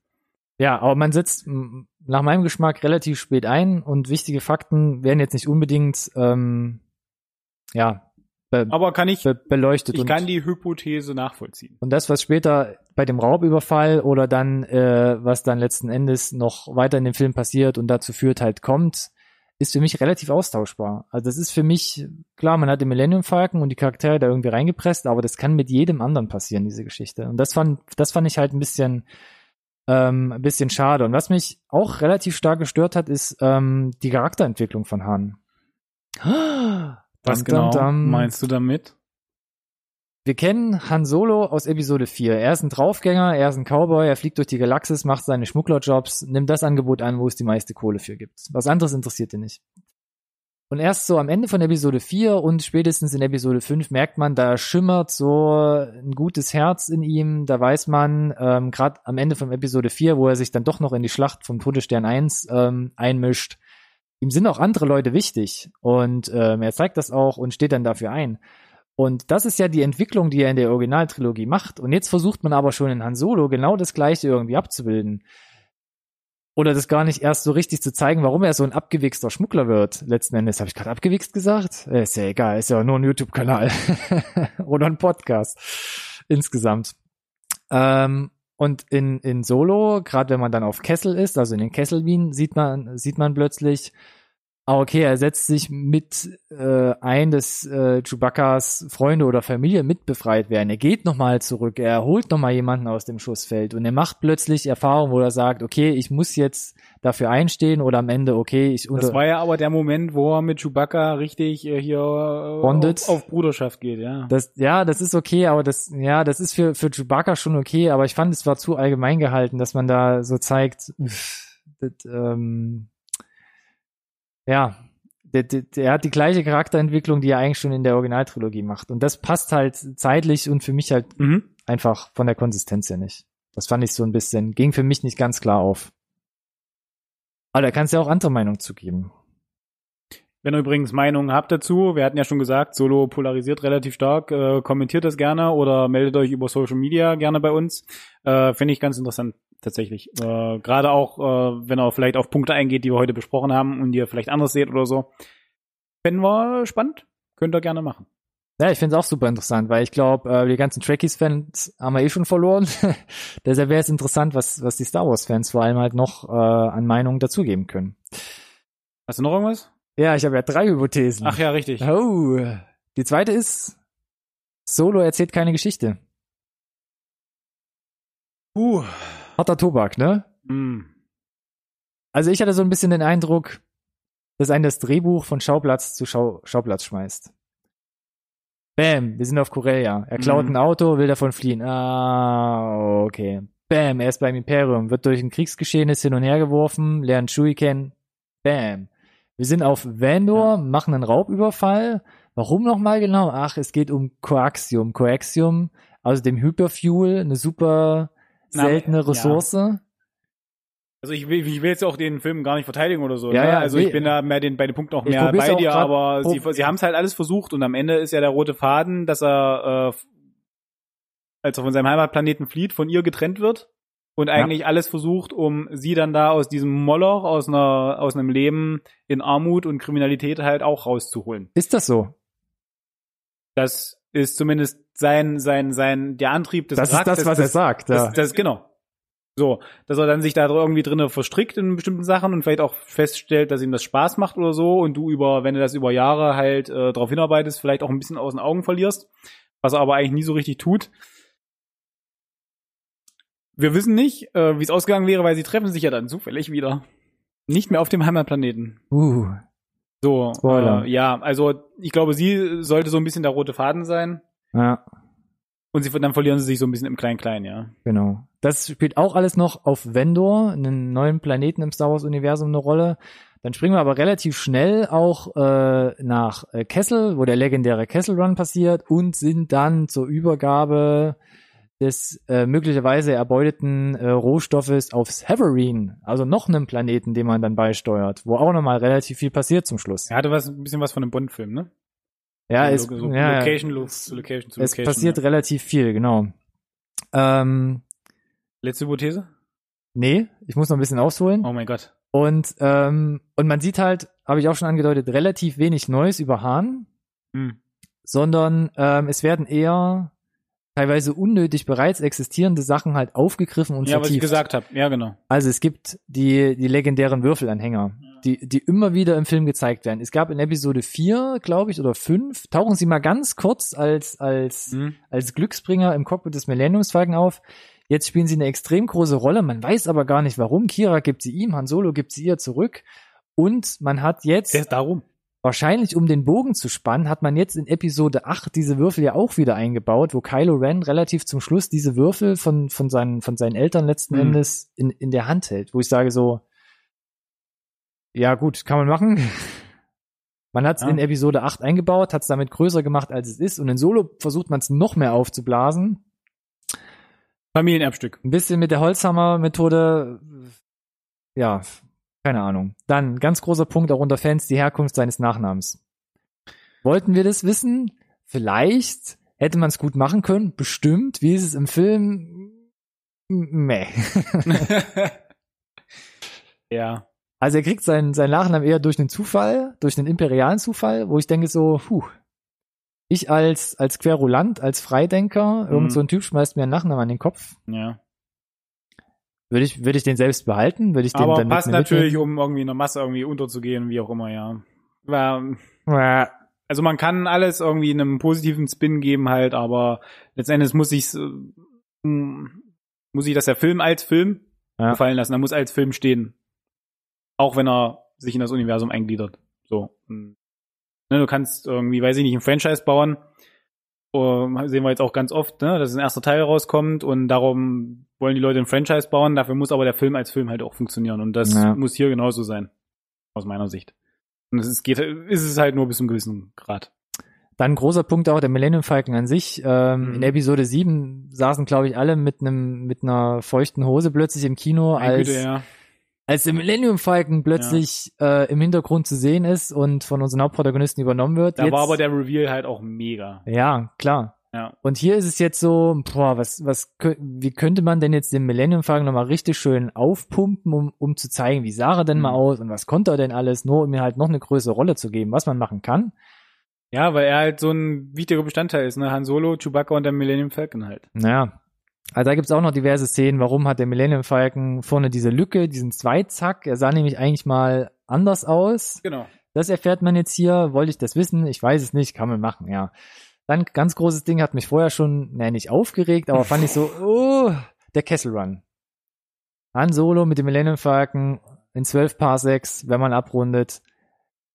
Ja, aber man setzt nach meinem Geschmack relativ spät ein und wichtige Fakten werden jetzt nicht unbedingt ähm, ja be Aber kann ich, be beleuchtet. ich und kann die Hypothese nachvollziehen. Und das, was später bei dem Raubüberfall oder dann, äh, was dann letzten Endes noch weiter in dem Film passiert und dazu führt, halt kommt, ist für mich relativ austauschbar. Also das ist für mich, klar, man hat den Millennium Falcon und die Charaktere da irgendwie reingepresst, aber das kann mit jedem anderen passieren, diese Geschichte. Und das fand, das fand ich halt ein bisschen, ähm, ein bisschen schade. Und was mich auch relativ stark gestört hat, ist ähm, die Charakterentwicklung von Han. Was genau dam, dam. meinst du damit? Wir kennen Han Solo aus Episode 4. Er ist ein Draufgänger, er ist ein Cowboy, er fliegt durch die Galaxis, macht seine Schmugglerjobs, nimmt das Angebot an, wo es die meiste Kohle für gibt. Was anderes interessiert ihn nicht. Und erst so am Ende von Episode 4 und spätestens in Episode 5 merkt man, da schimmert so ein gutes Herz in ihm. Da weiß man, ähm, gerade am Ende von Episode 4, wo er sich dann doch noch in die Schlacht vom Todesstern 1 ähm, einmischt, ihm sind auch andere Leute wichtig. Und ähm, er zeigt das auch und steht dann dafür ein. Und das ist ja die Entwicklung, die er in der Originaltrilogie macht. Und jetzt versucht man aber schon in Han Solo genau das Gleiche irgendwie abzubilden. Oder das gar nicht erst so richtig zu zeigen, warum er so ein abgewichster Schmuggler wird. Letzten Endes habe ich gerade abgewichst gesagt. Äh, Ist ja egal, ist ja nur ein YouTube-Kanal oder ein Podcast insgesamt. Ähm, und in, in Solo, gerade wenn man dann auf Kessel ist, also in den Kesselwien, sieht man, sieht man plötzlich, ah, okay, er setzt sich mit äh, ein, dass äh, Chewbacca's Freunde oder Familie mit befreit werden. Er geht nochmal zurück, er holt nochmal jemanden aus dem Schussfeld und er macht plötzlich Erfahrungen, wo er sagt, okay, ich muss jetzt dafür einstehen oder am Ende, okay, ich unter Das war ja aber der Moment, wo er mit Chewbacca richtig äh, hier äh, Bondet. auf, auf Bruderschaft geht, ja. Das, ja, das ist okay, aber das, ja, das ist für, für Chewbacca schon okay, aber ich fand, es war zu allgemein gehalten, dass man da so zeigt, pff, das, ähm, ja, der, der, der hat die gleiche Charakterentwicklung, die er eigentlich schon in der Originaltrilogie macht. Und das passt halt zeitlich und für mich halt Mhm. einfach von der Konsistenz her nicht. Das fand ich so ein bisschen, ging für mich nicht ganz klar auf. Aber da kannst du ja auch andere Meinung zugeben. Wenn ihr übrigens Meinungen habt dazu, wir hatten ja schon gesagt, Solo polarisiert relativ stark, äh, kommentiert das gerne oder meldet euch über Social Media gerne bei uns. Äh, Finde ich ganz interessant tatsächlich. Äh, Gerade auch, äh, wenn er vielleicht auf Punkte eingeht, die wir heute besprochen haben und ihr vielleicht anders seht oder so. fänden wir spannend. Könnt ihr gerne machen. Ja, ich finde es auch super interessant, weil ich glaube, äh, die ganzen Trekkies-Fans haben wir eh schon verloren. Deshalb wäre es interessant, was, was die Star Wars-Fans vor allem halt noch äh, an Meinungen dazugeben können. Hast du noch irgendwas? Ja, ich habe ja drei Hypothesen. Ach ja, richtig. Oh, die zweite ist, Solo erzählt keine Geschichte. Uh. Harter Tobak, ne? Mm. Also ich hatte so ein bisschen den Eindruck, dass ein das Drehbuch von Schauplatz zu Schau Schauplatz schmeißt. Bam, wir sind auf Korea. Er klaut Mhm. ein Auto, will davon fliehen. Ah, okay. Bam, er ist beim Imperium, wird durch ein Kriegsgeschehenes hin und her geworfen, lernt Shui kennen. Bam. Wir sind auf Vandor, machen einen Raubüberfall. Warum nochmal genau? Ach, es geht um Coaxium. Coaxium, also dem Hyperfuel, eine super Na, seltene ja. Ressource. Also ich will, ich will jetzt auch den Film gar nicht verteidigen oder so. Ja, ne? ja, also nee. ich bin da mehr den, bei den Punkten auch mehr bei auch dir, aber sie, sie haben es halt alles versucht und am Ende ist ja der rote Faden, dass er, äh, als er von seinem Heimatplaneten flieht, von ihr getrennt wird und eigentlich alles versucht, um sie dann da aus diesem Moloch, aus einer, aus einem Leben in Armut und Kriminalität halt auch rauszuholen. Ist das so? Das ist zumindest sein, sein, sein, der Antrieb des Das ist Charakters, das, was er sagt. Ja. Das, das genau. So, dass er dann sich da irgendwie drinne verstrickt in bestimmten Sachen und vielleicht auch feststellt, dass ihm das Spaß macht oder so und du über, wenn du das über Jahre halt äh, darauf hinarbeitest, vielleicht auch ein bisschen aus den Augen verlierst, was er aber eigentlich nie so richtig tut. Wir wissen nicht, äh, wie es ausgegangen wäre, weil sie treffen sich ja dann zufällig wieder. Nicht mehr auf dem Heimatplaneten. Uh, So, Spoiler. äh, ja, also ich glaube, sie sollte so ein bisschen der rote Faden sein ja, und sie, dann verlieren sie sich so ein bisschen im Klein-Klein, ja. genau. Das spielt auch alles noch auf Vendor, einen neuen Planeten im Star Wars Universum, eine Rolle. Dann springen wir aber relativ schnell auch äh, nach äh, Kessel, wo der legendäre Kessel Run passiert und sind dann zur Übergabe des äh, möglicherweise erbeuteten äh, Rohstoffes auf Severine, also noch einem Planeten, den man dann beisteuert, wo auch nochmal relativ viel passiert zum Schluss. Er hatte was, ein bisschen was von einem Bond-Film, ne? Ja, es, so ja, Location, lo zu Location zu es Location. passiert ja. relativ viel, genau. Ähm, Letzte Hypothese? nee, ich muss noch ein bisschen ausholen. Oh mein Gott. Und, ähm, und man sieht halt, habe ich auch schon angedeutet, relativ wenig Neues über Hahn, Hm. sondern ähm, es werden eher teilweise unnötig bereits existierende Sachen halt aufgegriffen und Ja, was ich vertieft. gesagt habe. Ja, genau. Also es gibt die, die legendären Würfelanhänger, die, die immer wieder im Film gezeigt werden. Es gab in Episode 4, glaube ich, oder 5, tauchen sie mal ganz kurz als, als, Hm. als Glücksbringer im Cockpit des Millenniumsfalken auf. Jetzt spielen sie eine extrem große Rolle. Man weiß aber gar nicht warum. Kira gibt sie ihm, Han Solo gibt sie ihr zurück. Und man hat jetzt, Der ist darum. Wahrscheinlich um den Bogen zu spannen, hat man jetzt in Episode 8 diese Würfel ja auch wieder eingebaut, wo Kylo Ren relativ zum Schluss diese Würfel von, von, seinen, von seinen Eltern letzten Mhm. Endes in, in der Hand hält. Wo ich sage so, ja gut, kann man machen. Man hat es Ja. in Episode 8 eingebaut, hat es damit größer gemacht, als es ist. Und in Solo versucht man es noch mehr aufzublasen. Familienerbstück. Ein bisschen mit der Holzhammer-Methode. Ja, keine Ahnung. Dann ganz großer Punkt auch unter Fans, die Herkunft seines Nachnamens. Wollten wir das wissen? Vielleicht hätte man es gut machen können. Bestimmt. Wie ist es im Film? Meh. ja. Also er kriegt seinen, seinen Nachnamen eher durch einen Zufall, durch einen imperialen Zufall, wo ich denke so, puh, ich als, als Querulant, als Freidenker, irgend Mhm. so ein Typ schmeißt mir einen Nachnamen an den Kopf. Ja. Würde ich, würde ich den selbst behalten? Würde ich den Aber dann passt natürlich, um irgendwie in der Masse irgendwie unterzugehen, wie auch immer, ja. Mitnehmen? also man kann alles irgendwie einem positiven Spin geben halt, aber letztendlich muss ich muss ich das der Film als Film Ja. gefallen lassen. Er muss als Film stehen. Auch wenn er sich in das Universum eingliedert. So. Hm. Ne, du kannst irgendwie, weiß ich nicht, ein Franchise bauen. Um, sehen wir jetzt auch ganz oft, ne, dass ein erster Teil rauskommt und darum wollen die Leute ein Franchise bauen. Dafür muss aber der Film als Film halt auch funktionieren. Und das Ja. muss hier genauso sein. Aus meiner Sicht. Und es ist, geht, ist es halt nur bis zu einem gewissen Grad. Dann großer Punkt auch der Millennium Falcon an sich. Ähm, Mhm. In Episode 7 saßen, glaube ich, alle mit einem mit einer feuchten Hose plötzlich im Kino, als, Güte, ja. Als der Millennium Falcon plötzlich äh, im Hintergrund zu sehen ist und von unseren Hauptprotagonisten übernommen wird. Da Jetzt, war aber der Reveal halt auch mega. ja, klar. Ja. Und hier ist es jetzt so, boah, was, was, wie könnte man denn jetzt den Millennium Falcon nochmal richtig schön aufpumpen, um, um zu zeigen, wie sah er denn mal Mhm. aus und was konnte er denn alles, nur um mir halt noch eine größere Rolle zu geben, was man machen kann. Ja, weil er halt so ein wichtiger Bestandteil ist, ne? Han Solo, Chewbacca und der Millennium Falcon halt. Naja. Also da gibt's auch noch diverse Szenen, warum hat der Millennium Falcon vorne diese Lücke, diesen Zweizack, er sah nämlich eigentlich mal anders aus. Genau. Das erfährt man jetzt hier. Wollte ich das wissen? Ich weiß es nicht. Kann man machen, ja. Dann ganz großes Ding hat mich vorher schon, naja, nicht aufgeregt, aber fand ich so, oh, der Kessel Run. Han Solo mit dem Millennium Falcon in 12 Parsecs, wenn man abrundet.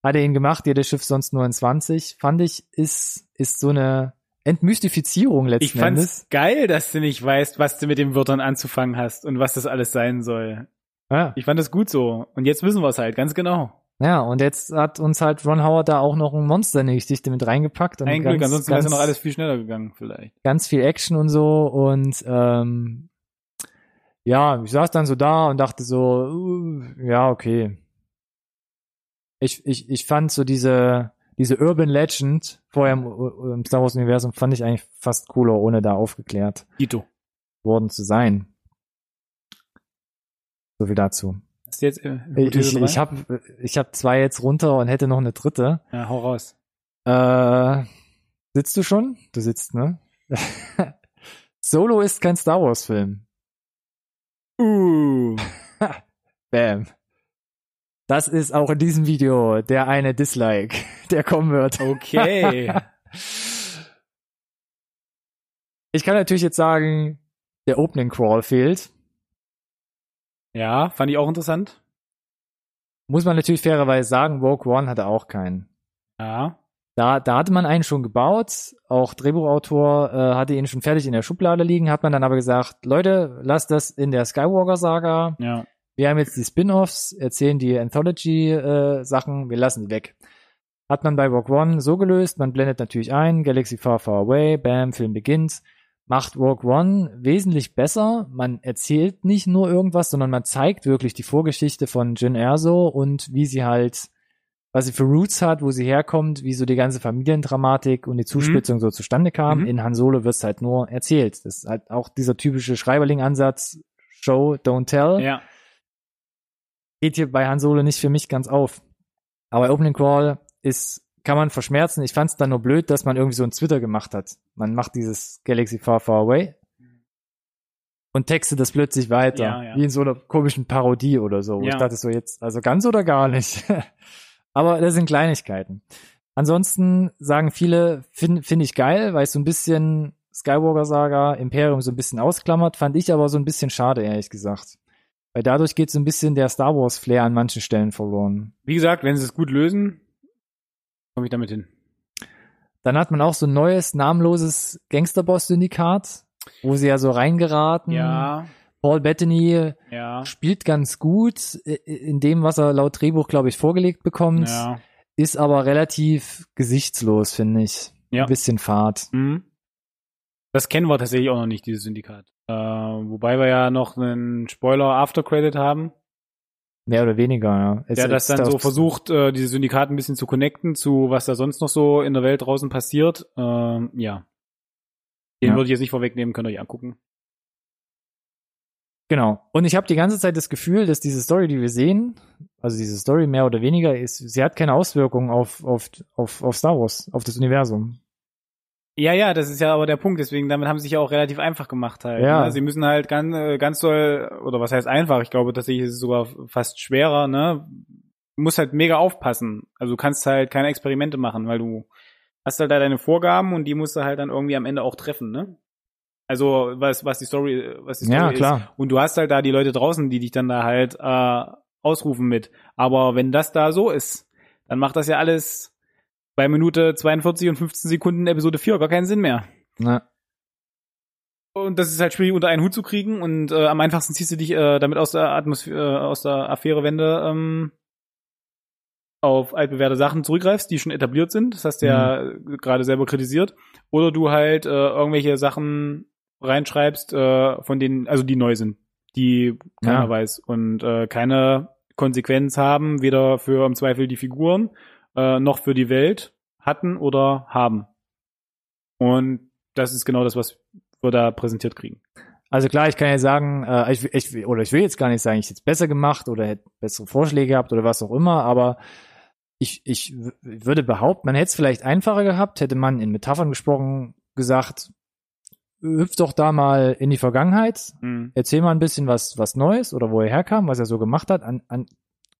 Hat er ihn gemacht, jedes Schiff sonst nur in 20. Fand ich, ist, ist so eine Entmystifizierung letzten Ich fand's Endes. geil, dass du nicht weißt, was du mit den Wörtern anzufangen hast und was das alles sein soll. Ja. Ich fand das gut so. Und jetzt wissen wir es halt, ganz genau. ja, und jetzt hat uns halt Ron Howard da auch noch ein Monster in die Geschichte mit reingepackt. Und Ein ganz, Glück, ansonsten wäre noch alles viel schneller gegangen, vielleicht. ganz viel Action und so und ähm, ja, ich saß dann so da und dachte so, uh, ja, okay. Ich, ich, ich fand so diese, diese Urban Legend vorher im, im Star Wars Universum fand ich eigentlich fast cooler, ohne da aufgeklärt Dito. worden zu sein. So viel dazu. Jetzt äh, Ich, ich habe ich hab zwei jetzt runter und hätte noch eine dritte. Ja, hau raus. Äh, sitzt du schon? Du sitzt, ne? Solo ist kein Star Wars Film. Uh. Bam. Das ist auch in diesem Video der eine Dislike, der kommen wird. Okay. Ich kann natürlich jetzt sagen, der Opening Crawl fehlt. ja, fand ich auch interessant. Muss man natürlich fairerweise sagen, Rogue One hatte auch keinen. Ja. Da, da hatte man einen schon gebaut, auch Drehbuchautor äh, hatte ihn schon fertig in der Schublade liegen, hat man dann aber gesagt, Leute, lasst das in der Skywalker-Saga. Ja. Wir haben jetzt die Spin-offs, erzählen die Anthology-Sachen, wir lassen die weg. Hat man bei Rogue One so gelöst, man blendet natürlich ein, Galaxy Far Far Away, bam, Film beginnt, macht Rogue One wesentlich besser. Man erzählt nicht nur irgendwas, sondern man zeigt wirklich die Vorgeschichte von Jyn Erso und wie sie halt, was sie für Roots hat, wo sie herkommt, wie so die ganze Familiendramatik und die Zuspitzung so zustande kam. Mhm. In Han Solo wird's halt nur erzählt. Das ist halt auch dieser typische Schreiberling-Ansatz, Show, don't tell Ja. Geht hier bei Han Solo nicht für mich ganz auf. Aber Opening Crawl ist, kann man verschmerzen. Ich fand es dann nur blöd, dass man irgendwie so ein Twitter gemacht hat. Man macht dieses Galaxy Far Far Away und textet das plötzlich weiter. Ja, ja. Wie in so einer komischen Parodie oder so. Wo Ja. ich dachte so jetzt, also ganz oder gar nicht. Aber das sind Kleinigkeiten. Ansonsten sagen viele, finde find ich geil, weil es so ein bisschen Skywalker-Saga, Imperium so ein bisschen ausklammert, fand ich aber so ein bisschen schade, ehrlich gesagt. Weil dadurch geht so ein bisschen der Star Wars-Flair an manchen Stellen verloren. Wie gesagt, wenn sie es gut lösen, komme ich damit hin. Dann hat man auch so ein neues, namenloses Gangsterboss-Syndikat, wo sie ja so reingeraten. Ja. Paul Bettany Ja. spielt ganz gut in dem, was er laut Drehbuch, glaube ich, vorgelegt bekommt. Ja. Ist aber relativ gesichtslos, finde ich. Ja. Ein bisschen fad. Mhm. Das kennen wir tatsächlich auch noch nicht, dieses Syndikat. Äh, wobei wir ja noch einen Spoiler After Credit haben, Mehr oder weniger, ja. Es der das dann so versucht, äh, dieses Syndikat ein bisschen zu connecten zu was da sonst noch so in der Welt draußen passiert. Ähm, ja. Den Ja. würde ich jetzt nicht vorwegnehmen, könnt ihr euch angucken. Genau. Und ich habe die ganze Zeit das Gefühl, dass diese Story, die wir sehen, also diese Story mehr oder weniger, ist, sie hat keine Auswirkungen auf, auf, auf, auf Star Wars, auf das Universum. Ja, ja, das ist ja aber der Punkt. Deswegen, damit haben sie sich ja auch relativ einfach gemacht halt. Ja. Ne? Sie müssen halt ganz, äh, ganz doll, oder was heißt einfach? Ich glaube, tatsächlich ist es sogar fast schwerer, ne? Du musst halt mega aufpassen. Also du kannst halt keine Experimente machen, weil du hast halt da deine Vorgaben und die musst du halt dann irgendwie am Ende auch treffen, ne? Also, was, was die Story, was die Story Ja, ist. klar. Und du hast halt da die Leute draußen, die dich dann da halt äh, ausrufen mit. Aber wenn das da so ist, dann macht das ja alles bei Minute 42 und 15 Sekunden Episode 4 gar keinen Sinn mehr. Na, Und das ist halt schwierig unter einen Hut zu kriegen und äh, am einfachsten ziehst du dich äh, damit aus der Atmosphäre, äh, aus der Affärewende ähm, auf altbewährte Sachen zurückgreifst, die schon etabliert sind. Das hast du ja äh, gerade selber kritisiert. Oder du halt äh, irgendwelche Sachen reinschreibst, äh, von denen, also die neu sind, die keiner Ja. weiß und äh, keine Konsequenz haben, weder für im Zweifel die Figuren äh, noch für die Welt hatten oder haben. Und das ist genau das, was wir da präsentiert kriegen. Also klar, ich kann ja sagen, äh, ich, ich, oder ich will jetzt gar nicht sagen, ich hätte es besser gemacht oder hätte bessere Vorschläge gehabt oder was auch immer, aber ich, ich würde behaupten, man hätte es vielleicht einfacher gehabt, hätte man in Metaphern gesprochen, gesagt, hüpf doch da mal in die Vergangenheit, Mhm. erzähl mal ein bisschen was, was Neues oder wo er herkam, was er so gemacht hat. An, an,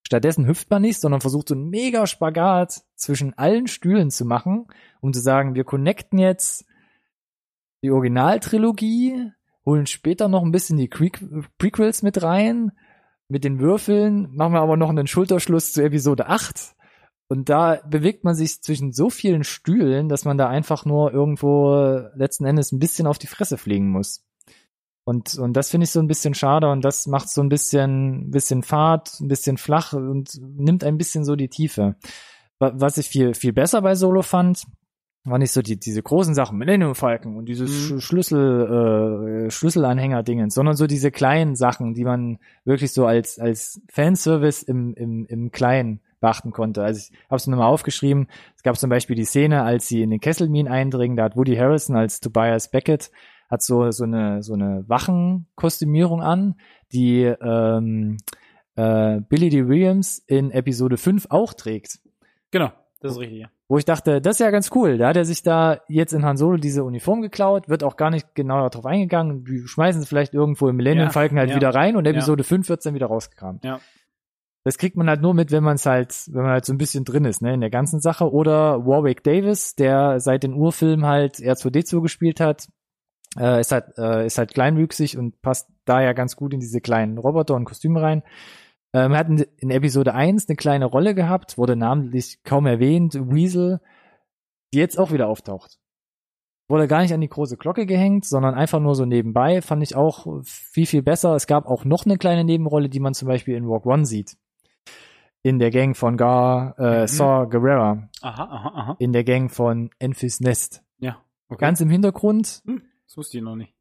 stattdessen hüpft man nicht, sondern versucht so einen mega Spagat zwischen allen Stühlen zu machen, um zu sagen, wir connecten jetzt die Originaltrilogie, holen später noch ein bisschen die Pre Prequels mit rein. Mit den Würfeln machen wir aber noch einen Schulterschluss zu Episode 8. Und da bewegt man sich zwischen so vielen Stühlen, dass man da einfach nur irgendwo letzten Endes ein bisschen auf die Fresse fliegen muss. Und, und das finde ich so ein bisschen schade und das macht so ein bisschen, bisschen Fahrt, ein bisschen flach und nimmt ein bisschen so die Tiefe. Wa- Was ich viel, viel besser bei Solo fand, war nicht so die, diese großen Sachen, Millennium Falcon und dieses Mhm. Sch- Schlüssel, äh, Schlüsselanhänger-Dingen, sondern so diese kleinen Sachen, die man wirklich so als, als Fanservice im, im, im Kleinen beachten konnte. Also ich habe es nochmal aufgeschrieben. Es gab zum Beispiel die Szene, als sie in den Kesselmin eindringen, da hat Woody Harrison als Tobias Beckett hat so so eine so eine Wachenkostümierung an, die ähm, äh, Billy D. Williams in Episode 5 auch trägt. Genau, das ist richtig. ja. Wo ich dachte, das ist ja ganz cool. Da hat er sich da jetzt in Han Solo diese Uniform geklaut, wird auch gar nicht genau darauf eingegangen. Die schmeißen es vielleicht irgendwo im Millennium Ja, Falcon halt ja. wieder rein und Episode 5 wird's dann wieder rausgekramt. Ja. Das kriegt man halt nur mit, wenn man es halt, wenn man halt so ein bisschen drin ist, ne, in der ganzen Sache. Oder Warwick Davis, der seit den Urfilmen halt R2D2 gespielt hat, äh, ist halt, äh, ist halt kleinwüchsig und passt da ja ganz gut in diese kleinen Roboter und Kostüme rein. Ähm, hat in, in Episode 1 eine kleine Rolle gehabt, wurde namentlich kaum erwähnt, Weasel, die jetzt auch wieder auftaucht. Wurde gar nicht an die große Glocke gehängt, sondern einfach nur so nebenbei. Fand ich auch viel, viel besser. Es gab auch noch eine kleine Nebenrolle, die man zum Beispiel in Walk One sieht. In der Gang von Gar, äh, Mhm. Saw Gerrera. Aha, aha, aha. In der Gang von Enfys Nest. Ja. Okay. Ganz im Hintergrund. Hm, das wusste ich noch nicht.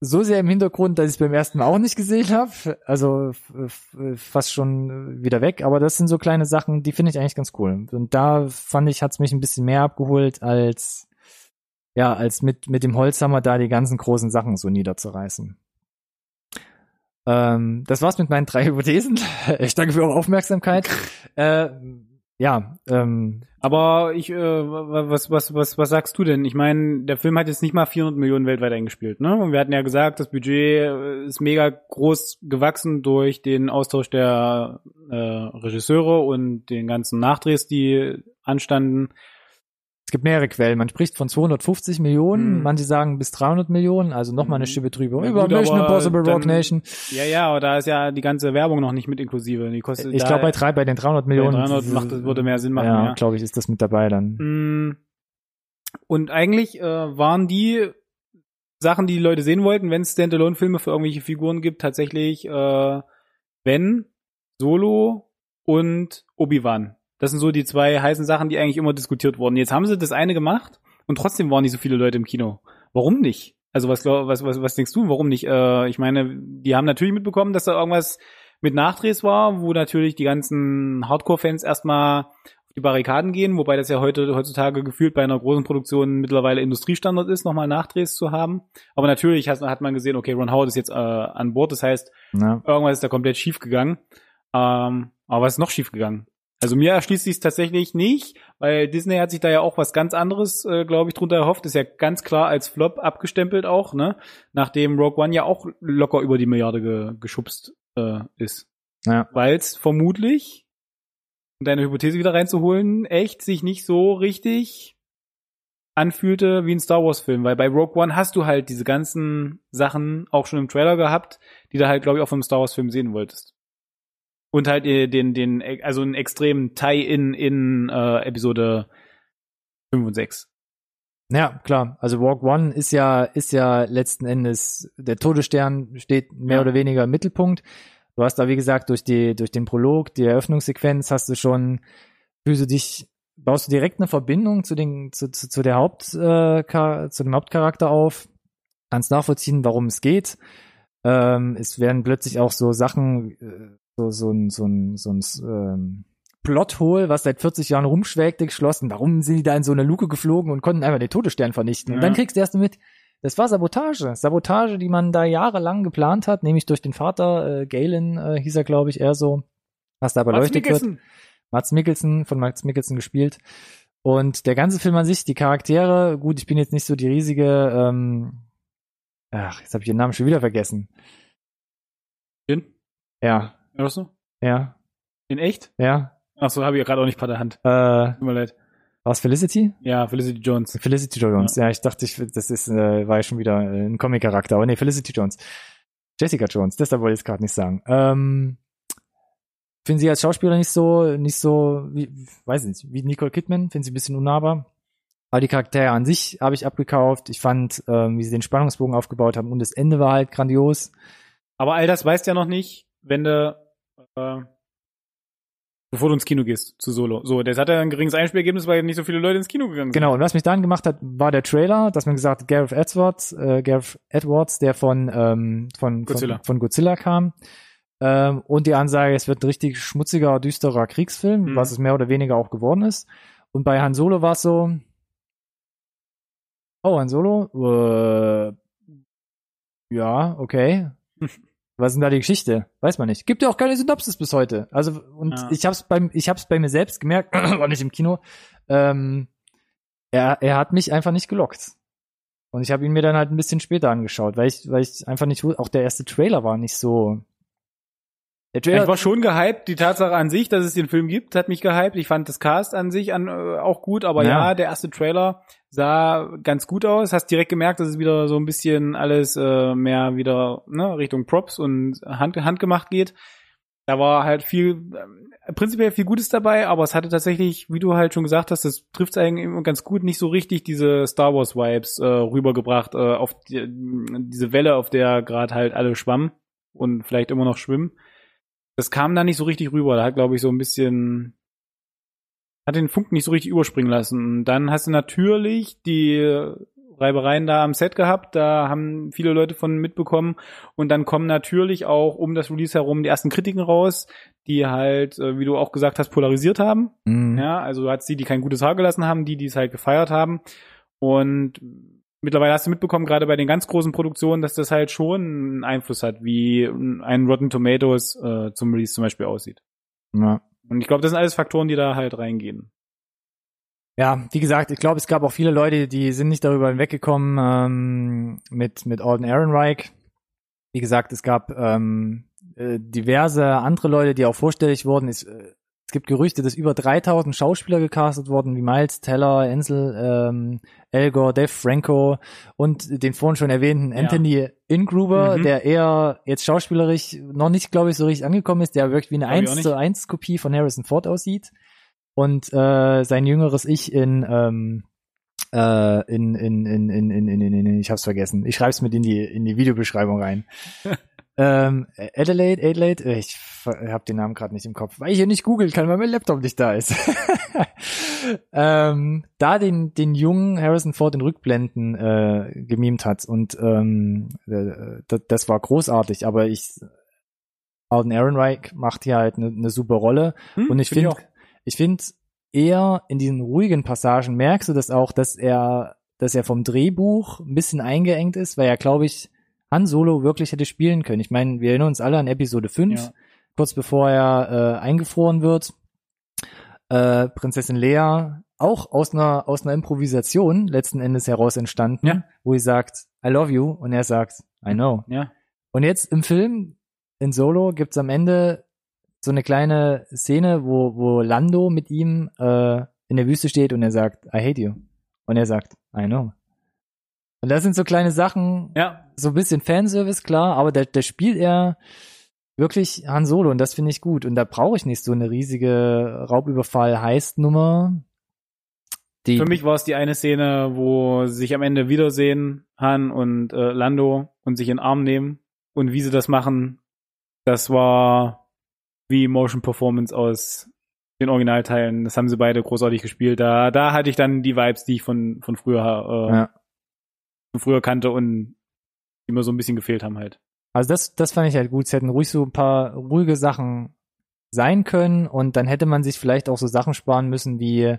so sehr im Hintergrund, dass ich es beim ersten Mal auch nicht gesehen habe. Also fast schon wieder weg. Aber das sind so kleine Sachen, die finde ich eigentlich ganz cool. Und da fand ich, hat es mich ein bisschen mehr abgeholt, als ja, als mit, mit dem Holzhammer da die ganzen großen Sachen so niederzureißen. Ähm, das war's mit meinen drei Hypothesen. Ich danke für eure Aufmerksamkeit. äh, ja, ähm, Aber ich, äh, wa- was, was, was, was sagst du denn? Ich meine, der Film hat jetzt nicht mal 400 Millionen weltweit eingespielt, ne? Und wir hatten ja gesagt, das Budget äh, ist mega groß gewachsen durch den Austausch der äh, Regisseure und den ganzen Nachdrehs, die anstanden. Es gibt mehrere Quellen. Man spricht von 250 Millionen, Hm. manche sagen bis 300 Millionen, also nochmal eine Hm. Schippe drüber. Ja, Über gut, Mission Impossible dann- Nation. Ja, ja, aber da ist ja die ganze Werbung noch nicht mit inklusive. Die kostet Ich glaube bei drei, bei den 300 Millionen. 300 macht, das würde mehr Sinn machen, Ja, ja. glaube ich, ist das mit dabei dann. Mm. Und eigentlich äh, waren die Sachen, die die Leute sehen wollten, wenn es Standalone-Filme für irgendwelche Figuren gibt, tatsächlich äh, Ben, Solo und Obi-Wan. Das sind so die zwei heißen Sachen, die eigentlich immer diskutiert wurden. Jetzt haben sie das eine gemacht und trotzdem waren nicht so viele Leute im Kino. Warum nicht? Also was was was was denkst du? Warum nicht? Äh, ich meine, die haben natürlich mitbekommen, dass da irgendwas mit Nachdrehs war, wo natürlich die ganzen Hardcore-Fans erstmal auf die Barrikaden gehen, wobei das ja heute heutzutage gefühlt bei einer großen Produktion mittlerweile Industriestandard ist, nochmal Nachdrehs zu haben. Aber natürlich hat, hat man gesehen, okay, Ron Howard ist jetzt äh, an Bord, das heißt, Ja. irgendwas ist da komplett schief gegangen. Ähm, aber was ist noch schief gegangen? Also mir erschließt sich tatsächlich nicht, weil Disney hat sich da ja auch was ganz anderes, äh, glaube ich, drunter erhofft. Ist ja ganz klar als Flop abgestempelt auch, ne? Nachdem Rogue One ja auch locker über die Milliarde ge geschubst äh, ist. Ja. Weil es vermutlich, um deine Hypothese wieder reinzuholen, echt sich nicht so richtig anfühlte wie ein Star Wars Film, weil bei Rogue One hast du halt diese ganzen Sachen auch schon im Trailer gehabt, die du halt glaube ich auch vom Star Wars Film sehen wolltest. Und halt äh, den den also einen extremen Tie-in in äh, Episode 5 und 6. Ja, klar. Also Walk One ist ja, ist ja letzten Endes, der Todesstern steht mehr Ja. oder weniger im Mittelpunkt. Du hast da, wie gesagt, durch die, durch den Prolog, die Eröffnungssequenz hast du schon, fühlst du dich, baust du direkt eine Verbindung zu den, zu, zu, zu der Haupt, äh, zu dem Hauptcharakter auf, kannst nachvollziehen, warum es geht. Ähm, es werden plötzlich auch so Sachen, äh, so, so ein, so ein, so ein ähm, Plothole, was seit 40 Jahren rumschwelgte, geschlossen. Warum sind die da in so eine Luke geflogen und konnten einfach den Todesstern vernichten? Und Ja. dann kriegst du erst mit, das war Sabotage. Sabotage, die man da jahrelang geplant hat, nämlich durch den Vater, äh, Galen äh, hieß er, glaube ich, eher so, was da Mats beleuchtet wird. Mikkelsen. Mats Mikkelsen, von Mats Mikkelsen gespielt. Und der ganze Film an sich, die Charaktere, gut, ich bin jetzt nicht so die riesige, ähm, ach, jetzt habe ich den Namen schon wieder vergessen. In? Ja, Oder so? ja, In echt? ja. Ach so, habe ich ja gerade auch nicht bei der Hand. Äh, Tut mir leid. was Felicity? Ja, Felicity Jones. Felicity Jones. Ja, ich dachte, ich, das ist, äh, war ja schon wieder ein Comic-Charakter. Aber nee, Felicity Jones. Jessica Jones, deshalb wollte ich es gerade nicht sagen. Ähm, finden Sie als Schauspieler nicht so, nicht so, wie, weiß nicht, wie Nicole Kidman? Finden Sie ein bisschen unnahbar? Aber die Charaktere an sich habe ich abgekauft. Ich fand, ähm, wie sie den Spannungsbogen aufgebaut haben und das Ende war halt grandios. Aber all das weißt du ja noch nicht, wenn du, äh, bevor du ins Kino gehst, zu Solo. So, das hat ja ein geringes Einspielergebnis, weil nicht so viele Leute ins Kino gegangen sind. Genau, und was mich dann gemacht hat, war der Trailer, dass man gesagt hat, Gareth Edwards, äh, Gareth Edwards, der von, ähm, von, Godzilla. von, von Godzilla kam. Ähm, und die Ansage, es wird ein richtig schmutziger, düsterer Kriegsfilm, Mhm. was es mehr oder weniger auch geworden ist. Und bei Han Solo war es so, oh, Han Solo, äh, ja, okay. Was ist denn da die Geschichte? Weiß man nicht. Gibt ja auch keine Synopsis bis heute. Also und Ja. ich hab's beim ich hab's bei mir selbst gemerkt, war nicht im Kino. Ähm, er er hat mich einfach nicht gelockt. Und ich habe ihn mir dann halt ein bisschen später angeschaut, weil ich weil ich einfach nicht auch der erste Trailer war nicht so der Trailer Ich war schon gehypt. Die Tatsache an sich, dass es den Film gibt, hat mich gehypt. Ich fand das Cast an sich an, äh, auch gut, aber Ja. ja. der erste Trailer sah ganz gut aus. Hast direkt gemerkt, dass es wieder so ein bisschen alles äh, mehr wieder ne, Richtung Props und Hand, handgemacht geht. Da war halt viel, äh, prinzipiell viel Gutes dabei, aber es hatte tatsächlich, wie du halt schon gesagt hast, das trifft es eigentlich immer ganz gut, nicht so richtig diese Star Wars Vibes äh, rübergebracht äh, auf die, diese Welle, auf der gerade halt alle schwammen und vielleicht immer noch schwimmen das kam da nicht so richtig rüber. Da hat, glaube ich, so ein bisschen, hat den Funken nicht so richtig überspringen lassen. Und dann hast du natürlich die Reibereien da am Set gehabt. Da haben viele Leute von mitbekommen. Und dann kommen natürlich auch um das Release herum die ersten Kritiken raus, die halt, äh, wie du auch gesagt hast, polarisiert haben. Mhm. Ja, also du hattest die, die kein gutes Haar gelassen haben, die, die es halt gefeiert haben. Und mittlerweile hast du mitbekommen, gerade bei den ganz großen Produktionen, dass das halt schon einen Einfluss hat, wie ein Rotten Tomatoes äh, zum Release zum Beispiel aussieht. ja. Und ich glaube, das sind alles Faktoren, die da halt reingehen. Ja, wie gesagt, ich glaube, es gab auch viele Leute, die sind nicht darüber hinweggekommen ähm, mit mit Alden Ehrenreich. Wie gesagt, es gab ähm, äh, diverse andere Leute, die auch vorstellig wurden. Äh, es gibt Gerüchte, dass über 3000 Schauspieler gecastet wurden, wie Miles Teller, Ansel, ähm, Elgor, Dave Franco und den vorhin schon erwähnten Ja. Anthony Ingruber, Mhm. der eher jetzt schauspielerisch noch nicht, glaube ich, so richtig angekommen ist, der wirklich wie eine Glaub ich auch 1 zu 1 Kopie von Harrison Ford aussieht und äh, sein jüngeres Ich in ähm, äh, in, in, in, in, in, in, in, in, ich hab's vergessen. Ich schreib's mit in die, in die Videobeschreibung rein. ähm, Adelaide, Adelaide, äh, ich ver- hab den Namen gerade nicht im Kopf, weil ich hier nicht googeln kann, weil mein Laptop nicht da ist. ähm, da den, den jungen Harrison Ford in Rückblenden äh, gemimt hat und ähm, äh, das, das war großartig, aber ich Alden Ehrenreich macht hier halt eine ne super Rolle Hm, und ich find finde, ich finde eher in diesen ruhigen Passagen merkst du das auch, dass er, dass er vom Drehbuch ein bisschen eingeengt ist, weil er, glaube ich, Han Solo wirklich hätte spielen können. Ich meine, wir erinnern uns alle an Episode 5, Ja. kurz bevor er äh, eingefroren wird. Äh, Prinzessin Lea, auch aus einer, aus einer Improvisation letzten Endes heraus entstanden, Ja. wo sie sagt, I love you, und er sagt, I know. Ja. Und jetzt im Film, in Solo, gibt's am Ende so eine kleine Szene, wo, wo Lando mit ihm äh, in der Wüste steht und er sagt, I hate you. Und er sagt, I know. Und das sind so kleine Sachen, Ja. so ein bisschen Fanservice, klar, aber da, da spielt er wirklich Han Solo und das finde ich gut. Und da brauche ich nicht so eine riesige Raubüberfall-Heist-Nummer. Die, Für mich war es die eine Szene, wo sie sich am Ende wiedersehen, Han und äh, Lando, und sich in den Arm nehmen. Und wie sie das machen, das war wie Motion Performance aus den Originalteilen. Das haben sie beide großartig gespielt. Da, da hatte ich dann die Vibes, die ich von, von früher, äh, Ja. Von früher kannte und die mir so ein bisschen gefehlt haben halt. Also das, das fand ich halt gut. Sie hätten ruhig so ein paar ruhige Sachen sein können und dann hätte man sich vielleicht auch so Sachen sparen müssen wie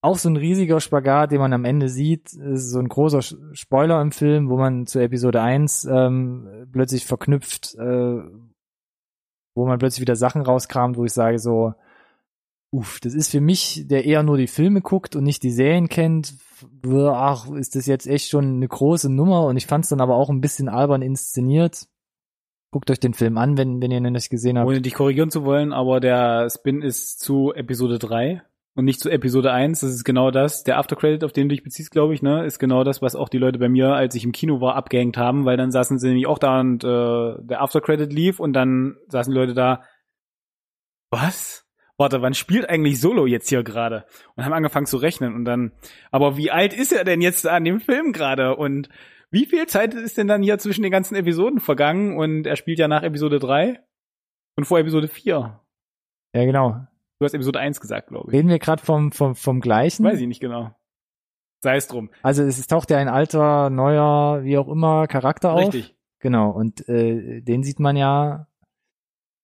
auch so ein riesiger Spagat, den man am Ende sieht, ist so ein großer Spoiler im Film, wo man zu Episode 1 ähm, plötzlich verknüpft, äh, wo man plötzlich wieder Sachen rauskramt, wo ich sage so, uff, das ist für mich, der eher nur die Filme guckt und nicht die Serien kennt, ach, ist das jetzt echt schon eine große Nummer und ich fand es dann aber auch ein bisschen albern inszeniert. Guckt euch den Film an, wenn, wenn ihr ihn nicht gesehen habt. Ohne dich korrigieren zu wollen, aber der Spin ist zu Episode 3 und nicht zu Episode 1. Das ist genau das. Der Aftercredit, auf den du dich beziehst, glaube ich, ne, ist genau das, was auch die Leute bei mir, als ich im Kino war, abgehängt haben, weil dann saßen sie nämlich auch da und äh, der Aftercredit lief und dann saßen die Leute da, was? Warte, wann spielt eigentlich Solo jetzt hier gerade? Und haben angefangen zu rechnen und dann, aber wie alt ist er denn jetzt an dem Film gerade? Und wie viel Zeit ist denn dann hier zwischen den ganzen Episoden vergangen? Und er spielt ja nach Episode 3 und vor Episode 4. Ja, genau. Du hast Episode 1 gesagt, glaube ich. Reden wir gerade vom, vom, vom gleichen? Weiß ich nicht genau. Sei es drum. Also es taucht ja ein alter, neuer, wie auch immer, Charakter auf. Richtig. Genau, und äh, den sieht man ja.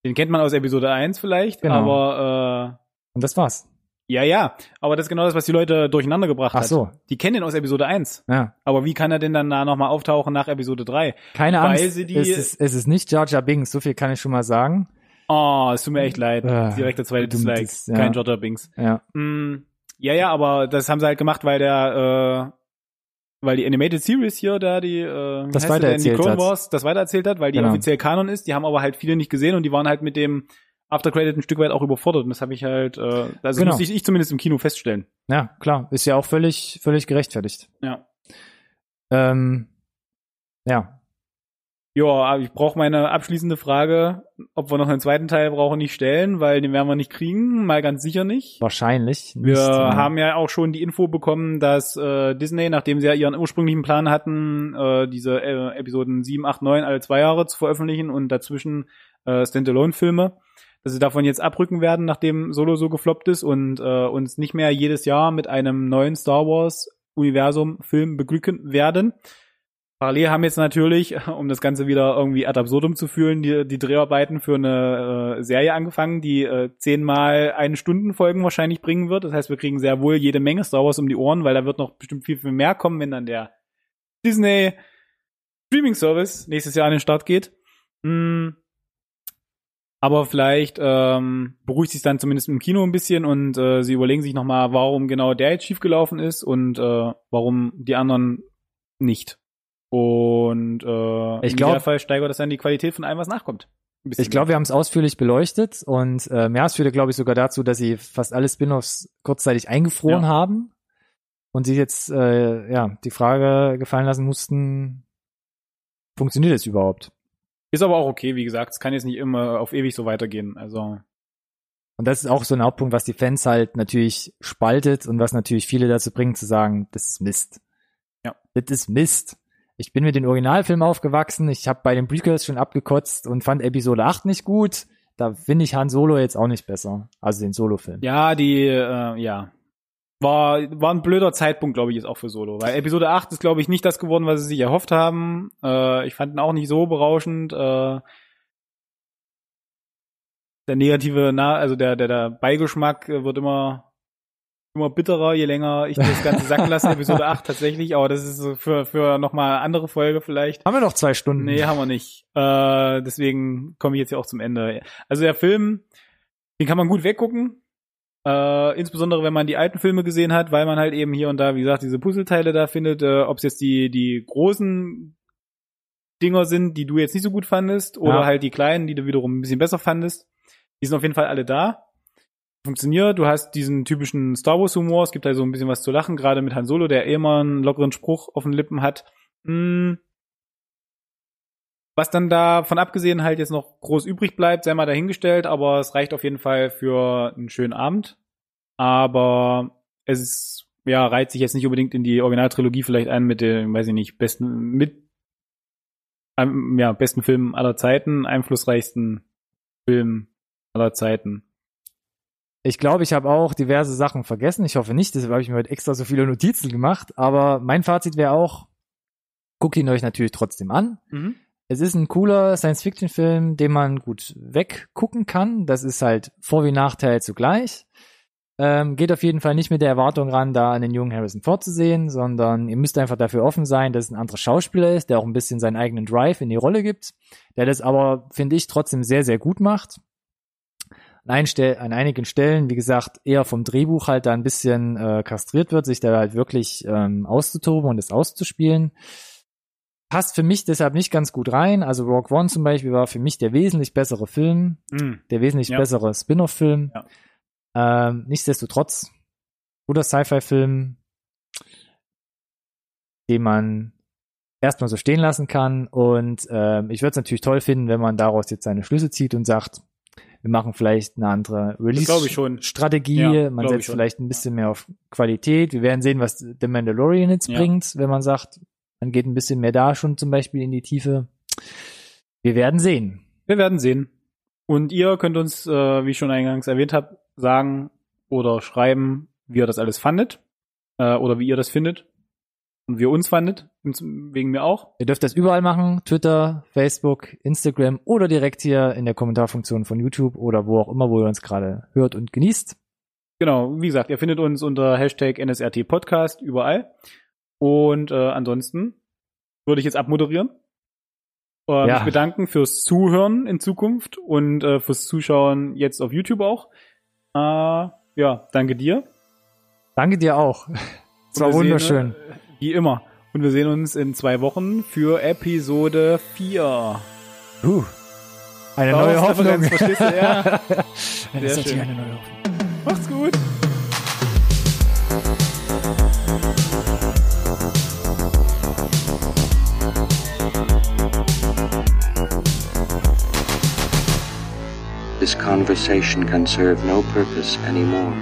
Den kennt man aus Episode 1 vielleicht, Genau. aber äh, Und das war's. ja, ja. Aber das ist genau das, was die Leute durcheinander gebracht Ach hat. so. Die kennen den aus Episode 1. Ja. Aber wie kann er denn dann da nochmal auftauchen nach Episode 3? Keine Weil Angst. sie die- es, ist, es ist nicht Jar Jar Binks, so viel kann ich schon mal sagen. Oh, es tut mir echt leid. Äh, Direkt der zweite Dislike. ja. Kein Jotter Binks. Ja. Mm, ja, ja, aber das haben sie halt gemacht, weil der, äh, weil die Animated Series hier da die, äh, Das sie denn? die weitererzählt Clone hat. Wars das weitererzählt hat, weil die Genau. offiziell Kanon ist. Die haben aber halt viele nicht gesehen und die waren halt mit dem After Credit ein Stück weit auch überfordert. Und das habe ich halt, äh, also Genau. musste ich, ich zumindest im Kino feststellen. Ja, klar. Ist ja auch völlig, völlig gerechtfertigt. Ja. Ähm, ja. Ja, aber ich brauche meine abschließende Frage, ob wir noch einen zweiten Teil brauchen, nicht stellen, weil den werden wir nicht kriegen, mal ganz sicher nicht. Wahrscheinlich. Wir nicht, ja. haben ja auch schon die Info bekommen, dass äh, Disney, nachdem sie ja ihren ursprünglichen Plan hatten, äh, diese äh, Episoden 7, 8, 9 alle zwei Jahre zu veröffentlichen und dazwischen äh, Standalone-Filme, dass sie davon jetzt abrücken werden, nachdem Solo so gefloppt ist und äh, uns nicht mehr jedes Jahr mit einem neuen Star Wars-Universum-Film beglücken werden. Parallel haben jetzt natürlich, um das Ganze wieder irgendwie ad absurdum zu fühlen, die, die Dreharbeiten für eine äh, Serie angefangen, die äh, zehnmal eine Stunden Folgen wahrscheinlich bringen wird. Das heißt, wir kriegen sehr wohl jede Menge Star Wars um die Ohren, weil da wird noch bestimmt viel, viel mehr kommen, wenn dann der Disney Streaming Service nächstes Jahr an den Start geht. Hm. Aber vielleicht ähm, beruhigt sich dann zumindest im Kino ein bisschen und äh, sie überlegen sich nochmal, warum genau der jetzt schiefgelaufen ist und äh, warum die anderen nicht. Und äh, Ich glaub- Idealfall steigert das dann die Qualität von allem, was nachkommt. Ich glaube, wir haben es ausführlich beleuchtet und ja, es führte, glaube ich, sogar dazu, dass sie fast alle Spin-offs kurzzeitig eingefroren Ja. haben und sich jetzt äh, ja die Frage gefallen lassen mussten, funktioniert es überhaupt? Ist aber auch okay, wie gesagt, es kann jetzt nicht immer auf ewig so weitergehen. Also Und das ist auch so ein Hauptpunkt, was die Fans halt natürlich spaltet und was natürlich viele dazu bringt zu sagen, das ist Mist. Ja. Das ist Mist. Ich bin mit den Originalfilmen aufgewachsen, ich habe bei den Prequels schon abgekotzt und fand Episode 8 nicht gut. Da finde ich Han Solo jetzt auch nicht besser. Also den Solo-Film. ja, die, äh, ja. War, war ein blöder Zeitpunkt, glaube ich, jetzt auch für Solo. Weil Episode 8 ist, glaube ich, nicht das geworden, was sie sich erhofft haben. Äh, ich fand ihn auch nicht so berauschend. Äh, der negative, Na also der, der, der Beigeschmack äh, wird immer, immer bitterer, je länger ich das Ganze sacken lasse. Episode 8 tatsächlich, aber das ist so für, für nochmal andere Folge vielleicht. Haben wir noch zwei Stunden? Nee, haben wir nicht. Äh, deswegen komme ich jetzt ja auch zum Ende. Also der Film, den kann man gut weggucken. Äh, insbesondere wenn man die alten Filme gesehen hat, weil man halt eben hier und da, wie gesagt, diese Puzzleteile da findet, äh, ob es jetzt die, die großen Dinger sind, die du jetzt nicht so gut fandest, oder Ja. halt die kleinen, die du wiederum ein bisschen besser fandest. Die sind auf jeden Fall alle da. Funktioniert, du hast diesen typischen Star Wars Humor, es gibt halt so ein bisschen was zu lachen, gerade mit Han Solo, der eh immer einen lockeren Spruch auf den Lippen hat. Mm. Was dann davon abgesehen halt jetzt noch groß übrig bleibt, sei mal dahingestellt, aber es reicht auf jeden Fall für einen schönen Abend. Aber es ist, ja, reiht sich jetzt nicht unbedingt in die Originaltrilogie vielleicht ein mit dem, weiß ich nicht, besten, mit, einem, ja, besten Film aller Zeiten, einflussreichsten Film aller Zeiten. Ich glaube, ich habe auch diverse Sachen vergessen. Ich hoffe nicht, deshalb habe ich mir heute extra so viele Notizen gemacht. Aber mein Fazit wäre auch, guckt ihn euch natürlich trotzdem an. es ist ein cooler Science-Fiction-Film, den man gut weggucken kann. Das ist halt Vor- wie Nachteil zugleich. Ähm, geht auf jeden Fall nicht mit der Erwartung ran, da einen jungen Harrison Ford zu sehen, sondern ihr müsst einfach dafür offen sein, dass es ein anderer Schauspieler ist, der auch ein bisschen seinen eigenen Drive in die Rolle gibt, der das aber, finde ich, trotzdem sehr, sehr gut macht. An, an einigen Stellen, wie gesagt, eher vom Drehbuch halt da ein bisschen äh, kastriert wird, sich da halt wirklich ähm, auszutoben und es auszuspielen. Passt für mich deshalb nicht ganz gut rein. Also Rogue One zum Beispiel war für mich der wesentlich bessere Film, Mm. der wesentlich Ja. bessere Spin-off-Film. Ja. Ähm, nichtsdestotrotz, guter Sci-Fi-Film, den man erstmal so stehen lassen kann. Und ähm, ich würde es natürlich toll finden, wenn man daraus jetzt seine Schlüsse zieht und sagt, wir machen vielleicht eine andere. Release-Strategie, Ja, man setzt vielleicht ein bisschen mehr auf Qualität. Wir werden sehen, was The Mandalorian jetzt Ja. bringt, wenn man sagt, man geht ein bisschen mehr da schon zum Beispiel in die Tiefe. Wir werden sehen. Wir werden sehen. Und ihr könnt uns, äh, wie ich schon eingangs erwähnt habe, sagen oder schreiben, wie ihr das alles fandet äh, oder wie ihr das findet wie ihr uns fandet, wegen mir auch. Ihr dürft das überall machen, Twitter, Facebook, Instagram oder direkt hier in der Kommentarfunktion von YouTube oder wo auch immer, wo ihr uns gerade hört und genießt. Genau, wie gesagt, ihr findet uns unter Hashtag NSRT Podcast überall. Und äh, ansonsten würde ich jetzt abmoderieren. Äh, Ja. Mich bedanken fürs Zuhören in Zukunft und äh, fürs Zuschauen jetzt auf YouTube auch. Äh, ja, danke dir. Danke dir auch. Es war wunderschön. Sehen, äh, wie immer. Und wir sehen uns in zwei Wochen für Episode 4. Uh, eine neue Hoffnung. Verstehst du? Ja. Sehr das ist natürlich schön. eine neue Hoffnung. Macht's gut. This conversation can serve no purpose anymore.